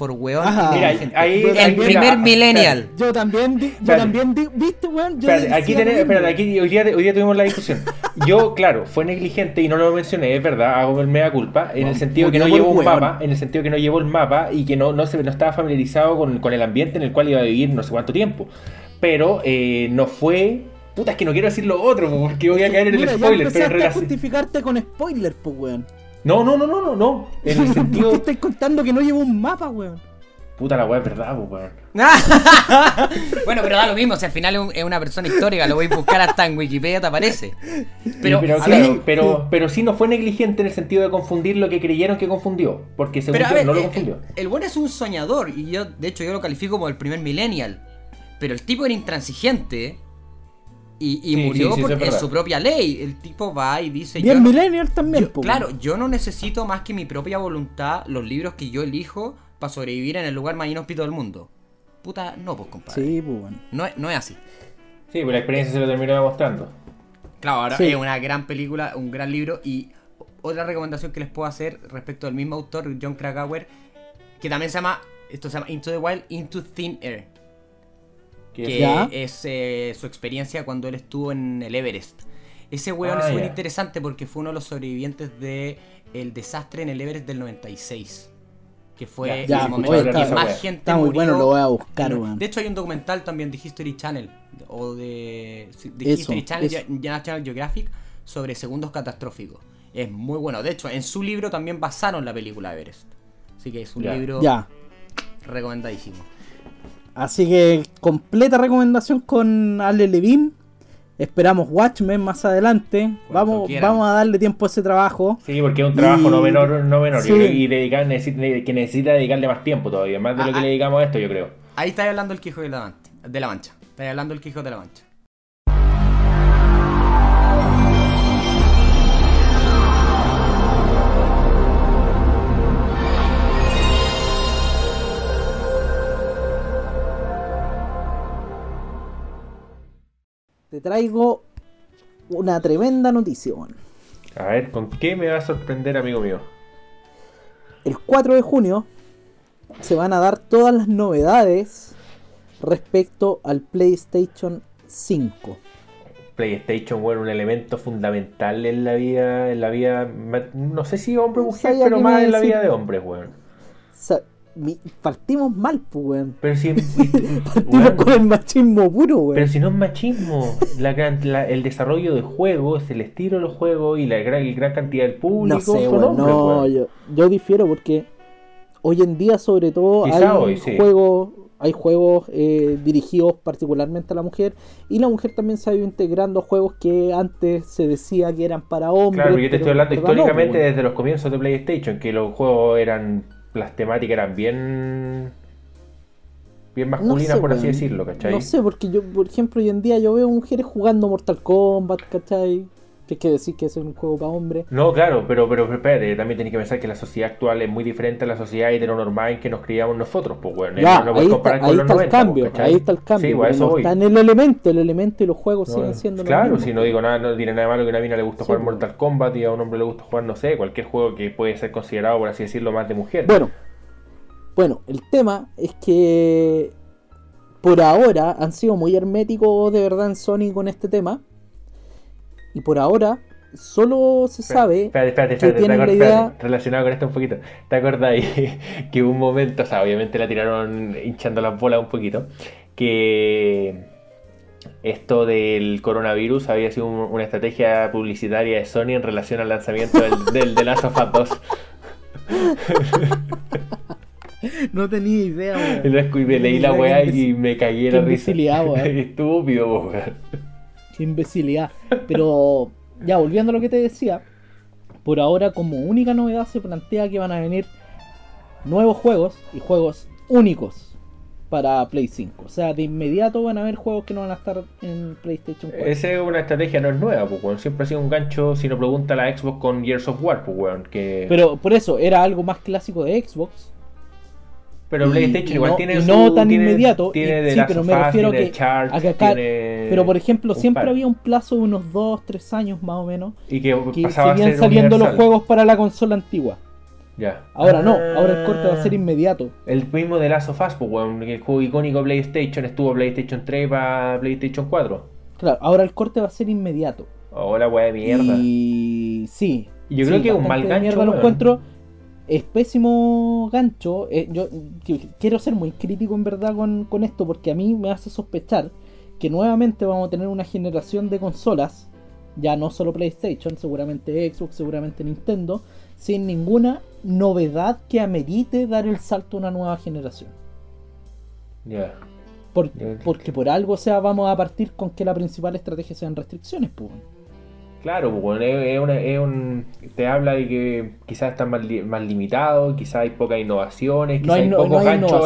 Speaker 6: Por weón
Speaker 1: Ajá.
Speaker 2: Mira, ahí.
Speaker 1: El
Speaker 6: el
Speaker 2: ahí-
Speaker 6: primer
Speaker 2: mira,
Speaker 6: millennial.
Speaker 1: Yo también, di, yo
Speaker 2: Espérate.
Speaker 1: también di, ¿viste, weón? Yo
Speaker 2: Espérate, aquí, tenés- espérate, aquí hoy, día, hoy día tuvimos la discusión. Yo, claro, fue negligente y no lo mencioné, es verdad, hago el mea culpa, en el sentido que no llevó un mapa, en el sentido que no llevó el mapa y que no, no, se, no estaba familiarizado con, con el ambiente en el cual iba a vivir no sé cuánto tiempo. Pero eh, no fue. Puta, es que no quiero decir lo otro, porque voy a caer en el
Speaker 1: Mira, ya
Speaker 2: spoiler, pero en
Speaker 1: empezaste a justificarte con spoiler, pues, weón.
Speaker 2: No, no, no, no, no, no. En el
Speaker 1: ¿Por qué
Speaker 2: sentido.
Speaker 1: estáis contando que no llevo un mapa, weón?
Speaker 2: Puta la weá, es verdad, pues, weón.
Speaker 6: bueno, pero da lo mismo, si al final es, un- es una persona histórica, lo voy a buscar hasta en Wikipedia, te aparece. Pero,
Speaker 2: Pero, claro,
Speaker 6: ver,
Speaker 2: pero, pero sí no fue negligente en el sentido de confundir lo que creyeron que confundió. Porque según yo,
Speaker 6: ver,
Speaker 2: no lo
Speaker 6: el-
Speaker 2: confundió.
Speaker 6: El, el bueno es un soñador y yo, de hecho, yo lo califico como el primer millennial. Pero el tipo era intransigente y, y
Speaker 2: Sí,
Speaker 6: murió
Speaker 2: sí, sí,
Speaker 6: por-
Speaker 2: eso es
Speaker 6: en su propia ley. El tipo va y dice... Yo no-
Speaker 1: millennial también,
Speaker 6: yo- claro, yo no necesito más que mi propia voluntad, los libros que yo elijo para sobrevivir en el lugar más inhóspito del mundo. Puta, no, pues compadre.
Speaker 1: Sí, pues, weón.
Speaker 6: No, es- no es así.
Speaker 2: Sí, pues la experiencia se lo terminó demostrando.
Speaker 6: Claro, ahora
Speaker 1: Sí.
Speaker 6: es una gran película, un gran libro y otra recomendación que les puedo hacer respecto al mismo autor, John Krakauer, que también se llama, esto se llama Into the Wild, Into Thin Air,
Speaker 2: Que-
Speaker 1: Ya.
Speaker 6: es eh, su experiencia cuando él estuvo en el Everest. Ese weón
Speaker 2: Ah,
Speaker 6: es muy interesante porque fue uno de los sobrevivientes de el desastre en el Everest del 96. Que fue
Speaker 1: Ya,
Speaker 6: el momento en que más gente
Speaker 1: está muy
Speaker 6: murió.
Speaker 1: bueno, lo voy a buscar, weón.
Speaker 6: De hecho, hay un documental también de History Channel o de, sí, de
Speaker 1: Eso,
Speaker 6: History Channel,
Speaker 1: eso.
Speaker 6: National Geographic sobre segundos catastróficos. Es muy bueno. De hecho, en su libro también basaron la película Everest. Así que es un libro recomendadísimo.
Speaker 1: Así que completa recomendación con Ale Levin. Esperamos Watchmen más adelante. Vamos,
Speaker 6: quieran.
Speaker 1: vamos a darle tiempo a ese trabajo.
Speaker 2: Sí, porque es un trabajo
Speaker 1: Y-
Speaker 2: no menor, no menor.
Speaker 1: Sí.
Speaker 2: Y dedicar, necesita- que necesita dedicarle más tiempo todavía, más de lo
Speaker 6: Ah,
Speaker 2: que
Speaker 6: ah.
Speaker 2: le dedicamos a esto, yo creo.
Speaker 6: Ahí está hablando el Quijote de la, Mancha, de la Mancha. Está hablando el Quijote de la Mancha.
Speaker 1: Te traigo una tremenda noticia, weón.
Speaker 2: A ver, ¿con qué me va a sorprender, amigo mío?
Speaker 1: El 4 de junio se van a dar todas las novedades respecto al PlayStation 5.
Speaker 2: PlayStation, bueno, un elemento fundamental en la vida, en la vida, no sé si hombre o mujer, pero más en la vida de hombres, weón.
Speaker 1: Partimos mal, pues, weón.
Speaker 2: Pero si,
Speaker 1: Partimos
Speaker 2: weón,
Speaker 1: con el machismo puro, weón.
Speaker 2: pero si no es machismo, la gran- la- el desarrollo de juegos, el estilo de los juegos y la gran, cantidad del público
Speaker 1: No sé,
Speaker 2: son
Speaker 1: weón.
Speaker 2: hombres,
Speaker 1: No, yo, yo difiero porque hoy en día, sobre todo,
Speaker 2: Quizá
Speaker 1: hay
Speaker 2: hoy, sí.
Speaker 1: juegos, hay juegos eh, dirigidos particularmente a la mujer y la mujer también se ha ido integrando a juegos que antes se decía que eran para hombres.
Speaker 2: Claro, yo te estoy hablando
Speaker 1: no,
Speaker 2: históricamente desde los comienzos de PlayStation, que los juegos eran, las temáticas eran bien, bien
Speaker 1: No
Speaker 2: masculinas,
Speaker 1: sé,
Speaker 2: por así decirlo, ¿cachai?
Speaker 1: No sé, porque yo, por ejemplo, hoy en día yo veo mujeres jugando Mortal Kombat, ¿cachai? Que que decir que es un juego para hombres.
Speaker 2: No, claro, pero, pero espérate, también tenés que pensar que la sociedad actual es muy diferente a la sociedad heteronormal en que nos criamos nosotros, pues bueno,
Speaker 1: Ya,
Speaker 2: no,
Speaker 1: ahí está,
Speaker 2: comparar
Speaker 1: ahí
Speaker 2: los
Speaker 1: está el
Speaker 2: 90,
Speaker 1: cambio,
Speaker 2: pues,
Speaker 1: ahí está el cambio.
Speaker 2: Sí,
Speaker 1: pero
Speaker 2: pues, eso
Speaker 1: no está en el elemento, el elemento y los juegos
Speaker 2: No,
Speaker 1: siguen siendo
Speaker 2: claro, si no
Speaker 1: pues.
Speaker 2: digo nada, no tiene nada malo que a una mina le gusta
Speaker 1: Sí,
Speaker 2: jugar
Speaker 1: pues.
Speaker 2: Mortal Kombat y a un hombre le gusta jugar, no sé, cualquier juego que puede ser considerado, por así decirlo, más de mujer.
Speaker 1: Bueno, bueno, el tema es que por ahora han sido muy herméticos de verdad en Sony con este tema. Y por ahora solo se sabe
Speaker 2: Espérate, espérate,
Speaker 1: que
Speaker 2: espérate,
Speaker 1: tienen
Speaker 2: te
Speaker 1: la idea.
Speaker 2: relacionado con esto un poquito. ¿Te ahí que un momento, o sea, obviamente la tiraron hinchando las bolas un poquito, que esto del coronavirus había sido un- una estrategia publicitaria de Sony en relación al lanzamiento del, del The Last of Us 2.
Speaker 1: No tenía idea, weón.
Speaker 2: Leí la weá y me caí de
Speaker 1: qué
Speaker 2: la risa. Estúpido, weón.
Speaker 1: Imbecilidad. Pero ya, volviendo a lo que te decía, por ahora como única novedad se plantea que van a venir nuevos juegos y juegos únicos para Play 5. O sea, de inmediato van a haber juegos que no van a estar en PlayStation 4.
Speaker 2: Esa es una estrategia, no es nueva, pues, weón. Siempre ha sido un gancho, si no pregunta la Xbox con Gears of War, pues, weón. Que...
Speaker 1: Pero por eso, era algo más clásico de Xbox.
Speaker 2: Pero
Speaker 1: y-
Speaker 2: PlayStation igual
Speaker 1: no-
Speaker 2: tiene
Speaker 1: y
Speaker 2: su-
Speaker 1: no tan
Speaker 2: tiene-
Speaker 1: inmediato,
Speaker 2: Tiene
Speaker 1: y-
Speaker 2: de
Speaker 1: sí, pero me refiero que a que acá- Pero por ejemplo, siempre
Speaker 2: par.
Speaker 1: había un plazo de unos 2, 3 años más o menos.
Speaker 2: Y que,
Speaker 1: Que seguían saliendo los juegos para la consola antigua.
Speaker 2: Ya.
Speaker 1: Ahora no,
Speaker 2: Ah.
Speaker 1: ahora el corte va a ser inmediato.
Speaker 2: El mismo de Last of Us, pues, El juego icónico PlayStation estuvo PlayStation 3 para PlayStation 4.
Speaker 1: Claro, ahora el corte va a ser inmediato.
Speaker 2: Hola, weá de mierda.
Speaker 1: Y sí.
Speaker 2: Yo
Speaker 1: sí,
Speaker 2: creo que es un mal gancho,
Speaker 1: mierda lo encuentro. Es pésimo gancho. Eh, yo qui- quiero ser muy crítico en verdad con, con esto porque a mí me hace sospechar que nuevamente vamos a tener una generación de consolas, ya no solo PlayStation, seguramente Xbox, seguramente Nintendo, sin ninguna novedad que amerite dar el salto a una nueva generación.
Speaker 2: Ya.
Speaker 1: Por-
Speaker 2: Ya.
Speaker 1: porque por algo, o sea, vamos a partir con que la principal estrategia sean restricciones, pues.
Speaker 2: Claro, pues, weón, es, una- es un. Te habla de que quizás están más, li- más limitados, quizás hay pocas innovaciones,
Speaker 1: No
Speaker 2: quizás
Speaker 1: hay
Speaker 2: pocos ganchos.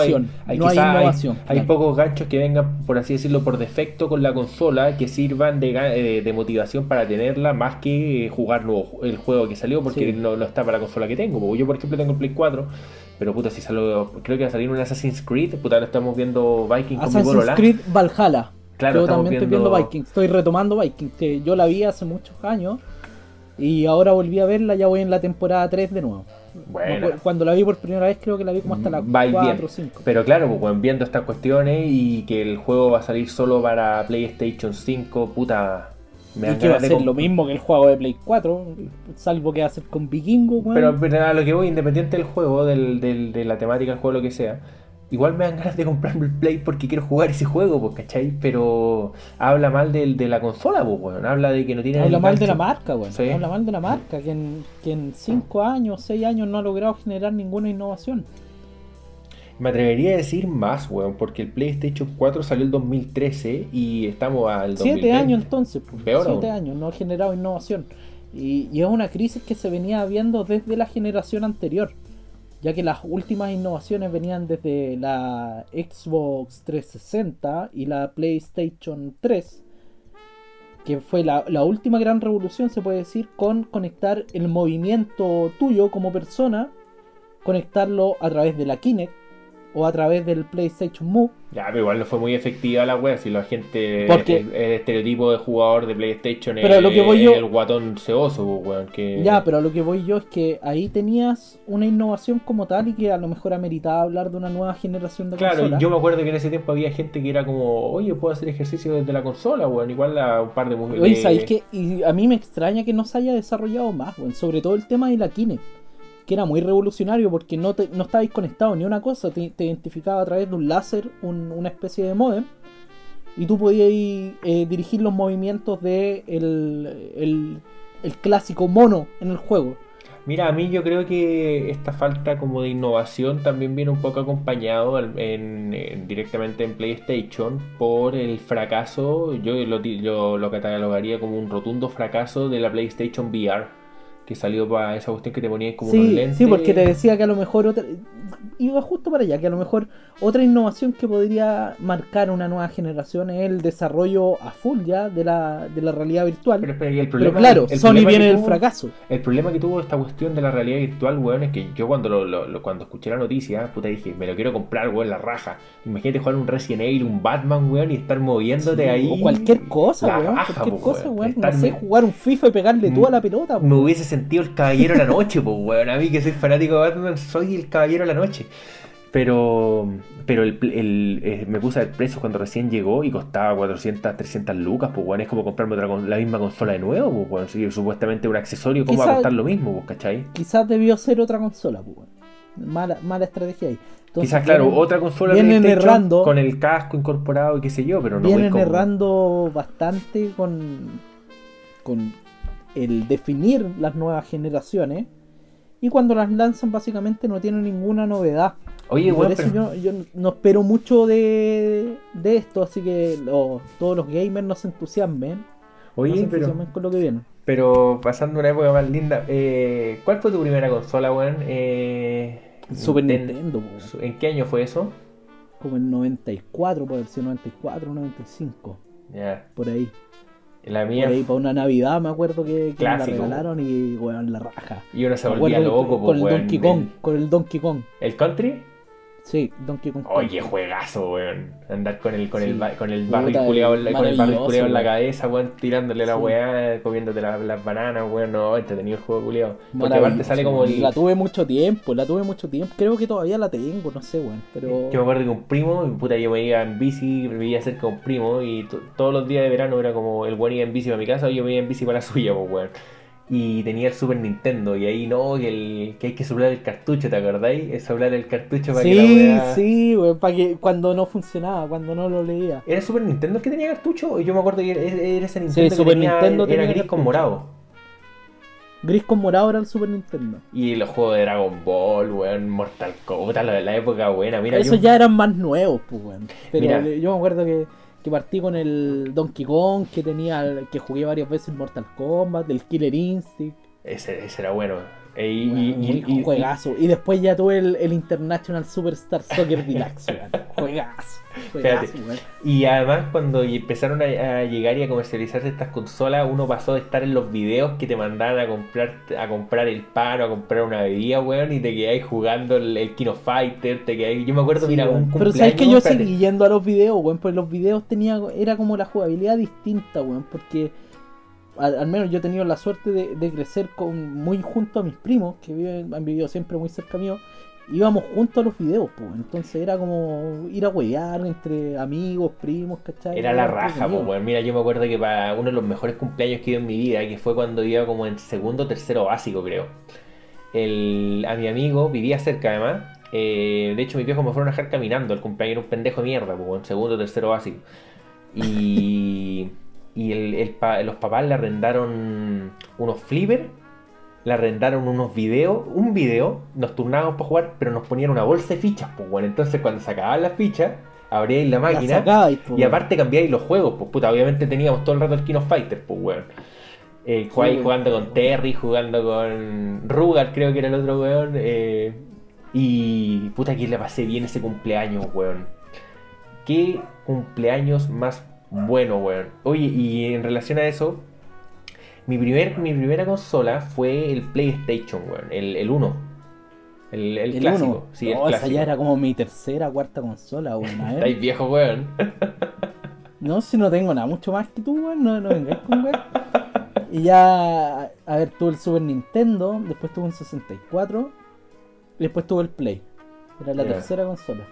Speaker 2: hay, pocos ganchos que vengan, por así decirlo, por defecto con la consola que sirvan de, de motivación para tenerla más que jugar nuevo, el juego que salió porque
Speaker 1: Sí.
Speaker 2: no, no está para la consola que tengo. Porque yo, por ejemplo, tengo el Play 4. Pero puta, si salió, creo que va a salir un Assassin's Creed, puta, ahora estamos viendo Viking con mi
Speaker 1: Assassin's. Creed Valhalla.
Speaker 2: Claro,
Speaker 1: yo también estoy
Speaker 2: viendo-
Speaker 1: Vikings, estoy retomando Vikings, que yo la vi hace muchos años y ahora volví a verla, ya voy en la temporada 3 de nuevo.
Speaker 2: Bueno.
Speaker 1: No, Cuando la vi por primera vez creo que la vi como hasta la
Speaker 2: Va y
Speaker 1: 4
Speaker 2: bien.
Speaker 1: o 5.
Speaker 2: Pero claro, pues viendo estas cuestiones y que el juego va a salir solo para PlayStation 5, puta. Me
Speaker 1: y que va a ser lo mismo que el juego de Play 4, salvo que va a ser con vikingo, weón.
Speaker 2: Pero, pero a lo que voy, independiente del juego, del, del- de la temática del juego, lo que sea, igual me dan ganas de comprarme el Play porque quiero jugar ese juego, pues, ¿cachai? Pero habla mal del, de la consola, pues, weón. Habla de que no tiene.
Speaker 1: Habla mal de la marca.
Speaker 2: Sí.
Speaker 1: Habla mal de la marca, que en, que en 5 años, 6 años no ha logrado generar ninguna innovación.
Speaker 2: Me atrevería a decir más, weón, porque el PlayStation 4 salió el 2013 y estamos al 2020.
Speaker 1: 7 años entonces, pues,
Speaker 2: Peor
Speaker 1: 7
Speaker 2: aún.
Speaker 1: años, no ha generado innovación. Y, y es una crisis que se venía viendo desde la generación anterior, ya que las últimas innovaciones venían desde la Xbox 360 y la PlayStation 3, que fue la, la última gran revolución, se puede decir, con conectar el movimiento tuyo como persona, conectarlo a través de la Kinect o a través del PlayStation Move.
Speaker 2: Ya, pero igual no fue muy efectiva la wea, si la gente.
Speaker 1: Porque-
Speaker 2: el, el estereotipo de jugador de PlayStation
Speaker 1: Pero
Speaker 2: es
Speaker 1: lo que voy yo-
Speaker 2: el guatón ceoso, pues, weón. Que...
Speaker 1: Ya, pero lo que voy yo es que ahí tenías una innovación como tal y que a lo mejor ameritaba hablar de una nueva generación de
Speaker 2: Claro,
Speaker 1: consolas.
Speaker 2: yo me acuerdo que en ese tiempo había gente que era como, oye, puedo hacer ejercicio desde la consola, weón. Igual a un par de mujeres.
Speaker 1: Oye, ¿sabéis qué? Y a mí me extraña que no se haya desarrollado más, weón. Sobre todo el tema de la Kinect, que era muy revolucionario porque no, te, no estabais conectado ni una cosa, te, identificaba a través de un láser, un- una especie de modem, y tú podías eh, dirigir los movimientos de el, clásico mono en el juego.
Speaker 2: Mira, a mí yo creo que esta falta como de innovación también viene un poco acompañado directamente en PlayStation por el fracaso, yo lo, yo lo catalogaría como un rotundo fracaso de la PlayStation VR, que salió para esa cuestión que te ponías como unos
Speaker 1: Sí,
Speaker 2: lentes.
Speaker 1: sí, porque te decía que a lo mejor otra, iba justo para allá, que a lo mejor otra innovación que podría marcar una nueva generación es el desarrollo a full ya de la, de la realidad virtual.
Speaker 2: Pero,
Speaker 1: Pero,
Speaker 2: el problema,
Speaker 1: claro,
Speaker 2: el
Speaker 1: Sony
Speaker 2: problema
Speaker 1: viene del fracaso.
Speaker 2: El problema que tuvo esta cuestión de la realidad virtual, weón, es que yo cuando lo, lo- lo- cuando escuché la noticia, puta dije, me lo quiero comprar, weón, la raja. Imagínate jugar un Resident Evil, un Batman, weón, y estar moviéndote
Speaker 1: Sí,
Speaker 2: ahí.
Speaker 1: O cualquier cosa, weón.
Speaker 2: raja,
Speaker 1: cualquier
Speaker 2: po,
Speaker 1: cosa,
Speaker 2: weón.
Speaker 1: No sé,
Speaker 2: me-
Speaker 1: jugar un FIFA y pegarle tú a la pelota,
Speaker 2: Me
Speaker 1: weón.
Speaker 2: hubiese sentido el caballero de la noche, pues, weón. A mí que soy fanático de Batman, soy el caballero de la noche. Pero, pero el, el- eh, me puse a ver precios cuando recién llegó y costaba 400, 300 lucas, pues, weón. Es como comprarme otra, con- la misma consola de nuevo, pues, weón. Sí, supuestamente un accesorio, ¿cómo va a costar lo mismo, pues, cachai?
Speaker 1: Quizás debió ser otra consola, pues, weón. Mala, mala estrategia ahí. Entonces,
Speaker 2: Quizás, claro,
Speaker 1: vienen-
Speaker 2: otra consola
Speaker 1: vienen errando.
Speaker 2: con el casco incorporado y qué sé yo, pero no
Speaker 1: vienen
Speaker 2: voy como-
Speaker 1: errando bastante con, con el definir las nuevas generaciones y cuando las lanzan básicamente no tienen ninguna novedad.
Speaker 2: Oye,
Speaker 1: por eso
Speaker 2: pero-
Speaker 1: yo, yo no espero mucho de, de esto, así que los- todos los gamers no se entusiasmen. no se
Speaker 2: Oye, pero,
Speaker 1: entusiasmen con lo que viene.
Speaker 2: pero pasando una época más linda, eh, ¿cuál fue tu primera consola, weón? Eh,
Speaker 1: Super
Speaker 2: en-
Speaker 1: Nintendo.
Speaker 2: ¿En qué año fue eso?
Speaker 1: como en 94, puede ser 94, 95,
Speaker 2: Ya,
Speaker 1: por ahí.
Speaker 2: La
Speaker 1: Por
Speaker 2: mía.
Speaker 1: ahí para una Navidad me acuerdo que, que me la regalaron y weón la raja.
Speaker 2: Y uno se
Speaker 1: Me
Speaker 2: volvía loco,
Speaker 1: con
Speaker 2: pues,
Speaker 1: el. Donkey Kong, con el Donkey Kong.
Speaker 2: ¿El country?
Speaker 1: Sí, Donkey Kong.
Speaker 2: Oye, juegazo, weón. Andar con el, con el,
Speaker 1: Sí.
Speaker 2: ba- con el barril culeado, en la- con el barril culeado en la cabeza, weón, tirándole la
Speaker 1: Sí.
Speaker 2: weá, comiéndote la- las bananas, weón. No, entretenido el juego culeado. Porque aparte sale como el.
Speaker 1: La tuve mucho tiempo, la tuve mucho tiempo. Creo que todavía la tengo, no sé, weón. Pero.
Speaker 2: Yo me acuerdo que un primo, puta, yo me iba en bici, vivía cerca de un primo y to- todos los días de verano era como el weón iba en bici para mi casa y yo me iba en bici para la suya, pues weón. Y tenía el Super Nintendo y ahí no, que, el, que hay que soplar el cartucho, ¿te acordáis? Es soplar el cartucho para que la
Speaker 1: Sí,
Speaker 2: weá...
Speaker 1: sí, weón, para que cuando no funcionaba, cuando no lo leía.
Speaker 2: ¿Era Super Nintendo el que tenía cartucho? Yo me acuerdo que era, era ese Nintendo que
Speaker 1: Super
Speaker 2: tenía,
Speaker 1: Nintendo
Speaker 2: era
Speaker 1: tenía
Speaker 2: gris con morado.
Speaker 1: Gris con morado era el Super Nintendo.
Speaker 2: Y los juegos de Dragon Ball, weón, Mortal Kombat, la, la época buena, mira,
Speaker 1: Esos
Speaker 2: yo...
Speaker 1: ya eran más nuevos, pues, weón. Pero
Speaker 2: Mira.
Speaker 1: yo me acuerdo que, que partí con el Donkey Kong, que tenía el- que jugué varias veces en Mortal Kombat, del Killer Instinct.
Speaker 2: Ese, ese era bueno. E- y,
Speaker 1: weón,
Speaker 2: y-
Speaker 1: juegazo. Y después ya tuve el, el International Superstar Soccer Deluxe. Juegazo. Juegazo.
Speaker 2: Y además cuando empezaron a, a llegar y a comercializarse estas consolas, uno pasó de estar en los videos que te mandaban a comprar a comprar el pan o a comprar una bebida, weón, y te quedáis jugando el, el Kino Fighter, te quedáis... Yo me acuerdo,
Speaker 1: Sí,
Speaker 2: mira, un
Speaker 1: Pero sabes que yo seguí yendo a los videos, weón, pues los videos tenía, era como la jugabilidad distinta, weón, porque al, al menos yo he tenido la suerte de, de crecer con, muy junto a mis primos, que viven, han vivido siempre muy cerca mío, íbamos juntos a los videos, pues. Entonces era como ir a huevear entre amigos, primos, ¿cachai?
Speaker 2: Era la raja, pues. Mira, yo me acuerdo que para uno de los mejores cumpleaños que he ido en mi vida, que fue cuando iba como en segundo o tercero básico, creo. El, a mi amigo vivía cerca, además. Eh, de hecho, mis viejos me fueron a dejar caminando. El cumpleaños era un pendejo de mierda, pues, en segundo o tercero básico. Y, y el, el pa- los papás le arrendaron unos flippers le arrendaron unos videos, un video, nos turnábamos para jugar, pero nos ponían una bolsa de fichas, pues bueno, entonces cuando se acababan las fichas, abríais la máquina
Speaker 1: po,
Speaker 2: y aparte cambiáis los juegos, pues puta, obviamente teníamos todo el rato el King of Fighters, pues weón. Eh, jugando con Terry, jugando con Rugal, creo que era el otro weón. eh, y puta que le pasé bien ese cumpleaños, weón. Qué cumpleaños más bueno, weón. Oye, y en relación a eso, mi, primer, mi primera consola fue el PlayStation, weón. El, el 1. El, el
Speaker 1: El
Speaker 2: clásico.
Speaker 1: uno.
Speaker 2: Sí, el
Speaker 1: No, esa
Speaker 2: clásico.
Speaker 1: ya era como mi tercera, cuarta consola, weón.
Speaker 2: Estáis viejo, weón.
Speaker 1: No, si no tengo nada mucho más que tú, weón. No, no vengáis con weón. Y ya, a ver, tuve el Super Nintendo, después tuve un 64, y después tuve el Play. Era la tercera consola.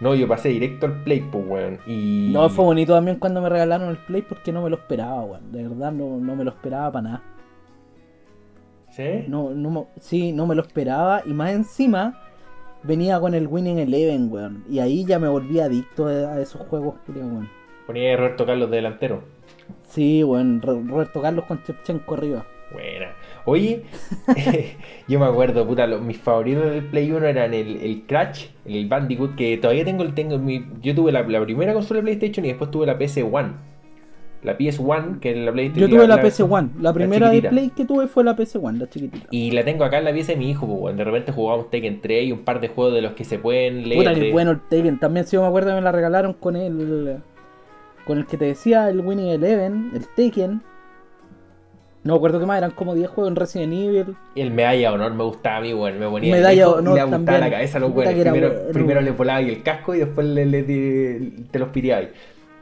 Speaker 2: No, yo pasé directo al Play, pues, weón. Y...
Speaker 1: No, fue bonito también cuando me regalaron el Play porque no me lo esperaba, weón. De verdad, no, no me lo esperaba para nada.
Speaker 2: ¿Sí?
Speaker 1: No, no, sí, no me lo esperaba. Y más encima, venía con el Winning Eleven, weón. Y ahí ya me volví adicto a esos juegos, creo, weón.
Speaker 2: Ponía a Roberto Carlos de delantero.
Speaker 1: Sí, weón. Ro- Roberto Carlos con Chepchenko arriba.
Speaker 2: Buena. Oye, yo me acuerdo, puta, los- mis favoritos del Play 1 eran el, el Crash, el Bandicoot, que todavía tengo el tengo en mi. Yo tuve la, la primera consola de PlayStation y después tuve la PS1. La PS1, que es la PlayStation.
Speaker 1: Yo tuve la PS1. La primera de. Play que tuve fue la PS1, la chiquitita.
Speaker 2: Y la tengo acá en la pieza de mi hijo, pues. De repente jugábamos Tekken 3 y un par de juegos de los que se pueden leer.
Speaker 1: Puta, que bueno el Taken. También, si yo me acuerdo, me la regalaron con el. Con el que te decía, el Winning Eleven, el Taken. No me acuerdo qué más, eran como 10 juegos en Resident Evil.
Speaker 2: El medalla de honor me gustaba a mí, weón. Me ponía
Speaker 1: Medalla
Speaker 2: el
Speaker 1: honor
Speaker 2: apuntaba
Speaker 1: también.
Speaker 2: la cabeza a los weones. Primero,
Speaker 1: bueno.
Speaker 2: primero le volaba ahí el casco y después le, le- le- te los piriabais.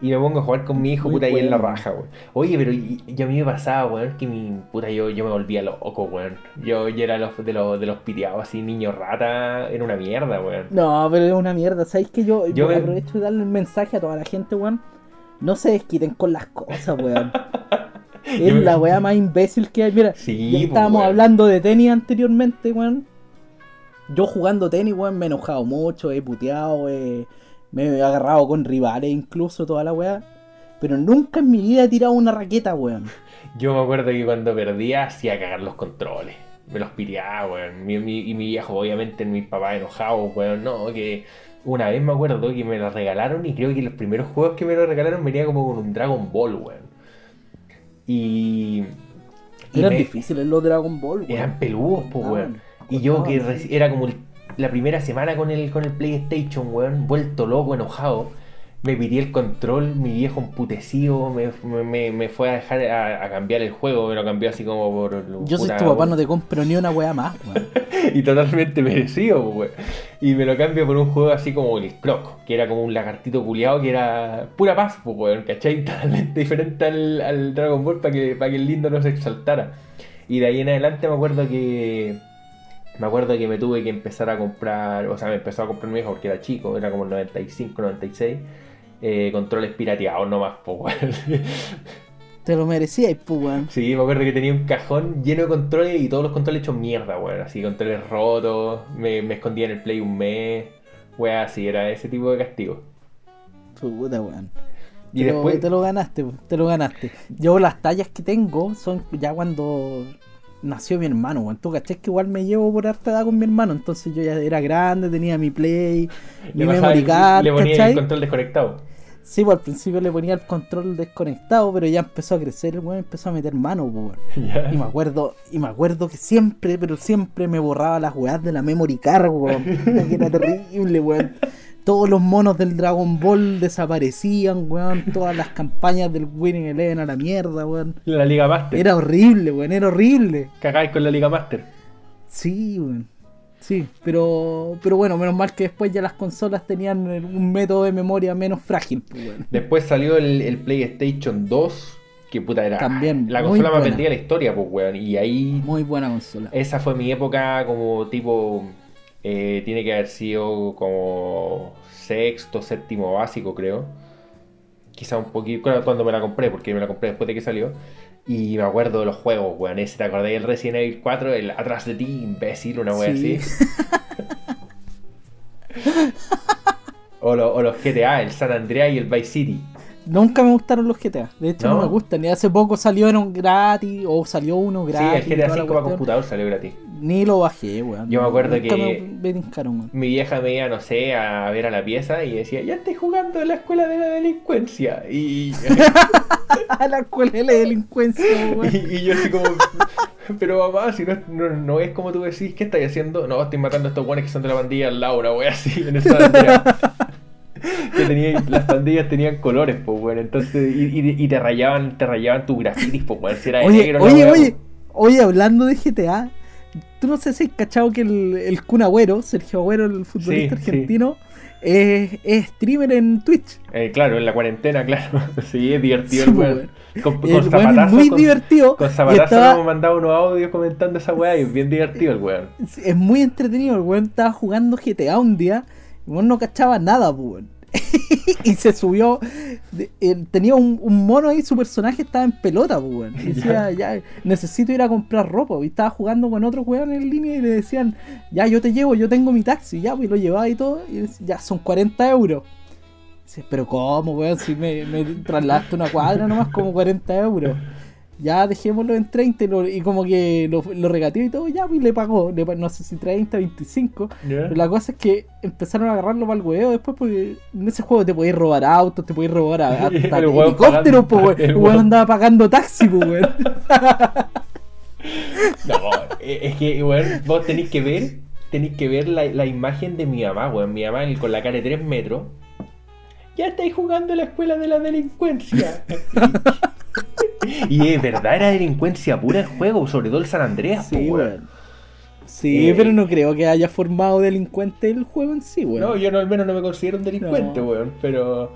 Speaker 2: Y me pongo a jugar con mi hijo,
Speaker 1: Muy
Speaker 2: puta, ahí en la
Speaker 1: bueno.
Speaker 2: raja, weón. Oye, pero y, y a mí me pasaba, weón, que mi puta, yo, yo me volvía loco, weón. Yo, yo era los, de los, de los piriados, así, niño rata, era una mierda, weón.
Speaker 1: No, pero es una mierda. ¿Sabéis que yo,
Speaker 2: Yo me-
Speaker 1: aprovecho de darle un mensaje a toda la gente, weón? No se desquiten con las cosas, weón. es la weá más imbécil que hay. Mira,
Speaker 2: Sí,
Speaker 1: ya
Speaker 2: po,
Speaker 1: estábamos hablando de tenis anteriormente, weón. Yo jugando tenis, weón, me he enojado mucho, he puteado, he- me he agarrado con rivales incluso, toda la weá. Pero nunca en mi vida he tirado una raqueta, weón.
Speaker 2: Yo me acuerdo que cuando perdía hacía cagar los controles. Me los piriaba, weón. Mi- mi- y mi viejo, obviamente, mi papá enojado, weón. No, que una vez me acuerdo que me lo regalaron y creo que los primeros juegos que me lo regalaron venía como con un Dragon Ball, weón. Y. y
Speaker 1: Eran
Speaker 2: me-
Speaker 1: difíciles los Dragon Ball, weón.
Speaker 2: Eran peludos, pues, weón. Y yo que era como el- la primera semana con el, con el PlayStation, weón, vuelto loco, enojado. Me pidió el control, mi viejo emputecido, me, me- me- fue a dejar a, a cambiar el juego, me lo cambió así como por...
Speaker 1: Yo soy tu papá, no te compro ni una weá más, weón.
Speaker 2: y totalmente merecido, pues, weón. Y me lo cambio por un juego así como el Clock, que era como un lagartito culiado que era pura paz, pues, weón, ¿cachai? Totalmente diferente al, al Dragon Ball para que, para que el lindo no se exaltara. Y de ahí en adelante me acuerdo que. Me acuerdo que me tuve que empezar a comprar, o sea, me empezó a comprar mi hijo porque era chico, era como el 95, 96, eh, controles pirateados nomás, pues, weón.
Speaker 1: Te lo merecías, pues, weón.
Speaker 2: Sí, me acuerdo que tenía un cajón lleno de controles y todos los controles hechos mierda, weón. Así, controles rotos, me, me escondía en el Play un mes, weón, así, era ese tipo de castigo.
Speaker 1: Puta, weón.
Speaker 2: Y
Speaker 1: te, lo,
Speaker 2: después,
Speaker 1: te lo ganaste, po, te lo ganaste. Yo las tallas que tengo son ya cuando nació mi hermano, weón. Tú caché que igual me llevo por harta edad con mi hermano, entonces yo ya era grande, tenía mi play, mi
Speaker 2: le, bajaba
Speaker 1: memory card,
Speaker 2: le ponía
Speaker 1: ¿cachai?
Speaker 2: el control desconectado.
Speaker 1: Sí, pues al principio le ponía el control desconectado, pero ya empezó a crecer, el weón empezó a meter mano, po, weón. Y me acuerdo, y me acuerdo que siempre, pero siempre me borraba las weas de la memory card, weón. Que era terrible, weón. Todos los monos del Dragon Ball desaparecían, weón. Todas las campañas del Winning Eleven a la mierda, weón.
Speaker 2: La Liga Master.
Speaker 1: Era horrible, weón, era horrible.
Speaker 2: Cagáis con la Liga Master.
Speaker 1: Sí, weón. Sí, pero, pero bueno, menos mal que después ya las consolas tenían un método de memoria menos frágil, pues.
Speaker 2: Después salió el, el PlayStation 2, que puta era
Speaker 1: También,
Speaker 2: la consola más vendida de la historia, pues, weón. Y ahí
Speaker 1: Muy buena consola.
Speaker 2: Esa fue mi época como tipo Eh, tiene que haber sido como sexto, séptimo básico, creo. Quizá un poquito claro, cuando me la compré, porque me la compré después de que salió. Y me acuerdo de los juegos, weón. Ese, ¿te acordás del Resident Evil 4? El atrás de ti, imbécil, una wea
Speaker 1: Sí.
Speaker 2: así. o, lo- o los GTA, el San Andreas y el Vice City.
Speaker 1: Nunca me gustaron los GTA. De hecho, no,
Speaker 2: ¿No?
Speaker 1: me gustan. Y hace poco salieron gratis. O salió uno
Speaker 2: Sí,
Speaker 1: gratis.
Speaker 2: el
Speaker 1: y
Speaker 2: GTA
Speaker 1: toda la
Speaker 2: 5 para computador salió gratis.
Speaker 1: Ni lo bajé, weón.
Speaker 2: Yo me acuerdo
Speaker 1: Nunca
Speaker 2: que-
Speaker 1: Me, me.
Speaker 2: Mi vieja me iba, no sé, a ver a la pieza y decía, ya estoy jugando en la escuela de la delincuencia. Y,
Speaker 1: A la escuela de la delincuencia, weón.
Speaker 2: y, y yo así como, pero mamá, si no, no, no es como tú decís, ¿qué estáis haciendo? No, estoy matando a estos guanes que son de la pandilla al lado, una wea así, en el Andreas. Que tenía, las pandillas tenían colores, pues bueno, entonces, y, y, y te rayaban, te rayaban tus grafitis, pues bueno, si era
Speaker 1: Oye,
Speaker 2: negro,
Speaker 1: oye,
Speaker 2: wea,
Speaker 1: oye, oye, hablando de GTA, tú no sé si has cachado que el, el Kun Agüero, Sergio Agüero, el futbolista
Speaker 2: Sí, sí.
Speaker 1: argentino, es, es streamer en Twitch.
Speaker 2: Eh, claro, en la cuarentena, claro. Sí, es divertido
Speaker 1: Sí,
Speaker 2: el weón.
Speaker 1: weón.
Speaker 2: Con,
Speaker 1: El weón es
Speaker 2: zapatazo,
Speaker 1: muy
Speaker 2: con-
Speaker 1: divertido.
Speaker 2: Con zapatazo
Speaker 1: estaba-
Speaker 2: hemos mandado unos audios comentando esa weá y es bien divertido el weón.
Speaker 1: es muy entretenido. El weón estaba jugando GTA un día weón no cachaba nada, pues, y se subió. él tenía un, un mono ahí, su personaje estaba en pelota, pues. Y decía, ya, necesito ir a comprar ropa. Y estaba jugando con otros weón en línea y le decían, ya, yo te llevo, yo tengo mi taxi, ya, pues y lo llevaba y todo. Y decía, ya, son 40 euros. Pero ¿cómo, weón? Si me, me trasladaste una cuadra nomás, como 40 euros. Ya dejémoslo en 30 y, lo- y como que lo, lo regateó y todo, ya, pues y le pagó. Le, no sé si 30, 25. Pero la cosa es que empezaron a agarrarlo para el huevo después porque en ese juego te podías robar autos, te podías robar a- hasta helicópteros, pues, weón.
Speaker 2: el
Speaker 1: weón andaba pagando taxi, pues, weón.
Speaker 2: No, eh, es que, weón, vos tenéis que ver, tenéis que ver la, la imagen de mi mamá, weón. Mi mamá con la cara de 3 metros. Ya estáis jugando en la escuela de la delincuencia. Y es verdad, era delincuencia pura el juego, sobre todo el San Andreas,
Speaker 1: Sí,
Speaker 2: weón.
Speaker 1: weón. Sí,
Speaker 2: Eh,
Speaker 1: pero no creo que haya formado delincuente el juego en sí, weón.
Speaker 2: No, yo no, al menos no me considero un delincuente,
Speaker 1: No.
Speaker 2: weón, pero...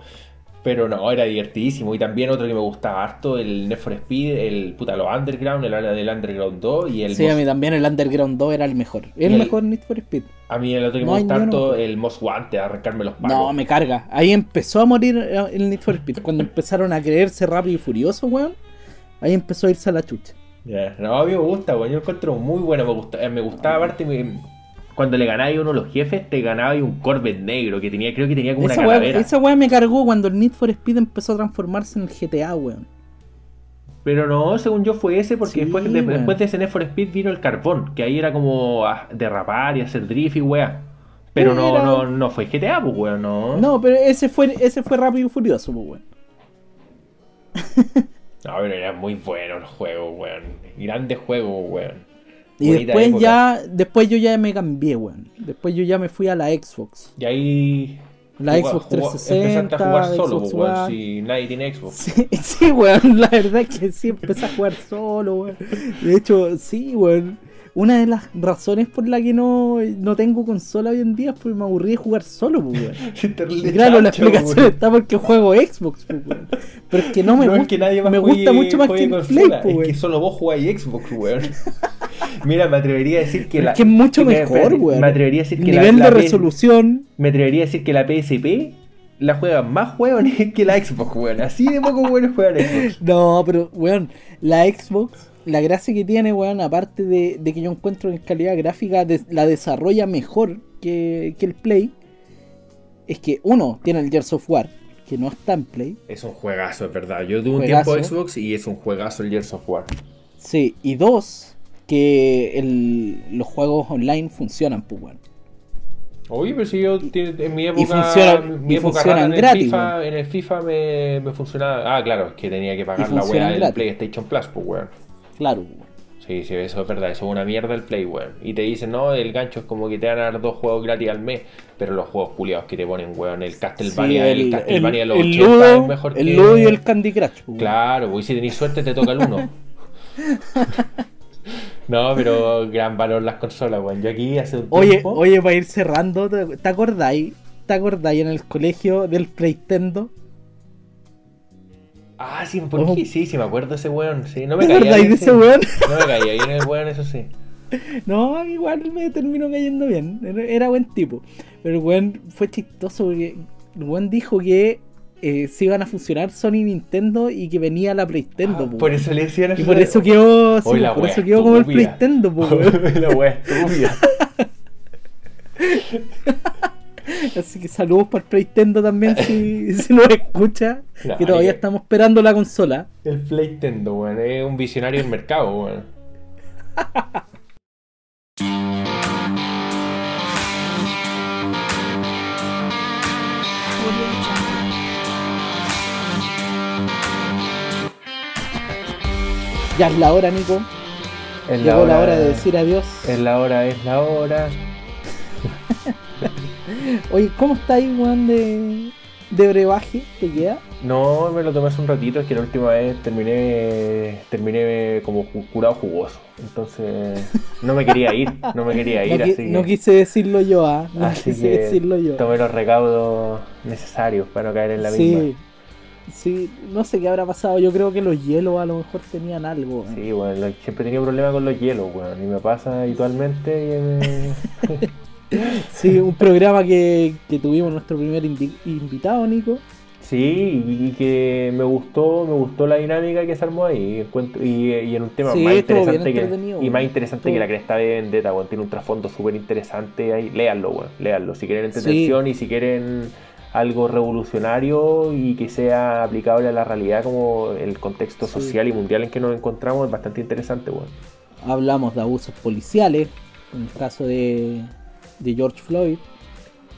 Speaker 2: Pero no, era divertidísimo. Y también otro que me gustaba harto, el Need for Speed, el puta, los Underground, el área del Underground 2 y el
Speaker 1: Sí, a mí también el Underground 2 era el mejor. El,
Speaker 2: el-
Speaker 1: mejor Need for Speed.
Speaker 2: A mí el otro que
Speaker 1: No
Speaker 2: me
Speaker 1: hay
Speaker 2: gusta
Speaker 1: ni uno
Speaker 2: harto,
Speaker 1: mejor.
Speaker 2: el Most Wanted, arrancarme los pagos.
Speaker 1: No, me carga. Ahí empezó a morir eh, el Need for Speed. Cuando empezaron a creerse rápido y furioso, weón. Ahí empezó a irse a la chucha.
Speaker 2: Ya, No, a mí me gusta, weón. Yo encuentro muy bueno. Me, gusta, eh, me gustaba, aparte, me- cuando le a uno de los jefes, te ganaba ahí un Corvette negro que tenía, creo que tenía como
Speaker 1: Esa
Speaker 2: una calavera.
Speaker 1: esa weá me cargó cuando el Need for Speed empezó a transformarse en el GTA, weón.
Speaker 2: Pero no, según yo fue ese, porque
Speaker 1: Sí,
Speaker 2: después, de, después de ese Need for Speed vino el carbón, que ahí era como derrapar y hacer drift y weá. Pero no, no, no fue GTA, pues weón, no.
Speaker 1: No, pero ese fue, ese fue rápido y furioso, pues, weón.
Speaker 2: No, pero era muy bueno el juego, weón. Grande juego, weón.
Speaker 1: Y
Speaker 2: Bonita
Speaker 1: después
Speaker 2: época.
Speaker 1: ya, después yo ya me cambié, weón. Después yo ya me fui a la Xbox.
Speaker 2: Y ahí.
Speaker 1: La
Speaker 2: jugá-
Speaker 1: Xbox
Speaker 2: jugá-
Speaker 1: 360,
Speaker 2: Empezaste a jugar solo,
Speaker 1: Xbox
Speaker 2: weón. Si nadie tiene Xbox.
Speaker 1: Sí, sí, weón, la verdad es que sí, empecé a jugar solo, weón. De hecho, sí, weón. Una de las razones por la que no, no tengo consola hoy en día es porque me aburrí de jugar solo, pues, claro, la explicación está porque juego Xbox, pues, weón. Pero es que no me
Speaker 2: no es
Speaker 1: gusta,
Speaker 2: que nadie más
Speaker 1: me
Speaker 2: juegue-
Speaker 1: gusta mucho más que el Play, pues,
Speaker 2: Es que solo vos jugáis Xbox, weón. Mira, me atrevería a decir que la.
Speaker 1: es que es mucho
Speaker 2: que
Speaker 1: mejor, weón.
Speaker 2: Me atrevería a decir que
Speaker 1: Nivel
Speaker 2: la,
Speaker 1: de resolución.
Speaker 2: Me atrevería a decir que la PSP la juegan más hueones que la Xbox, weón. Así de poco buenos juegan Xbox.
Speaker 1: No, pero, weón, la Xbox, la gracia que tiene, weón, aparte de, de que yo encuentro en calidad gráfica, la desarrolla mejor que, que el Play, es que, uno, tiene el Gears of War, que no está en Play,
Speaker 2: Es un juegazo, es verdad. Yo tuve un tiempo Xbox y es un juegazo el Gears of War.
Speaker 1: sí, y dos, que el- los juegos online funcionan, pues, weón.
Speaker 2: Oye, pero si yo en mi época,
Speaker 1: funcionan-
Speaker 2: mi
Speaker 1: y
Speaker 2: época
Speaker 1: funcionan
Speaker 2: rara en el
Speaker 1: gratis,
Speaker 2: FIFA, en el FIFA me, me funcionaba. Ah, claro, es que tenía que pagar
Speaker 1: Y
Speaker 2: la weá del. PlayStation Plus, pues weón.
Speaker 1: Claro, weón.
Speaker 2: Sí, sí, eso es verdad, eso es una mierda el Play, weón. Y te dicen, no, el gancho es como que te van a dar dos juegos gratis al mes, pero los juegos culiados que te ponen, weón, el Castlevania,
Speaker 1: Sí,
Speaker 2: el, Castlevania de los
Speaker 1: el
Speaker 2: 80
Speaker 1: Ludo,
Speaker 2: es mejor
Speaker 1: el
Speaker 2: que...
Speaker 1: Ludo y el Candy Crush, weón.
Speaker 2: Claro, pues si tenéis suerte te toca el uno. no, pero gran valor las consolas, weón. Yo aquí hace un
Speaker 1: Oye,
Speaker 2: tiempo...
Speaker 1: oye, para ir cerrando, ¿te, te acordáis? ¿Te acordáis en el colegio del Playtendo?
Speaker 2: Ah, sí, ¿por qué? Sí, sí, me acuerdo de ese weón. Sí, no me
Speaker 1: ¿Te
Speaker 2: caía bien,
Speaker 1: de ese weón?
Speaker 2: No me caía bien el weón, eso sí.
Speaker 1: No, igual me terminó cayendo bien. Era, buen tipo. Pero el weón fue chistoso porque el weón dijo que eh, se iban a fusionar Sony y Nintendo y que venía la PlayStation. po.
Speaker 2: Por eso le decían
Speaker 1: y por eso quedó, sí,
Speaker 2: Hoy la
Speaker 1: por eso quedó como el weón.
Speaker 2: la wea estúpida.
Speaker 1: Así que saludos para el PlayStation también si, si nos escucha.
Speaker 2: No,
Speaker 1: que todavía estamos esperando la consola.
Speaker 2: El Playtendo, weón. Es un visionario del mercado, weón.
Speaker 1: Ya es la hora, Nico.
Speaker 2: Es
Speaker 1: Llegó la hora de decir adiós.
Speaker 2: Es la hora, es la hora.
Speaker 1: Oye, ¿cómo está ahí, weón, de, de brebaje? ¿Te queda?
Speaker 2: No, me lo tomé hace un ratito, es que la última vez terminé terminé como curado jugoso. Entonces no me quería ir, no me quería ir,
Speaker 1: no,
Speaker 2: así que,
Speaker 1: no quise decirlo yo, ah. No
Speaker 2: así
Speaker 1: quise
Speaker 2: que
Speaker 1: decirlo yo.
Speaker 2: tomé los recaudos necesarios para no caer en la misma.
Speaker 1: Sí. Sí, no sé qué habrá pasado. Yo creo que los hielos a lo mejor tenían algo.
Speaker 2: Sí, bueno, siempre he tenido problemas con los hielos, weón, y me pasa habitualmente. y, eh,
Speaker 1: Sí, un programa que, que tuvimos nuestro primer invitado, Nico.
Speaker 2: Sí, y que me gustó, me gustó la dinámica que se armó ahí. Encuentro, y, y en un tema
Speaker 1: Sí,
Speaker 2: más interesante que, y más interesante que la cresta de Vendetta, weón. Tiene un trasfondo súper interesante ahí. Léanlo, weón. Léanlo. Si quieren entretención y si quieren algo revolucionario y que sea aplicable a la realidad como el contexto
Speaker 1: Sí.
Speaker 2: social y mundial en que nos encontramos, es bastante interesante, weón.
Speaker 1: Hablamos de abusos policiales, en el caso de, de George Floyd.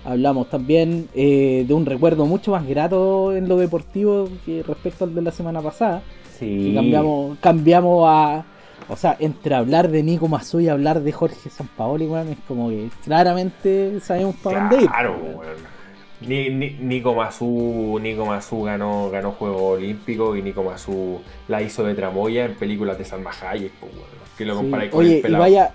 Speaker 1: Hablamos también eh, de un recuerdo mucho más grato en lo deportivo que respecto al de la semana pasada.
Speaker 2: Sí.
Speaker 1: Que cambiamos, cambiamos a. O sea, entre hablar de Nico Mazú y hablar de Jorge Sampaoli, weón, es como que claramente sabemos para dónde ir.
Speaker 2: Claro. Ni, ni, Nico Mazú, Nico Mazú ganó, ganó Juego Olímpico y Nico Mazú la hizo de tramoya en películas de Salma Hayek, pues. Que lo
Speaker 1: Sí.
Speaker 2: comparáis con
Speaker 1: Oye,
Speaker 2: el
Speaker 1: y
Speaker 2: pelado.
Speaker 1: vaya,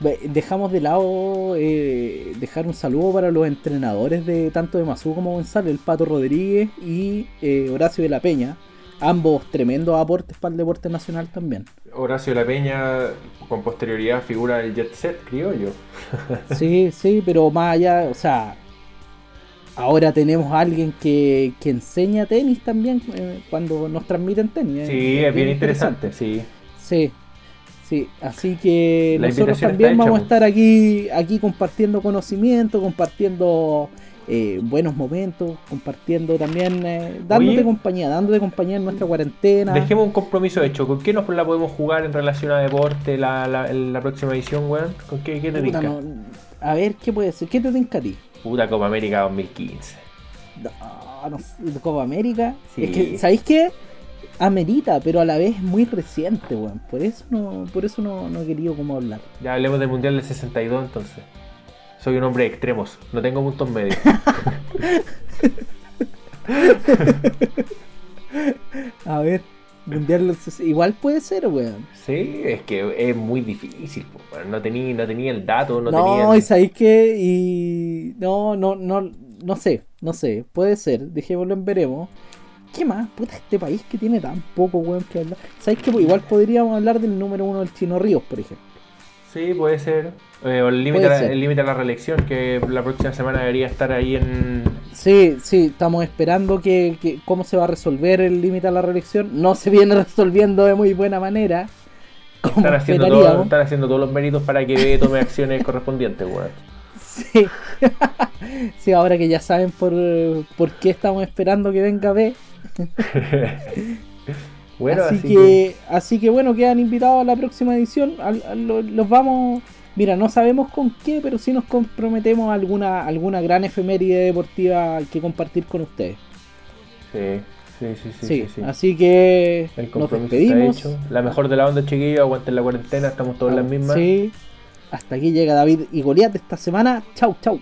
Speaker 1: dejamos de lado eh, dejar un saludo para los entrenadores de tanto de Mazú como Gonzalo, el Pato Rodríguez y eh, Horacio de la Peña. Ambos tremendos aportes para el deporte nacional también.
Speaker 2: Horacio La Peña, con posterioridad, figura del jet set criollo.
Speaker 1: Sí, sí, pero más allá, o sea, ahora tenemos a alguien que, que enseña tenis también eh, cuando nos transmiten tenis. eh.
Speaker 2: Sí, es bien interesante, sí.
Speaker 1: Sí, sí, así que
Speaker 2: La
Speaker 1: nosotros también
Speaker 2: hecha,
Speaker 1: vamos a
Speaker 2: pues.
Speaker 1: estar aquí, aquí compartiendo conocimiento, compartiendo eh, buenos momentos, compartiendo también, eh, dándote
Speaker 2: Oye.
Speaker 1: compañía, dándote compañía en nuestra cuarentena.
Speaker 2: Dejemos un compromiso hecho. ¿Con qué nos la podemos jugar en relación a deporte la, la, próxima edición, weón? ¿Con qué, qué te
Speaker 1: Puta, no- a ver, ¿qué puede ser? ¿Qué te tinca a ti?
Speaker 2: Puta Copa América 2015.
Speaker 1: No, no Copa América.
Speaker 2: Sí.
Speaker 1: Es que, ¿sabéis qué? Amerita, pero a la vez es muy reciente, weón. Por eso no, por eso no, no he querido como hablar.
Speaker 2: Ya hablemos del Mundial del 62 entonces. Soy un hombre de extremos, no tengo puntos medios.
Speaker 1: A ver, Mundial los- igual puede ser, weón.
Speaker 2: Sí, es que es muy difícil. weón. No tenía no tenía el dato, no,
Speaker 1: No,
Speaker 2: tenía.
Speaker 1: y sabéis qué, y no, no, no, no sé, no sé, puede ser, dejémoslo en veremos. ¿Qué más? Puta, este país que tiene tan poco, weón, que hablar. ¿Sabéis que igual podríamos hablar del número uno del Chino Ríos, por ejemplo?
Speaker 2: Sí, puede ser. Eh, o el límite a la- reelección, que la próxima semana debería estar ahí en.
Speaker 1: Sí, sí, estamos esperando que, que cómo se va a resolver el límite a la reelección. No se viene resolviendo de muy buena manera. Como
Speaker 2: Están haciendo, todo- están haciendo todos los méritos para que B tome acciones correspondientes, weón.
Speaker 1: Sí. sí, ahora que ya saben por, por qué estamos esperando que venga B.
Speaker 2: Bueno,
Speaker 1: así, que, así que bueno, quedan invitados a la próxima edición. Al- los vamos. Mira, no sabemos con qué, pero sí nos comprometemos a alguna, alguna gran efeméride deportiva que compartir con ustedes.
Speaker 2: Sí, sí, sí, sí.
Speaker 1: Sí,
Speaker 2: sí, sí.
Speaker 1: así que
Speaker 2: El
Speaker 1: nos despedimos.
Speaker 2: hecho. La mejor de la onda, chiquillos. Aguanten la cuarentena, estamos todos en las mismas.
Speaker 1: Sí. Hasta aquí llega David y Goliat esta semana. Chau, chau.